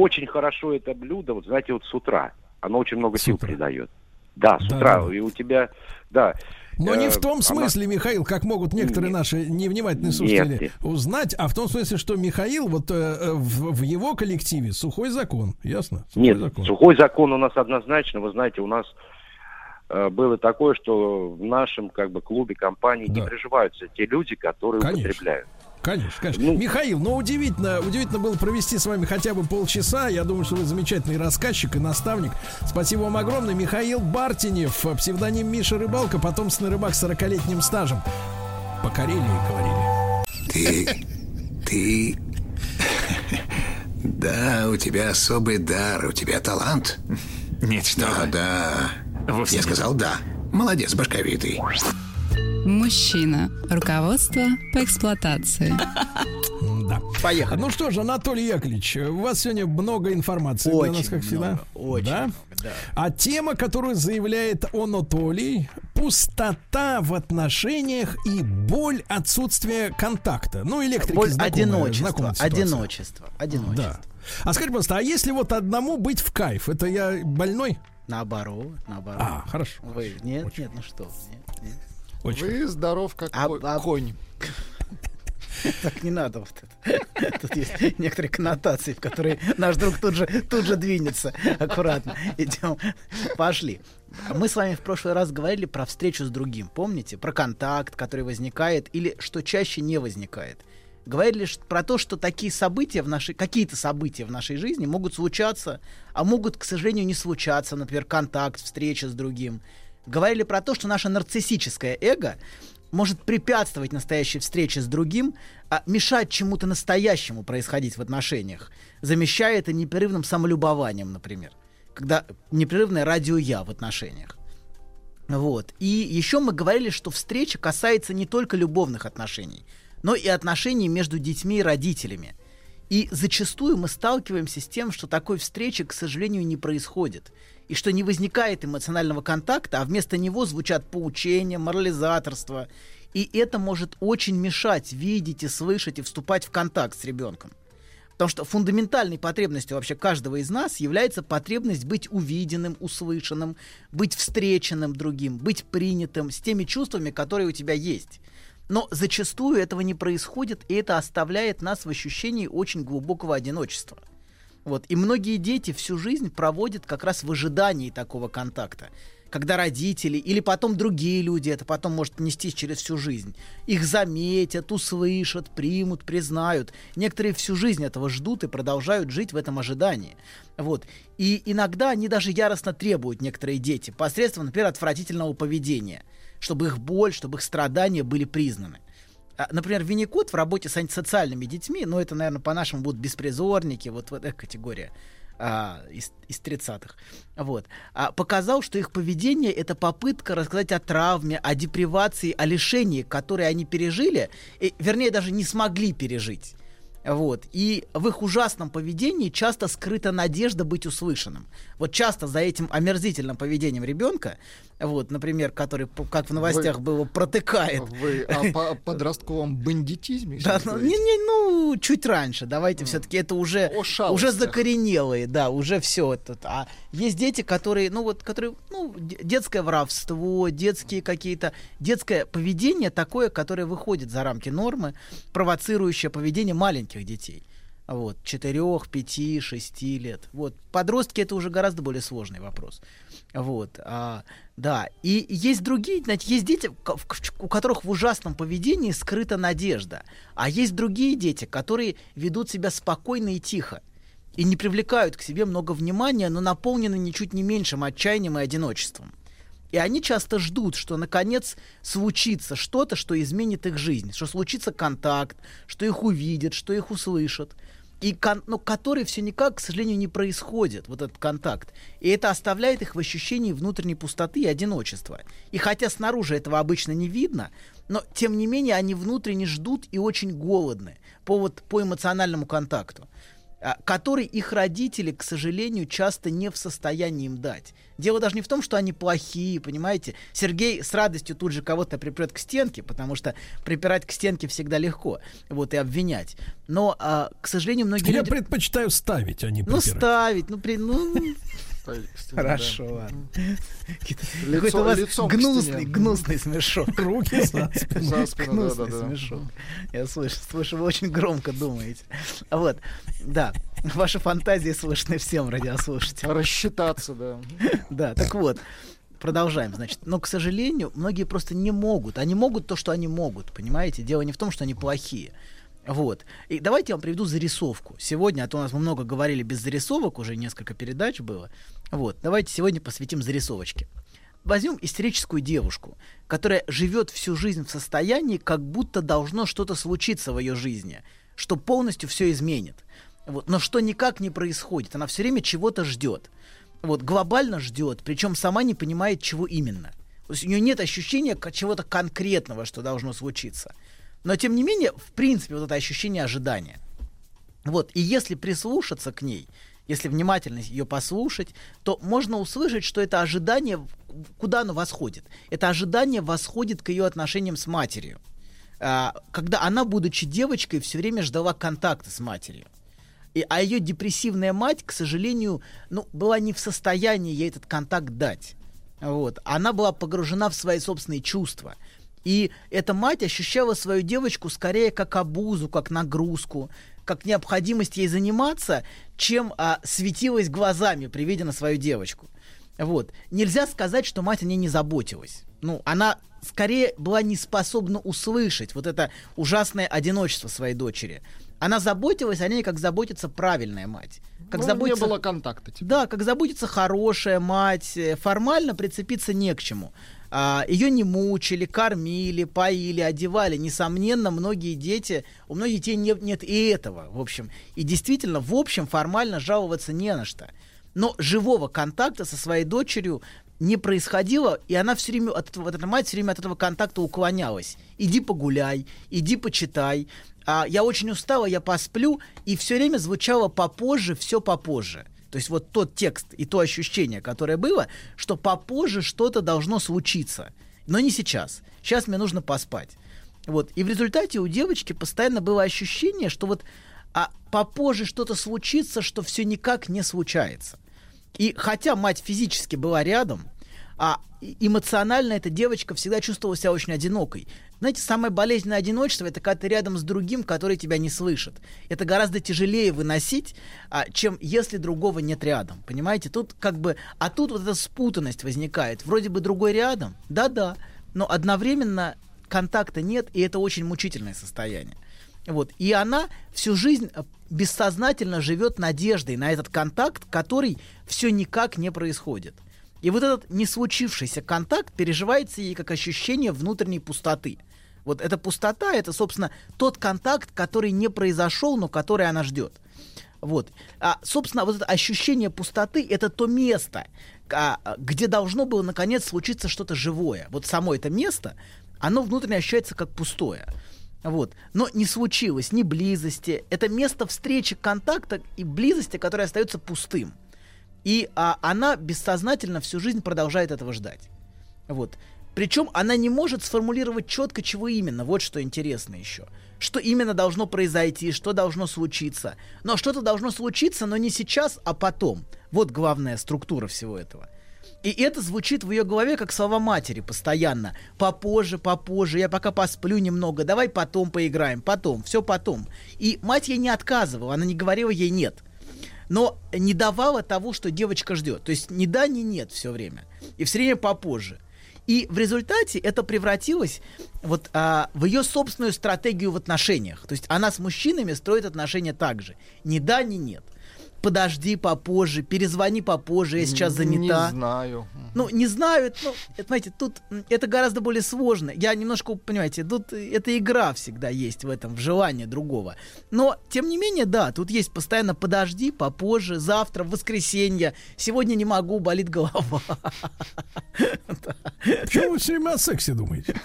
очень хорошо это блюдо, вот знаете, вот с утра. Оно очень много сил придает. Да, с Да, утра. да, да. И у тебя, да. Но не э, в том она- смысле, Михаил, как могут некоторые наши невнимательные слушатели нет. узнать, а в том смысле, что Михаил вот э, э, в, в его коллективе сухой закон, ясно? Сухой Нет, закон. сухой закон у нас однозначно. Вы знаете, у нас э, было такое, что в нашем как бы клубе компании не приживаются те люди, которые Конечно. употребляют. Конечно, конечно. Ну, Михаил, ну удивительно, удивительно было провести с вами хотя бы полчаса. Я думаю, что вы замечательный рассказчик и наставник. Спасибо вам огромное. Михаил Бартинев, псевдоним Миша Рыбалка, потомственный рыбак с 40-летним стажем. По Карелии говорили. Ты... ты... Да, у тебя особый дар, у тебя талант. Нет, что Да, вы. да. Вовсе Я нет. сказал да. Молодец, башковитый. Мужчина. Руководство по эксплуатации. Да. Поехали. Ну что же, Анатолий Яковлевич, у вас сегодня много информации для нас, Очень как всегда. много, очень да? много, да. А тема, которую заявляет Анатолий, пустота в отношениях и боль отсутствия контакта. Ну, электрики Боль знакомы, одиночества, знакомая одиночество, одиночество. Да. А скажи, пожалуйста, а если вот одному быть в кайф, это я больной? Наоборот, наоборот. А, хорошо. Вы, нет, нет, ну что, нет, нет. Вы здоров, как А- ко- а- конь. Так не надо вот это. Тут есть некоторые коннотации, в которые наш друг тут же, тут же двинется. Аккуратно. Идем. Пошли. Мы с вами в прошлый раз говорили про встречу с другим. Помните? Про контакт, который возникает или что чаще не возникает. Говорили про то, что такие события в нашей, какие-то события в нашей жизни могут случаться, а могут, к сожалению, не случаться. Например, контакт, встреча с другим. Говорили про то, что наше нарциссическое эго может препятствовать настоящей встрече с другим, а мешать чему-то настоящему происходить в отношениях, замещая это непрерывным самолюбованием, например, когда непрерывное радио-я в отношениях. Вот. И еще мы говорили, что встреча касается не только любовных отношений, но и отношений между детьми и родителями. И зачастую мы сталкиваемся с тем, что такой встречи, к сожалению, не происходит. И что не возникает эмоционального контакта, а вместо него звучат поучения, морализаторство. И это может очень мешать видеть и слышать и вступать в контакт с ребенком. Потому что фундаментальной потребностью вообще каждого из нас является потребность быть увиденным, услышанным, быть встреченным другим, быть принятым с теми чувствами, которые у тебя есть. Но зачастую этого не происходит, и это оставляет нас в ощущении очень глубокого одиночества. Вот. И многие дети всю жизнь проводят как раз в ожидании такого контакта. Когда родители или потом другие люди, это потом может нестись через всю жизнь, их заметят, услышат, примут, признают. Некоторые всю жизнь этого ждут и продолжают жить в этом ожидании. Вот. И иногда они даже яростно требуют, некоторые дети, посредством, например, отвратительного поведения, чтобы их боль, чтобы их страдания были признаны. А, Например, Винникот в работе с антисоциальными детьми, ну, это, наверное, по-нашему будут беспризорники, вот, вот эта категория а, из, из 30-х, вот, а, показал, что их поведение — это попытка рассказать о травме, о депривации, о лишении, которые они пережили, и, вернее, даже не смогли пережить. Вот. И в их ужасном поведении часто скрыта надежда быть услышанным. Вот часто за этим омерзительным поведением ребенка, вот, например, который, как в новостях Вы- было, протыкает. Вы о по- подростковом бандитизме Да, ну, не, не, ну, чуть раньше. Давайте все-таки это уже, уже закоренелые, да, уже все это. А есть дети, которые, ну вот, которые, ну, детское воровство, детские какие-то, детское поведение такое, которое выходит за рамки нормы, провоцирующее поведение маленьких детей. Вот, 4, 5, 6 лет. Вот, подростки это уже гораздо более сложный вопрос. Вот, а, да. И есть другие, знаете, есть дети, у которых в ужасном поведении скрыта надежда. А есть другие дети, которые ведут себя спокойно и тихо. И не привлекают к себе много внимания, но наполнены ничуть не меньшим отчаянием и одиночеством. И они часто ждут, что наконец случится что-то, что изменит их жизнь, что случится контакт, что их увидят, что их услышат. И кон- ну, который все никак, к сожалению, не происходит, вот этот контакт. И это оставляет их в ощущении внутренней пустоты и одиночества. И хотя снаружи этого обычно не видно, но тем не менее они внутренне ждут и очень голодны по, вот, по эмоциональному контакту который их родители, к сожалению, часто не в состоянии им дать. Дело даже не в том, что они плохие, понимаете. Сергей с радостью тут же кого-то припрет к стенке, потому что припирать к стенке всегда легко, вот, и обвинять. Но, а, к сожалению, многие Я люди... предпочитаю ставить, а не Ну, припирать. ставить, ну, при, ну, Хорошо, ладно. Какой-то у вас гнусный, гнусный смешок. Руки за спину. Гнусный смешок. Я слышу, слышу, вы очень громко думаете. Вот, да, ваши фантазии слышны всем радиослушателям. Рассчитаться, да. Да, так вот, продолжаем, значит. Но, к сожалению, многие просто не могут. Они могут то, что они могут, понимаете? Дело не в том, что они плохие. Вот. И давайте я вам приведу зарисовку. Сегодня, а то у нас мы много говорили без зарисовок, уже несколько передач было. Вот. Давайте сегодня посвятим зарисовочке. Возьмем истерическую девушку, которая живет всю жизнь в состоянии, как будто должно что-то случиться в ее жизни, что полностью все изменит. Вот. Но что никак не происходит. Она все время чего-то ждет. Вот, глобально ждет, причем сама не понимает, чего именно. То есть у нее нет ощущения чего-то конкретного, что должно случиться. Но тем не менее, в принципе, вот это ощущение ожидания. Вот, и если прислушаться к ней, если внимательно ее послушать, то можно услышать, что это ожидание, куда оно восходит? Это ожидание восходит к ее отношениям с матерью. А, когда она, будучи девочкой, все время ждала контакта с матерью. И, а ее депрессивная мать, к сожалению, ну, была не в состоянии ей этот контакт дать. Вот. Она была погружена в свои собственные чувства. И эта мать ощущала свою девочку скорее как обузу, как нагрузку, как необходимость ей заниматься, чем а, светилась глазами при виде на свою девочку. Вот. Нельзя сказать, что мать о ней не заботилась. Ну, она скорее была не способна услышать вот это ужасное одиночество своей дочери. Она заботилась о ней, как заботится правильная мать. Как Ну, заботится... Не было контакта. типа. Да, как заботится хорошая мать, э, формально прицепиться не к чему. А, ее не мучили, кормили, поили, одевали. Несомненно, многие дети, у многих детей нет, нет и этого, в общем. И действительно, в общем, формально жаловаться не на что. Но живого контакта со своей дочерью не происходило, и она все время, от этого, вот эта мать все время от этого контакта уклонялась. Иди погуляй, иди почитай. А, я очень устала, я посплю, и все время звучало попозже, все попозже. То есть вот тот текст и то ощущение, которое было, что попозже что-то должно случиться. Но не сейчас. Сейчас мне нужно поспать. Вот. И в результате у девочки постоянно было ощущение, что вот а попозже что-то случится, что все никак не случается. И хотя мать физически была рядом, а эмоционально эта девочка всегда чувствовала себя очень одинокой. Знаете, самое болезненное одиночество это когда ты рядом с другим, который тебя не слышит. Это гораздо тяжелее выносить, а, чем если другого нет рядом. Понимаете, тут как бы, а тут вот эта спутанность возникает. Вроде бы другой рядом, да-да, но одновременно контакта нет, и это очень мучительное состояние. Вот. И она всю жизнь э, бессознательно живет надеждой на этот контакт, который все никак не происходит. И вот этот не случившийся контакт переживается ей как ощущение внутренней пустоты. Вот эта пустота, это, собственно, тот контакт, который не произошел, но который она ждет. Вот. А, собственно, вот это ощущение пустоты — это то место, а, где должно было, наконец, случиться что-то живое. Вот само это место, оно внутренне ощущается как пустое. Вот. Но не случилось ни близости. Это место встречи, контакта и близости, которое остается пустым. И а, она бессознательно всю жизнь продолжает этого ждать. Вот. Причем она не может сформулировать четко, чего именно. Вот что интересно еще. Что именно должно произойти, что должно случиться. Но что-то должно случиться, но не сейчас, а потом. Вот главная структура всего этого. И это звучит в ее голове как слова матери постоянно. Попозже, попозже, я пока посплю немного, давай потом поиграем, потом, все потом. И мать ей не отказывала, она не говорила ей нет. Но не давала того, что девочка ждет. То есть ни да, ни нет все время. И все время попозже. И в результате это превратилось вот а, в ее собственную стратегию в отношениях. То есть она с мужчинами строит отношения так же. Ни да, ни нет. Подожди попозже, перезвони попозже, я сейчас занята. Не знаю. Ну, не знаю, это, ну, это, знаете, тут это гораздо более сложно. Я немножко, понимаете, тут э, эта игра всегда есть в этом, в желании другого. Но, тем не менее, да, тут есть постоянно подожди, попозже, завтра, в воскресенье, сегодня не могу, болит голова. Почему вы все время о сексе думаете?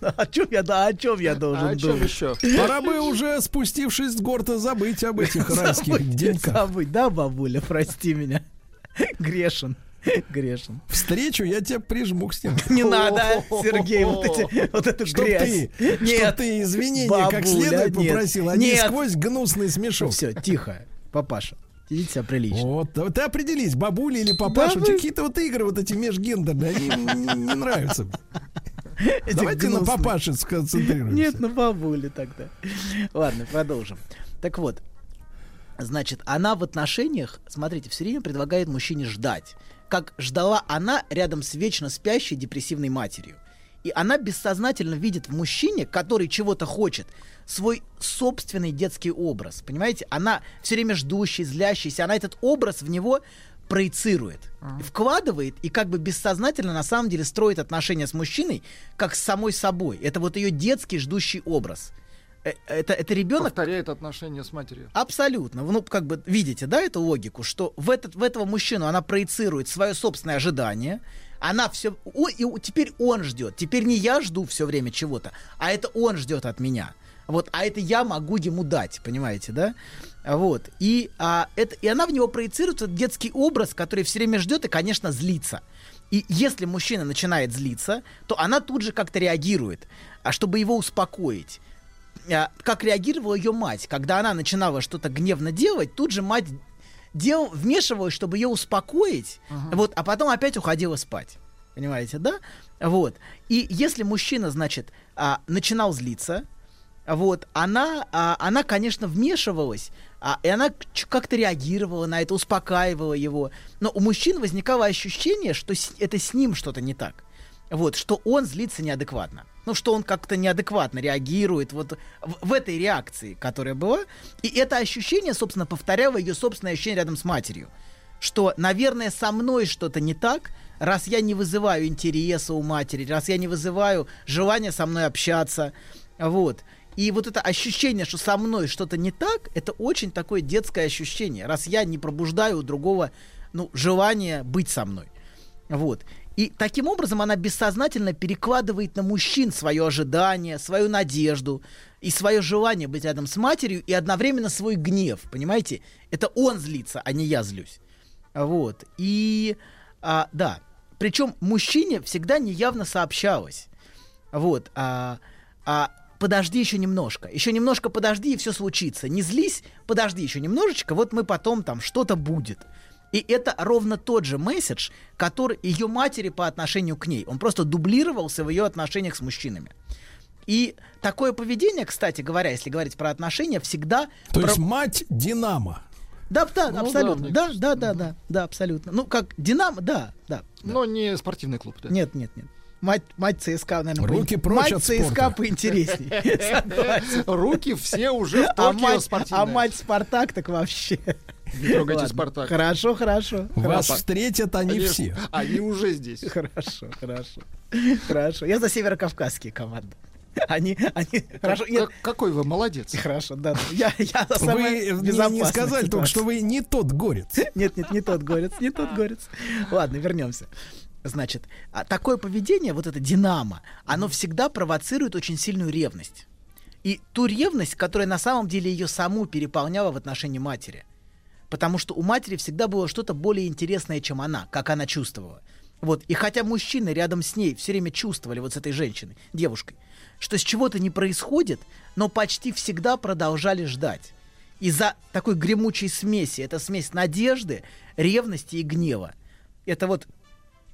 О чем я, да, о чем я должен А о чем думать? еще? Пора бы уже, спустившись с горта, забыть об этих райских деньках. забыть, да, бабуля, прости меня. Грешен. Грешен. Встречу я тебя прижму к стене. Не надо, Сергей, вот, эти, вот эту Чтоб грязь. ты, чтоб ты извинения как бабуля, следует нет. попросил, а не Нет. сквозь гнусный смешок. Все, тихо, папаша. Ведите себя прилично. Вот, ты определись, бабули или папаша. Да вы- Какие-то вот игры вот эти межгендерные, они не нравятся. Эти Давайте на папаше сконцентрируемся. Нет, на бабуле тогда. Ладно, продолжим. Так вот, значит, она в отношениях, смотрите, все время предлагает мужчине ждать. Как ждала она рядом с вечно спящей депрессивной матерью. И она бессознательно видит в мужчине, который чего-то хочет, свой собственный детский образ. Понимаете? Она все время ждущий, злящийся, она этот образ в него проецирует, вкладывает и как бы бессознательно на самом деле строит отношения с мужчиной как с самой собой. Это вот ее детский ждущий образ. Э, Это, это ребенок Повторяет отношения с матерью. Абсолютно. Ну, как бы, видите, да, эту логику, что в, этот, в этого мужчину она проецирует свое собственное ожидание, она все... О, и теперь он ждет. Теперь не я жду все время чего-то, а это он ждет от меня. Вот, а это я могу ему дать, понимаете, да? Вот. И, а, это, и она в него проецирует этот детский образ, который все время ждет и, конечно, злится. И если мужчина начинает злиться, то она тут же как-то реагирует, а чтобы его успокоить как реагировала ее мать, когда она начинала что-то гневно делать, тут же мать дел, вмешивалась, чтобы ее успокоить, вот, а потом опять уходила спать. Понимаете, да? Вот. И если мужчина, значит, а, начинал злиться, вот, она, а, она, конечно, вмешивалась, а, и она как-то реагировала на это, успокаивала его. Но у мужчин возникало ощущение, что с- это с ним что-то не так. Вот, что он злится неадекватно. Ну, что он как-то неадекватно реагирует вот в, в этой реакции, которая была. И это ощущение, собственно, повторяло ее собственное ощущение рядом с матерью. Что, наверное, со мной что-то не так, раз я не вызываю интереса у матери, раз я не вызываю желания со мной общаться. Вот. И вот это ощущение, что со мной что-то не так, это очень такое детское ощущение, раз я не пробуждаю у другого ну, желание быть со мной. Вот. И таким образом она бессознательно перекладывает на мужчин свое ожидание, свою надежду и свое желание быть рядом с матерью и одновременно свой гнев, понимаете? Это он злится, а не я злюсь. Вот. И а, да, причем мужчине всегда неявно сообщалось. Вот. А, а, подожди еще немножко. Еще немножко подожди, и все случится. Не злись, подожди еще немножечко, вот мы потом там что-то будет. И это ровно тот же месседж, который ее матери по отношению к ней. Он просто дублировался в ее отношениях с мужчинами. И такое поведение, кстати говоря, если говорить про отношения, всегда... То про- есть мать Динамо. Да, да, Ну абсолютно. да, Да, да, да, да, да, абсолютно. Ну, как Динамо, да, да. Но не спортивный клуб. да. Нет, нет, нет. Мать, мать ЦСКА, наверное, Руки прочь мать от ЦСКА спорта. поинтереснее. Руки все уже в А Токио мать, а мать Спартак так вообще. Не трогайте Ладно. Спартак. Хорошо, хорошо. Вас хорошо. встретят они Они- все. Они уже здесь. Хорошо, хорошо. Хорошо. Я за северокавказские команды. Они, они, хорошо. Нет, Как- Какой вы молодец. хорошо, да. Я, я за Вы самое не- не сказали только, что вы не тот горец. Нет, нет, не тот горец, не тот горец. Ладно, вернемся. Значит, а такое поведение, вот это динамо, оно всегда провоцирует очень сильную ревность. И ту ревность, которая на самом деле ее саму переполняла в отношении матери. Потому что у матери всегда было что-то более интересное, чем она, как она чувствовала. Вот. И хотя мужчины рядом с ней все время чувствовали вот с этой женщиной, девушкой, что с чего-то не происходит, но почти всегда продолжали ждать. Из-за такой гремучей смеси, это смесь надежды, ревности и гнева. Это вот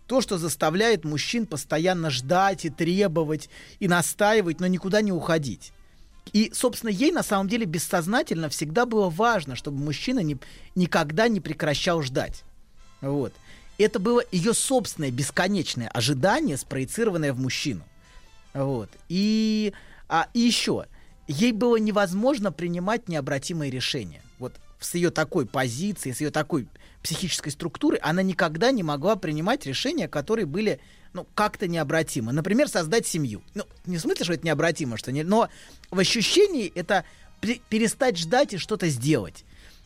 то, что заставляет мужчин постоянно ждать и требовать, и настаивать, но никуда не уходить. И, собственно, ей на самом деле бессознательно всегда было важно, чтобы мужчина не- никогда не прекращал ждать. Вот. Это было ее собственное бесконечное ожидание, спроецированное в мужчину. Вот. И, а, и еще, ей было невозможно принимать необратимые решения. Вот с ее такой позиции, с ее такой психической структурой, она никогда не могла принимать решения, которые были ну, как-то необратимы. Например, создать семью. Ну, не в смысле, что это необратимо, что не, но в ощущении это перестать ждать и что-то сделать.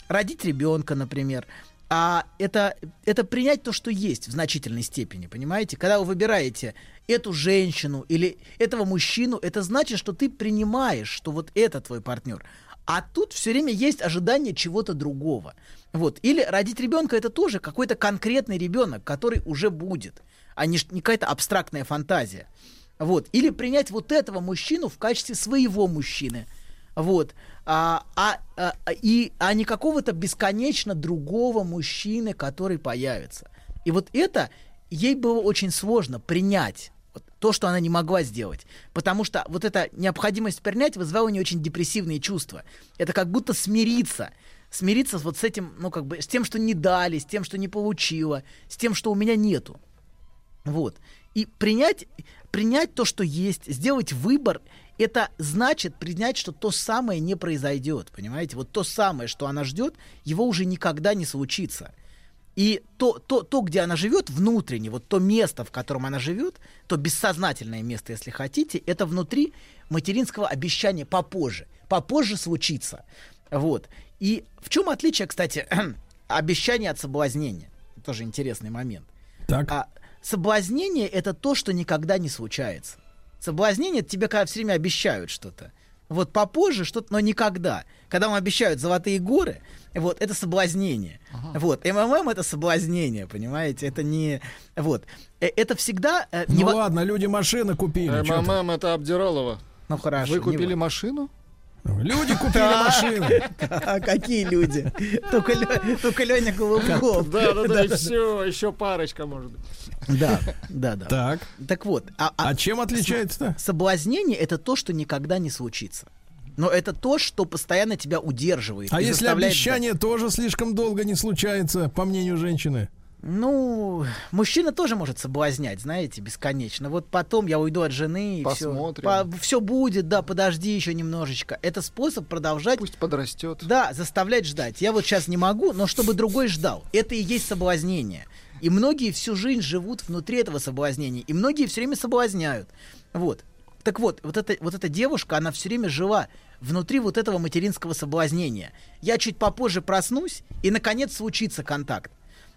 Родить ребенка, например. А это, это принять то, что есть в значительной степени, понимаете? Когда вы выбираете эту женщину или этого мужчину, это значит, что ты принимаешь, что вот это твой партнер. А тут все время есть ожидание чего-то другого. Вот. Или родить ребенка это тоже какой-то конкретный ребенок, который уже будет, а не, не какая-то абстрактная фантазия. Вот. Или принять вот этого мужчину в качестве своего мужчины. Вот. А, а, а, и, а не какого-то бесконечно другого мужчины, который появится. И вот это ей было очень сложно принять то, что она не могла сделать. Потому что вот эта необходимость принять вызывала у нее очень депрессивные чувства. Это как будто смириться. Смириться вот с этим, ну как бы, с тем, что не дали, с тем, что не получила, с тем, что у меня нету. Вот. И принять, принять то, что есть, сделать выбор, это значит принять, что то самое не произойдет. Понимаете? Вот то самое, что она ждет, его уже никогда не случится. И то, то, то, где она живет, внутренне, вот то место, в котором она живет, то бессознательное место, если хотите, это внутри материнского обещания попозже. Попозже случится. Вот. И в чем отличие, кстати, обещания от соблазнения? Тоже интересный момент. Так. А соблазнение это то, что никогда не случается. Соблазнение это тебе когда все время обещают что-то. Вот попозже что-то, но никогда. Когда вам обещают золотые горы, вот, это соблазнение. Вот, МММ это соблазнение, понимаете? Это не... Вот. Э, Это всегда... э, Ну нево- ладно, люди машины купили. МММ это Обдиралова. Ну хорошо. Вы не купили важно. машину? Люди купили машины. А какие люди? Только, только Леня Голубков. Да, да, да, и все, еще парочка, может быть. Да, да, да. Так. Так вот. А, А чем отличается-то? Соблазнение это то, что никогда не случится. Но это то, что постоянно тебя удерживает. А если обещание тоже слишком долго не случается, по мнению женщины? Ну, мужчина тоже может соблазнять, знаете, бесконечно. Вот потом я уйду от жены и Посмотрим. все. все будет, да, подожди еще немножечко. Это способ продолжать. Пусть подрастет. Да, заставлять ждать. Я вот сейчас не могу, но чтобы другой ждал. Это и есть соблазнение. И многие всю жизнь живут внутри этого соблазнения. И многие все время соблазняют. Вот. Так вот, вот эта, вот эта девушка, она все время жила внутри вот этого материнского соблазнения. Я чуть попозже проснусь, и, наконец, случится контакт.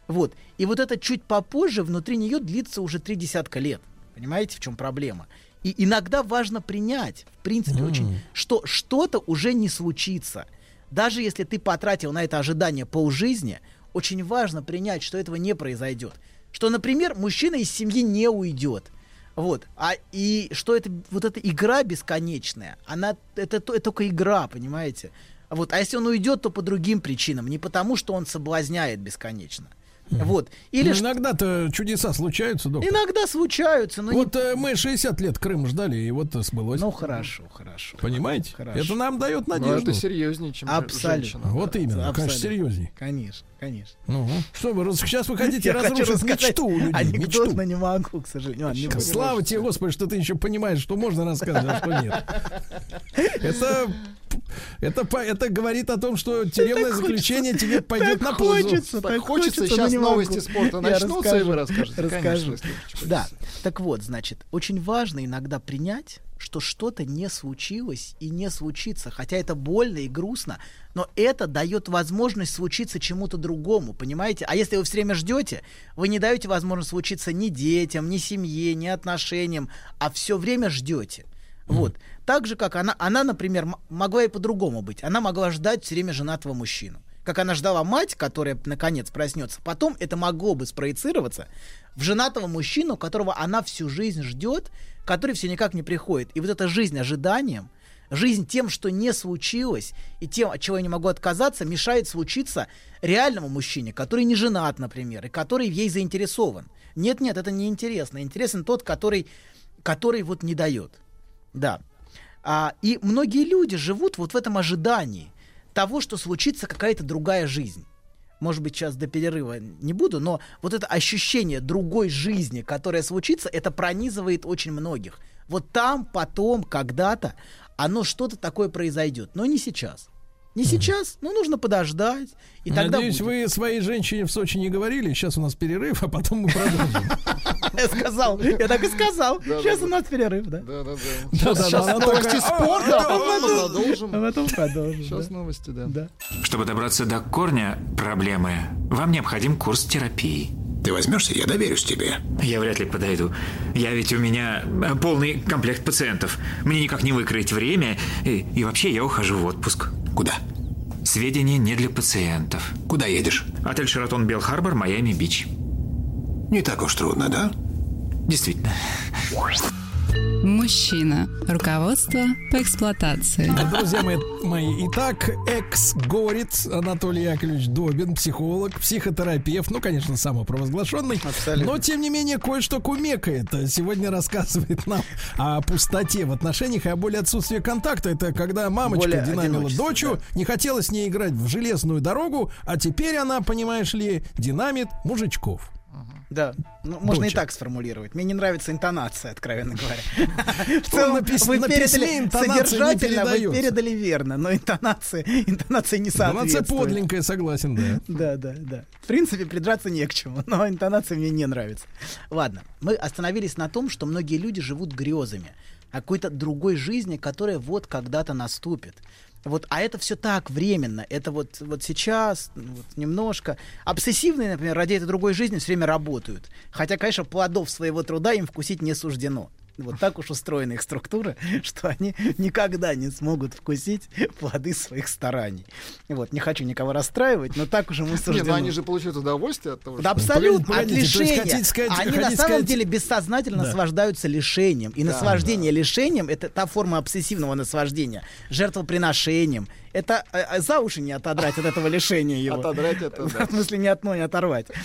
Вот. И вот это чуть попозже внутри нее длится уже три десятка лет. Понимаете, в чем проблема? И иногда важно принять, в принципе, М. очень, что что-то уже не случится. Даже если ты потратил на это ожидание полжизни, очень важно принять, что этого не произойдет. Что, например, мужчина из семьи не уйдет. Вот. А и что это вот эта игра бесконечная, она это, то- это только игра, понимаете? Вот. А если он уйдет, то по другим причинам, не потому, что он соблазняет бесконечно. Вот. Или Ну, иногда-то чудеса случаются, доктор. иногда случаются, но Вот э, мы 60 лет Крым ждали, и вот сбылось. Ну хорошо, хорошо. Понимаете? Хорошо. Это нам дает Ну, надежду. это серьезнее, чем Абсолютно. женщина. Вот именно, Абсолютно. конечно, серьезней. Конечно, конечно. Ну, что вы, сейчас вы хотите Я разрушить мечту у людей, анекдот, мечту. но не могу, к сожалению. Ладно, не. Слава тебе, Господи, что ты еще понимаешь, что можно рассказывать, а что нет. Это, это, это говорит о том, что тюремное заключение тебе пойдет на пользу. Хочется, Так так хочется, хочется, сейчас но новости спорта начнутся, и вы расскажу, расскажете. Расскажу. Конечно, Да. Так вот, значит, очень важно иногда принять, что что-то не случилось и не случится. Хотя это больно и грустно, но это дает возможность случиться чему-то другому, понимаете? А если вы все время ждете, вы не даете возможность случиться ни детям, ни семье, ни отношениям, а все время ждете. Вот. Так же, как она, она, например, могла и по-другому быть. Она могла ждать все время женатого мужчину. Как она ждала мать, которая наконец проснется. Потом это могло бы спроецироваться в женатого мужчину, которого она всю жизнь ждет, который все никак не приходит. И вот эта жизнь ожиданием, жизнь тем, что не случилось, и тем, от чего я не могу отказаться, мешает случиться реальному мужчине, который не женат, например, и который ей заинтересован. Нет-нет, это не интересно. Интересен тот, который, который вот не дает. Да. А, и многие люди живут вот в этом ожидании того, что случится какая-то другая жизнь. Может быть, сейчас до перерыва не буду, но вот это ощущение другой жизни, которая случится, это пронизывает очень многих. Вот там, потом, когда-то, оно что-то такое произойдет, но не сейчас. Не сейчас, ну нужно подождать, и тогда Надеюсь, будет. вы своей женщине в Сочи не говорили. Сейчас у нас перерыв, а потом мы продолжим. Я сказал, я так и сказал. Сейчас у нас перерыв, да? Да, да, да. Сейчас, новости такая, спорта, а «А, потом продолжим. А потом продолжим. Сейчас да. новости, да. Да. Чтобы добраться до корня проблемы, вам необходим курс терапии. Ты возьмешься, я доверюсь тебе. Я вряд ли подойду. Я ведь у меня э, полный комплект пациентов. Мне никак не выкроить время. И, и вообще я ухожу в отпуск. Куда? Сведения не для пациентов. Куда едешь? Отель Шератон Белл Харбор, Майами Бич. Не так уж трудно, да? Действительно. Мужчина. Руководство по эксплуатации. Друзья мои, мои, итак, экс-горец Анатолий Яковлевич Добин, психолог, психотерапевт, ну, конечно, самопровозглашенный, Абсолютно. но, тем не менее, кое-что кумекает. Сегодня рассказывает нам о пустоте в отношениях и о боли отсутствия контакта. Это когда мамочка Более динамила дочу, не хотела с ней играть в железную дорогу, а теперь она, понимаешь ли, динамит мужичков. Да, ну, можно и Доча. так сформулировать. Мне не нравится интонация, откровенно говоря. В целом, вы передали интонация содержательно, вы передали верно, но интонация, интонация не Интонация соответствует. подленькая, согласен, да. Да, да, да. В принципе, придраться не к чему, но интонация мне не нравится. Ладно, мы остановились на том, что многие люди живут грезами о какой-то другой жизни, которая вот когда-то наступит. Вот, а это все так временно. Это вот, вот сейчас, ну, вот немножко. Обсессивные, например, ради этой другой жизни все время работают. Хотя, конечно, плодов своего труда им вкусить не суждено. Вот так уж устроена их структура, что они никогда не смогут вкусить плоды своих стараний. Вот, не хочу никого расстраивать, но так уже мы Не, суждено. ну они же получают удовольствие от того, Да что- абсолютно, Погодите, от есть лишения. хотите сказать- Они хотите на самом сказать- деле бессознательно Да. наслаждаются лишением. И Да, наслаждение лишением это та форма обсессивного наслаждения, жертвоприношением. Это э, за уши не отодрать от этого лишения его. Отодрать это, да. В смысле, не от не оторвать.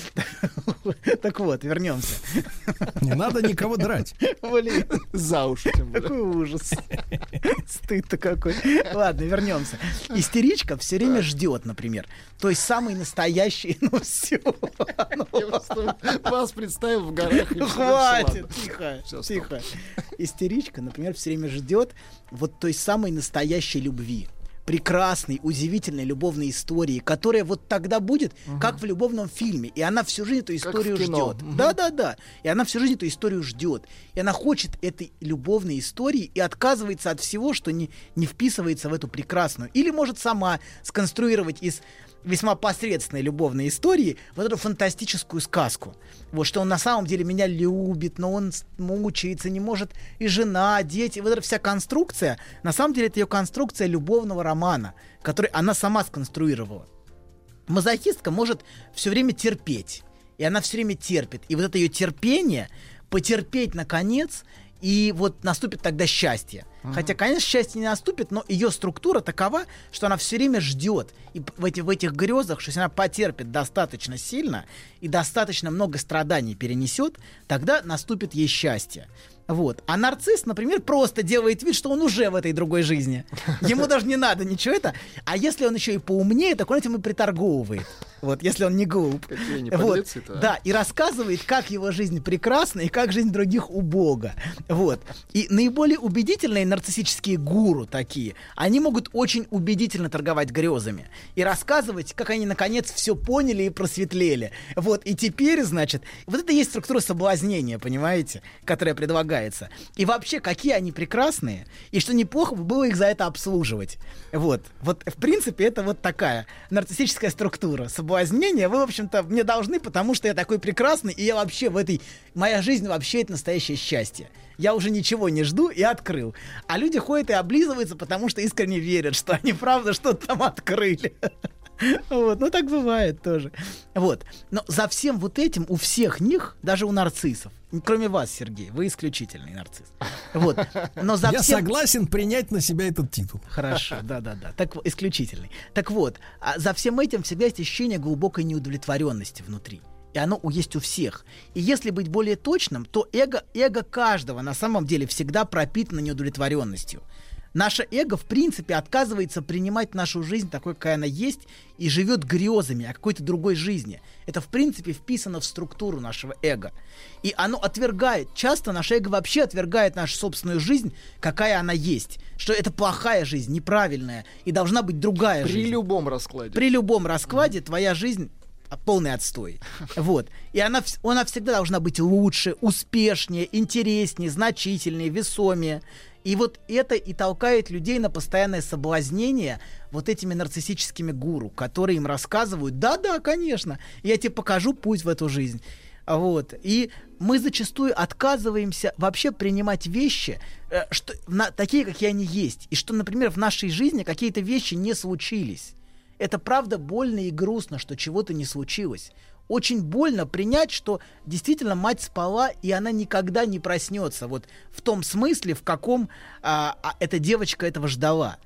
Так вот, вернемся. Не надо никого драть. Блин, За уши, тем более. какой ужас. Стыд-то какой. Ладно, вернемся. Истеричка все время ждет, например. То есть самый настоящий, ну все. Просто вас представил в горах. Ну, хватит, тихо, тихо. Истеричка, например, все время ждет вот той самой настоящей любви. Прекрасной, удивительной любовной истории, которая вот тогда будет, как в любовном фильме. И она всю жизнь эту историю ждет. Мгм. Да, да, да. И она всю жизнь эту историю ждет. И она хочет этой любовной истории и отказывается от всего, что не, не вписывается в эту прекрасную. Или может сама сконструировать из весьма посредственной любовной истории вот эту фантастическую сказку. Вот что он на самом деле меня любит, но он мучается, не может и жена, дети. Вот эта вся конструкция, на самом деле это ее конструкция любовного романа, который она сама сконструировала. Мазохистка может все время терпеть. И она все время терпит. И вот это ее терпение, потерпеть наконец, и вот наступит тогда счастье. Хотя, конечно, счастье не наступит, но ее структура такова, что она все время ждет. И в, эти, в этих грезах, что если она потерпит достаточно сильно и достаточно много страданий перенесет, тогда наступит ей счастье. Вот. А нарцисс, например, просто делает вид, что он уже в этой другой жизни. Ему даже не надо ничего это. А если он еще и поумнее, так он этим и приторговывает. Вот, если он не глуп. Какие они Вот. а? Да, и рассказывает, как его жизнь прекрасна и как жизнь других убога. Вот. И наиболее убедительные нарциссические гуру такие, они могут очень убедительно торговать грезами и рассказывать, как они наконец все поняли и просветлели. Вот. И теперь, значит, вот это и есть структура соблазнения, понимаете, которая предлагается. И вообще, какие они прекрасные, и что неплохо бы было их за это обслуживать. Вот. Вот, в принципе, это вот такая нарциссическая структура. Соблазнение вы, в общем-то, мне должны, потому что я такой прекрасный, и я вообще в этой... Моя жизнь вообще это настоящее счастье. Я уже ничего не жду и открыл. А люди ходят и облизываются, потому что искренне верят, что они правда что-то там открыли. Вот, ну так бывает тоже. Вот. Но за всем вот этим у всех них, даже у нарциссов, кроме вас, Сергей, вы исключительный нарцисс. Вот. Но за Я всем... согласен принять на себя этот титул. Хорошо, да-да-да. Так исключительный. Так вот, а за всем этим всегда есть ощущение глубокой неудовлетворенности внутри. И оно есть у всех. И если быть более точным, то эго, эго каждого на самом деле всегда пропитано неудовлетворенностью. Наше эго, в принципе, отказывается принимать нашу жизнь такой, какая она есть, и живет грезами о какой-то другой жизни. Это, в принципе, вписано в структуру нашего эго. И оно отвергает, часто наше эго вообще отвергает нашу собственную жизнь, какая она есть. Что это плохая жизнь, неправильная, и должна быть другая При жизнь. любом раскладе. При любом раскладе твоя жизнь полный отстой. Вот. И она, она всегда должна быть лучше, успешнее, интереснее, значительнее, весомее. И вот это и толкает людей на постоянное соблазнение вот этими нарциссическими гуру, которые им рассказывают, да-да, конечно, я тебе покажу путь в эту жизнь. Вот. И мы зачастую отказываемся вообще принимать вещи, э, что, на, такие, какие они есть. И что, например, в нашей жизни какие-то вещи не случились. Это правда больно и грустно, что чего-то не случилось. Очень больно принять, что действительно мать спала, и она никогда не проснется. Вот в том смысле, в каком а, а, эта девочка этого ждала.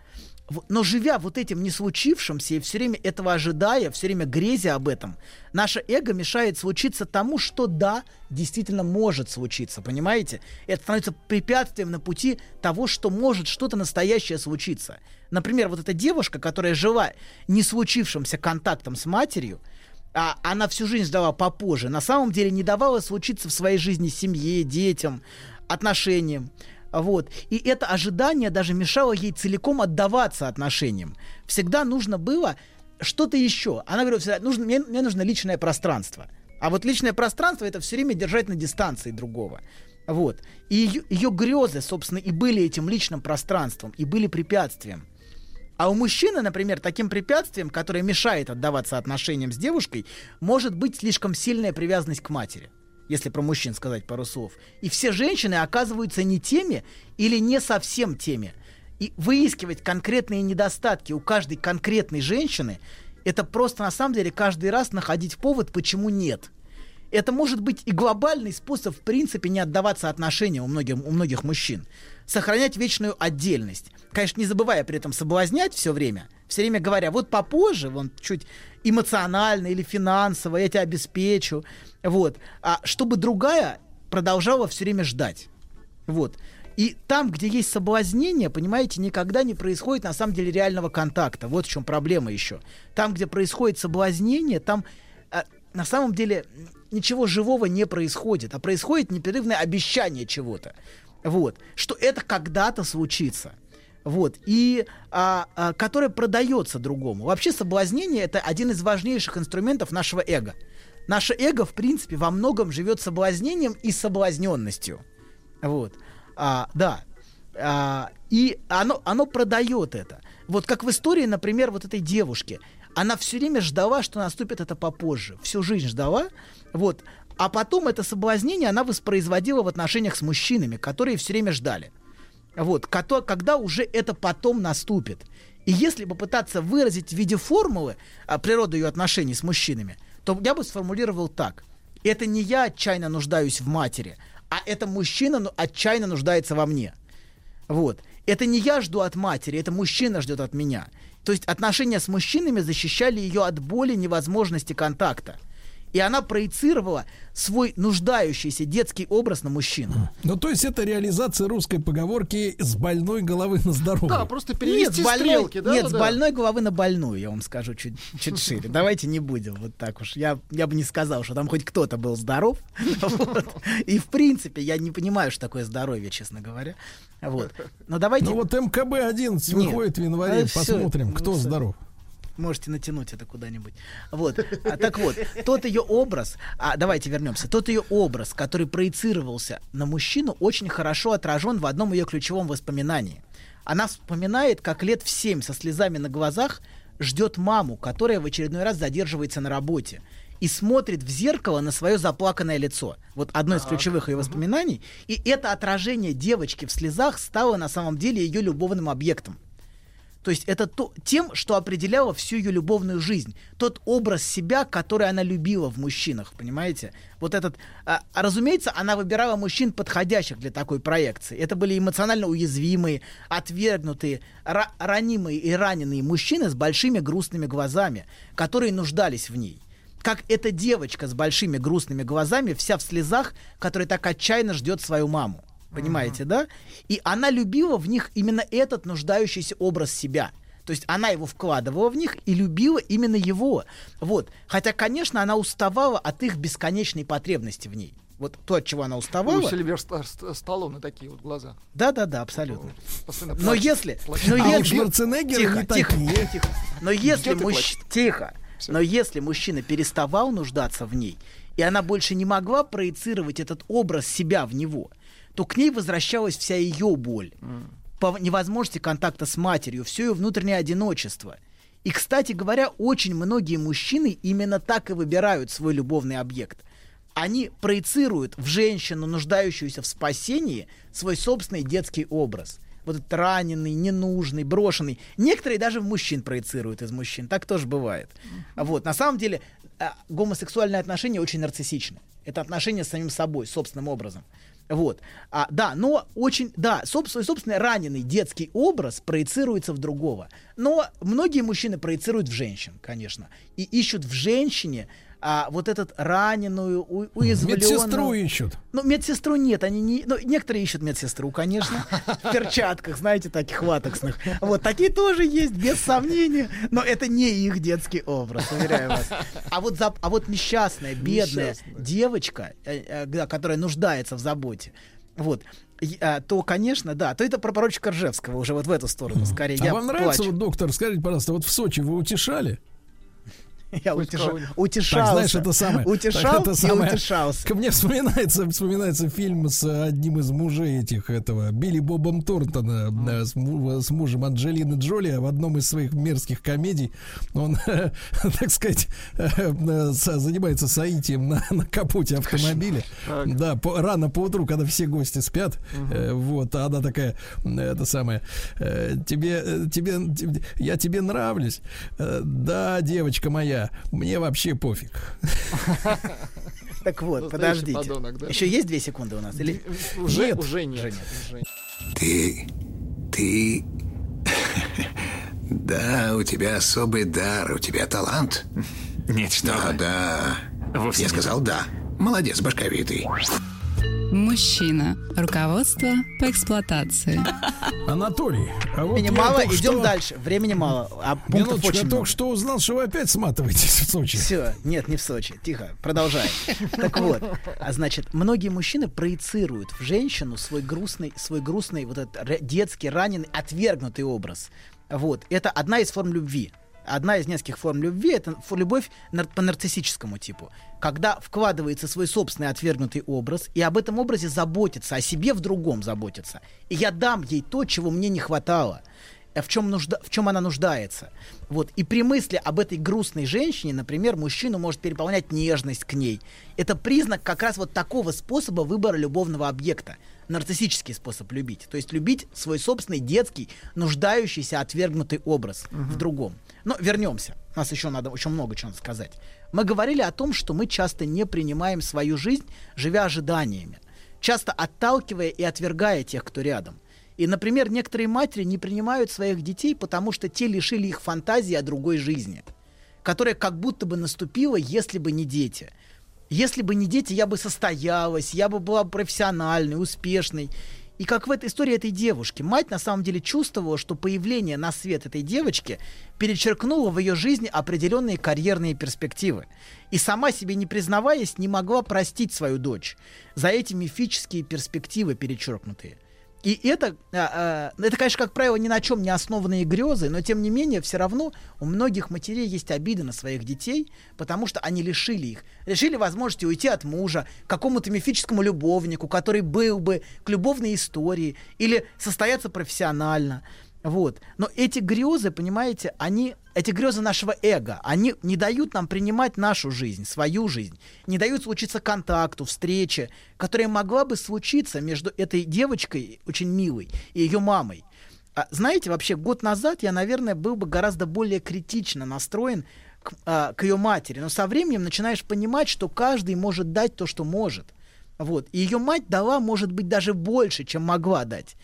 Но живя вот этим не случившимся и все время этого ожидая, все время грезя об этом, наше эго мешает случиться тому, что да, действительно может случиться, понимаете? Это становится препятствием на пути того, что может что-то настоящее случиться. Например, вот эта девушка, которая жила не случившимся контактом с матерью, а она всю жизнь ждала попозже, на самом деле не давала случиться в своей жизни семье, детям, отношениям. Вот. И это ожидание даже мешало ей целиком отдаваться отношениям. Всегда нужно было что-то еще. Она говорила всегда, нужно, мне, мне нужно личное пространство. А вот личное пространство это все время держать на дистанции другого. Вот. И ее, ее грезы, собственно, и были этим личным пространством, и были препятствием. А у мужчины, например, таким препятствием, которое мешает отдаваться отношениям с девушкой, может быть слишком сильная привязанность к матери если про мужчин сказать пару слов. И все женщины оказываются не теми или не совсем теми. И выискивать конкретные недостатки у каждой конкретной женщины, это просто на самом деле каждый раз находить повод, почему нет. Это может быть и глобальный способ, в принципе, не отдаваться отношениям у многих, у многих мужчин. Сохранять вечную отдельность. Конечно, не забывая при этом соблазнять все время, все время говоря, вот попозже, вон чуть эмоционально или финансово я тебя обеспечу, вот, а чтобы другая продолжала все время ждать, вот. И там, где есть соблазнение, понимаете, никогда не происходит на самом деле реального контакта. Вот в чем проблема еще. Там, где происходит соблазнение, там на самом деле ничего живого не происходит, а происходит непрерывное обещание чего-то. Вот. Что это когда-то случится. Вот. И а, а, которое продается другому. Вообще соблазнение это один из важнейших инструментов нашего эго. Наше эго, в принципе, во многом живет соблазнением и соблазненностью. Вот. А, да. А, и оно, оно продает это. Вот как в истории, например, вот этой девушки. Она все время ждала, что наступит это попозже. Всю жизнь ждала. Вот. А потом это соблазнение она воспроизводила в отношениях с мужчинами, которые все время ждали. Вот. Когда уже это потом наступит. И если попытаться выразить в виде формулы а, природу ее отношений с мужчинами, то я бы сформулировал так. Это не я отчаянно нуждаюсь в матери, а это мужчина отчаянно нуждается во мне. Вот. Это не я жду от матери, это мужчина ждет от меня. То есть отношения с мужчинами защищали ее от боли невозможности контакта и она проецировала свой нуждающийся детский образ на мужчину. Ну, то есть это реализация русской поговорки «с больной головы на здоровую». Да, просто перевести нет, больной, стрелки, да? Нет, да, с больной головы на больную, я вам скажу чуть, чуть шире. Давайте не будем вот так уж. Я, я бы не сказал, что там хоть кто-то был здоров. Вот. И, в принципе, я не понимаю, что такое здоровье, честно говоря. Вот. Но давайте... Ну вот МКБ-11 Нет. выходит в январе, всё, посмотрим, кто ну, всё. здоров. Можете натянуть это куда-нибудь. Вот. А, так вот, тот ее образ, а, давайте вернемся, тот ее образ, который проецировался на мужчину, очень хорошо отражен в одном ее ключевом воспоминании. Она вспоминает, как лет в семь со слезами на глазах ждет маму, которая в очередной раз задерживается на работе и смотрит в зеркало на свое заплаканное лицо. Вот одно из ключевых ее воспоминаний. И это отражение девочки в слезах стало на самом деле ее любовным объектом. То есть это то, тем, что определяло всю ее любовную жизнь. Тот образ себя, который она любила в мужчинах, понимаете? Вот этот... А, а, разумеется, она выбирала мужчин, подходящих для такой проекции. Это были эмоционально уязвимые, отвергнутые, ра- ранимые и раненые мужчины с большими грустными глазами, которые нуждались в ней. Как эта девочка с большими грустными глазами, вся в слезах, которая так отчаянно ждет свою маму. Понимаете, да? И она любила в них именно этот нуждающийся образ себя. То есть она его вкладывала в них и любила именно его. Вот. Хотя, конечно, она уставала от их бесконечной потребности в ней. Вот то, от чего она У уставала. Сильвестра Ст- Сталлоне такие вот глаза. Да, да, да, абсолютно. Но плачет, если, плачет. но А у если, Шварценеггера тихо, не тихо, такие. тихо. Но если Где ты мужч... плачешь? тихо, но если мужчина переставал нуждаться в ней, и она больше не могла проецировать этот образ себя в него, то к ней возвращалась вся ее боль по невозможности контакта с матерью, все ее внутреннее одиночество. И, кстати говоря, очень многие мужчины именно так и выбирают свой любовный объект. Они проецируют в женщину, нуждающуюся в спасении, свой собственный детский образ. Вот этот раненый, ненужный, брошенный. Некоторые даже в мужчин проецируют из мужчин. Так тоже бывает. Вот. На самом деле, а, гомосексуальные отношения очень нарциссичны. Это отношения с самим собой, собственным образом. Вот. А, да, но очень, да, собственно, собственно, раненый детский образ проецируется в другого. Но многие мужчины проецируют в женщин, конечно. И ищут в женщине а, вот этот раненую, у, уязвленную... Медсестру ищут. Ну, медсестру нет, они не... Ну, некоторые ищут медсестру, конечно, в перчатках, знаете, таких латексных. Вот, такие тоже есть, без сомнения, но это не их детский образ, уверяю вас. А вот, за, а вот несчастная, бедная Несчастная. девочка, э, э, которая нуждается в заботе, вот, а, то, конечно, да, то это про поручика Ржевского уже вот в эту сторону, скорее. А Я вам нравится, плачу. вот, доктор, скажите, пожалуйста, вот в Сочи вы утешали? Я Хоть утеша- кого-нибудь. утешался. Так, знаешь, это самое. так Утешал это и самое- утешался. Ко мне вспоминается, вспоминается фильм с одним из мужей этих этого Билли Бобом Торнтона э, с, с мужем Анджелины Джоли в одном из своих мерзких комедий. Он, так сказать, э, э, занимается соитием на, на капоте автомобиля. Так. Да, по- рано по утру, когда все гости спят. э, Вот, а она такая, э, это самое, э, тебе, тебе, тебе- я тебе нравлюсь. Э, Да, девочка моя, мне вообще пофиг. Так вот, подождите. Еще есть две секунды у нас? Или... Уже, Нет. уже Ты... ты... Да, у тебя особый дар, у тебя талант. Нет, что Да, да. Я сказал да. Молодец, башковитый. Мужчина. Руководство по эксплуатации. Анатолий, а вот Времени мало, только идем что- дальше. Времени мало, а пунктов Минуточку, очень я много. только что узнал, что вы опять сматываетесь в Сочи. Все, нет, не в Сочи. Тихо, продолжаем. Так вот, а значит, многие мужчины проецируют в женщину свой грустный, свой грустный, вот этот детский, раненый, отвергнутый образ. Вот, это одна из форм любви. Одна из нескольких форм любви это любовь по нарциссическому типу. Когда вкладывается свой собственный отвергнутый образ, и об этом образе заботится, о себе в другом заботится. И я дам ей то, чего мне не хватало э, в чем, нужда, в чем она нуждается. Вот. И при мысли об этой грустной женщине, например, мужчину может переполнять нежность к ней. Это признак как раз вот такого способа выбора любовного объекта. Нарциссический способ любить. То есть любить свой собственный детский, нуждающийся, отвергнутый образ в другом. Но вернемся. У нас еще надо очень много чего сказать. Мы говорили о том, что мы часто не принимаем свою жизнь, живя ожиданиями. Часто отталкивая и отвергая тех, кто рядом. И, например, некоторые матери не принимают своих детей, потому что те лишили их фантазии о другой жизни, которая как будто бы наступила, если бы не дети. Если бы не дети, я бы состоялась, я бы была профессиональной, успешной. И как в этой истории этой девушки, мать на самом деле чувствовала, что появление на свет этой девочки перечеркнуло в ее жизни определенные карьерные перспективы. И сама себе не признаваясь, не могла простить свою дочь за эти мифические перспективы перечеркнутые. И это, а, а, это, конечно, как правило, ни на чем не основанные грезы, но тем не менее, все равно у многих матерей есть обиды на своих детей, потому что они лишили их. Лишили возможности уйти от мужа к какому-то мифическому любовнику, который был бы к любовной истории, или состояться профессионально. Вот. Но эти грезы, понимаете, они, эти грезы нашего эго, они не дают нам принимать нашу жизнь, свою жизнь, не дают случиться контакту, встрече, которая могла бы случиться между этой девочкой, очень милой, и ее мамой. А, знаете, вообще год назад я, наверное, был бы гораздо более критично настроен к, а, к ее матери. Но со временем начинаешь понимать, что каждый может дать то, что может. Вот. И ее мать дала, может быть, даже больше, чем могла дать.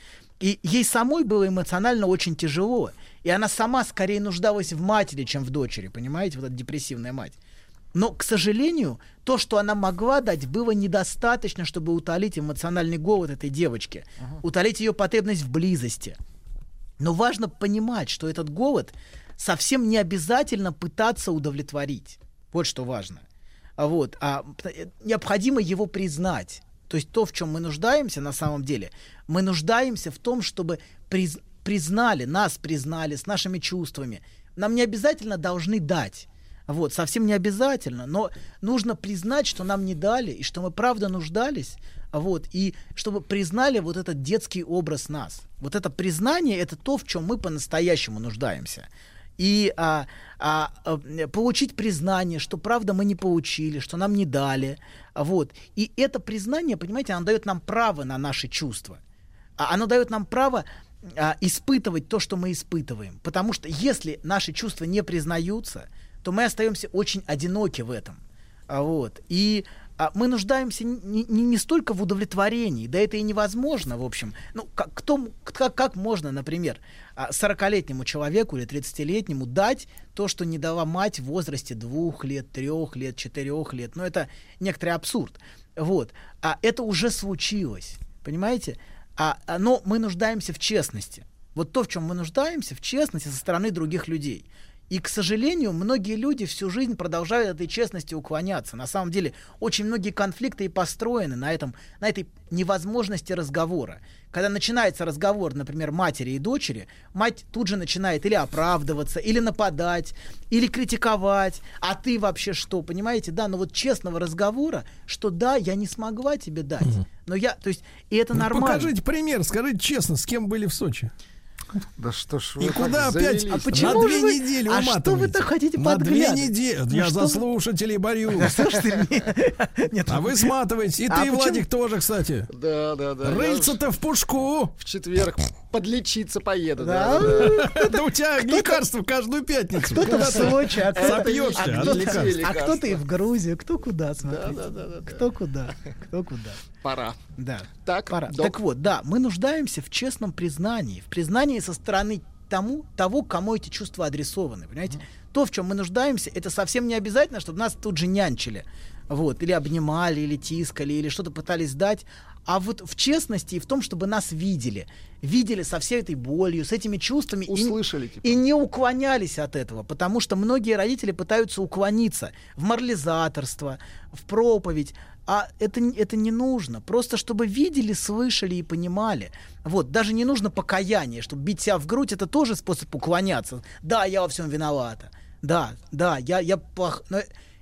И ей самой было эмоционально очень тяжело. И она сама скорее нуждалась в матери, чем в дочери, понимаете, вот эта депрессивная мать. Но, к сожалению, то, что она могла дать, было недостаточно, чтобы утолить эмоциональный голод этой девочки, утолить ее потребность в близости. Но важно понимать, что этот голод совсем не обязательно пытаться удовлетворить. Вот что важно. А Вот, а необходимо его признать. То есть то, в чем мы нуждаемся на самом деле, мы нуждаемся в том, чтобы приз- признали, нас признали с нашими чувствами. Нам не обязательно должны дать. Вот, совсем не обязательно, но нужно признать, что нам не дали, и что мы правда нуждались, вот, и чтобы признали вот этот детский образ нас. Вот это признание — это то, в чем мы по-настоящему нуждаемся. И а, а, а, получить признание, что правда мы не получили, что нам не дали. Вот. И это признание, понимаете, оно дает нам право на наши чувства. А Оно дает нам право а, испытывать то, что мы испытываем. Потому что если наши чувства не признаются, то мы остаемся очень одиноки в этом. А вот. И мы нуждаемся не, не, не столько в удовлетворении, да это и невозможно, в общем. Ну, как, кто, как, как можно, например, а, 40-летнему человеку или 30-летнему дать то, что не дала мать в возрасте двух лет, трех лет, четырех лет? Ну, это некоторый абсурд. Вот. А это уже случилось, понимаете? А, а, но мы нуждаемся в честности. Вот то, в чем мы нуждаемся, в честности со стороны других людей. И, к сожалению, многие люди всю жизнь продолжают этой честности уклоняться. На самом деле, очень многие конфликты и построены на, этом, на этой невозможности разговора. Когда начинается разговор, например, матери и дочери, мать тут же начинает или оправдываться, или нападать, или критиковать. А ты вообще что, понимаете? Да, но вот честного разговора, что да, я не смогла тебе дать. Но я, то есть, и это Ну, нормально. Покажите пример, скажите честно, с кем были в Сочи? Да что ж И вы куда так опять? А почему на две вы- недели а что вы так хотите На две недели. Ну Я за слушателей борюсь. Слушайте, нет, А вы сматываете. И А ты, почему- Владик, тоже, кстати. Да, да, да. Рыльца-то в пушку. В четверг подлечиться поеду. Да? Да, Да у тебя лекарство каждую пятницу. Кто-то Куда в Сочи, а кто-то, Сопьешься а кто-то- а кто-то и в Грузию, кто куда, смотрите. да, да, да, да. Кто куда, кто куда. Пора. Да. Так, Пора. док. Так вот, да, мы нуждаемся в честном признании, в признании со стороны тому, того, кому эти чувства адресованы, понимаете? То, в чем мы нуждаемся, это совсем не обязательно, чтобы нас тут же нянчили, вот, или обнимали, или тискали, или что-то пытались дать, а вот в честности и в том, чтобы нас видели, видели со всей этой болью, с этими чувствами, и- Услышали, типа. и не уклонялись от этого, потому что многие родители пытаются уклониться в морализаторство, в проповедь, а это, это не нужно. Просто чтобы видели, слышали и понимали. Вот, даже не нужно покаяние, чтобы бить себя в грудь, это тоже способ уклоняться. Да, я во всем виновата. Да, да, я, я плох... Но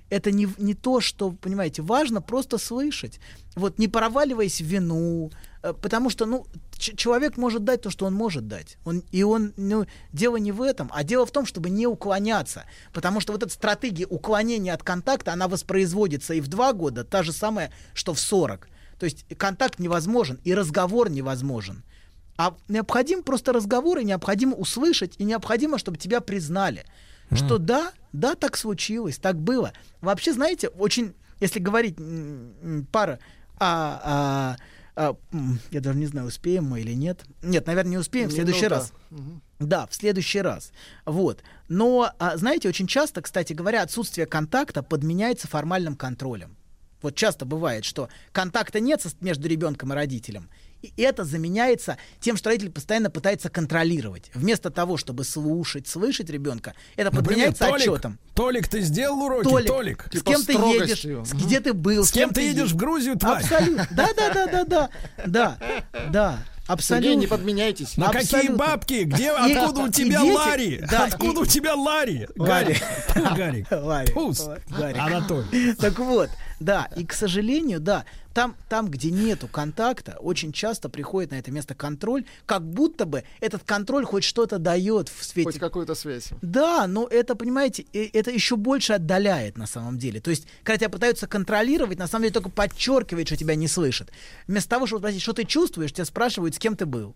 это не, не то, что, понимаете, важно просто слышать. Вот, не проваливаясь в вину, потому что, ну, человек может дать то, что он может дать. Он, и он, ну, дело не в этом, а дело в том, чтобы не уклоняться. Потому что вот эта стратегия уклонения от контакта, она воспроизводится и в два года, та же самая, что в 40. То есть контакт невозможен, и разговор невозможен. А необходим просто разговор, и необходимо услышать, и необходимо, чтобы тебя признали. Что да, да, так случилось, так было. Вообще, знаете, очень, если говорить пара, а, а, а, я даже не знаю, успеем мы или нет. Нет, наверное, не успеем в следующий Минута. раз. Да, в следующий раз. Вот. Но, а, знаете, очень часто, кстати говоря, отсутствие контакта подменяется формальным контролем. Вот часто бывает, что контакта нет между ребенком и родителем. И это заменяется тем, что родитель постоянно пытается контролировать. Вместо того, чтобы слушать, слышать ребенка, это Например, подменяется Толик, отчетом. Толик, ты сделал уроки? Толик, Толик. с кем ты едешь, с- где ты был, С кем ты едешь едешь в Грузию, тварь? Абсолютно. Да, да, да, да, да, да, да. Абсолютно. Сергей, не подменяйтесь. На какие Абсолютно. бабки? Где, И- откуда у тебя дети- Ларри? да, откуда и- у тебя Ларри? Ларри. Гарик. Гарик. Ларик. Пус. Гарик. Анатолий. Так вот, да, и, к сожалению, да, там, там, где нету контакта, очень часто приходит на это место контроль, как будто бы этот контроль хоть что-то дает в свете Хоть какую-то связь. да, но это, понимаете, это еще больше отдаляет на самом деле. То есть, когда тебя пытаются контролировать, на самом деле только подчеркивает, что тебя не слышат. Вместо того, чтобы спросить, что ты чувствуешь, тебя спрашивают, с кем ты был.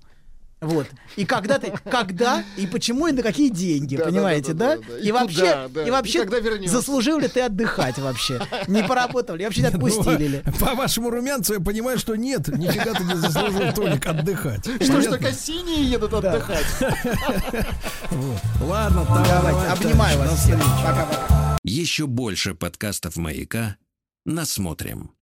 Вот. И когда ты, когда и почему и на какие деньги, Да, понимаете, да, да? да, да, да. И, И вообще, куда, да, и и вообще, вернёшься. заслужил ли ты отдыхать вообще? Не поработал ли? Вообще тебя отпустили ли? Ну, по вашему румянцу я понимаю, что нет, нифига ты не заслужил, Толик, отдыхать. Что ж только синие едут отдыхать? Ладно, давай, Давайте, давай, обнимаю вас. Пока-пока. Еще больше подкастов «Маяка» насмотрим.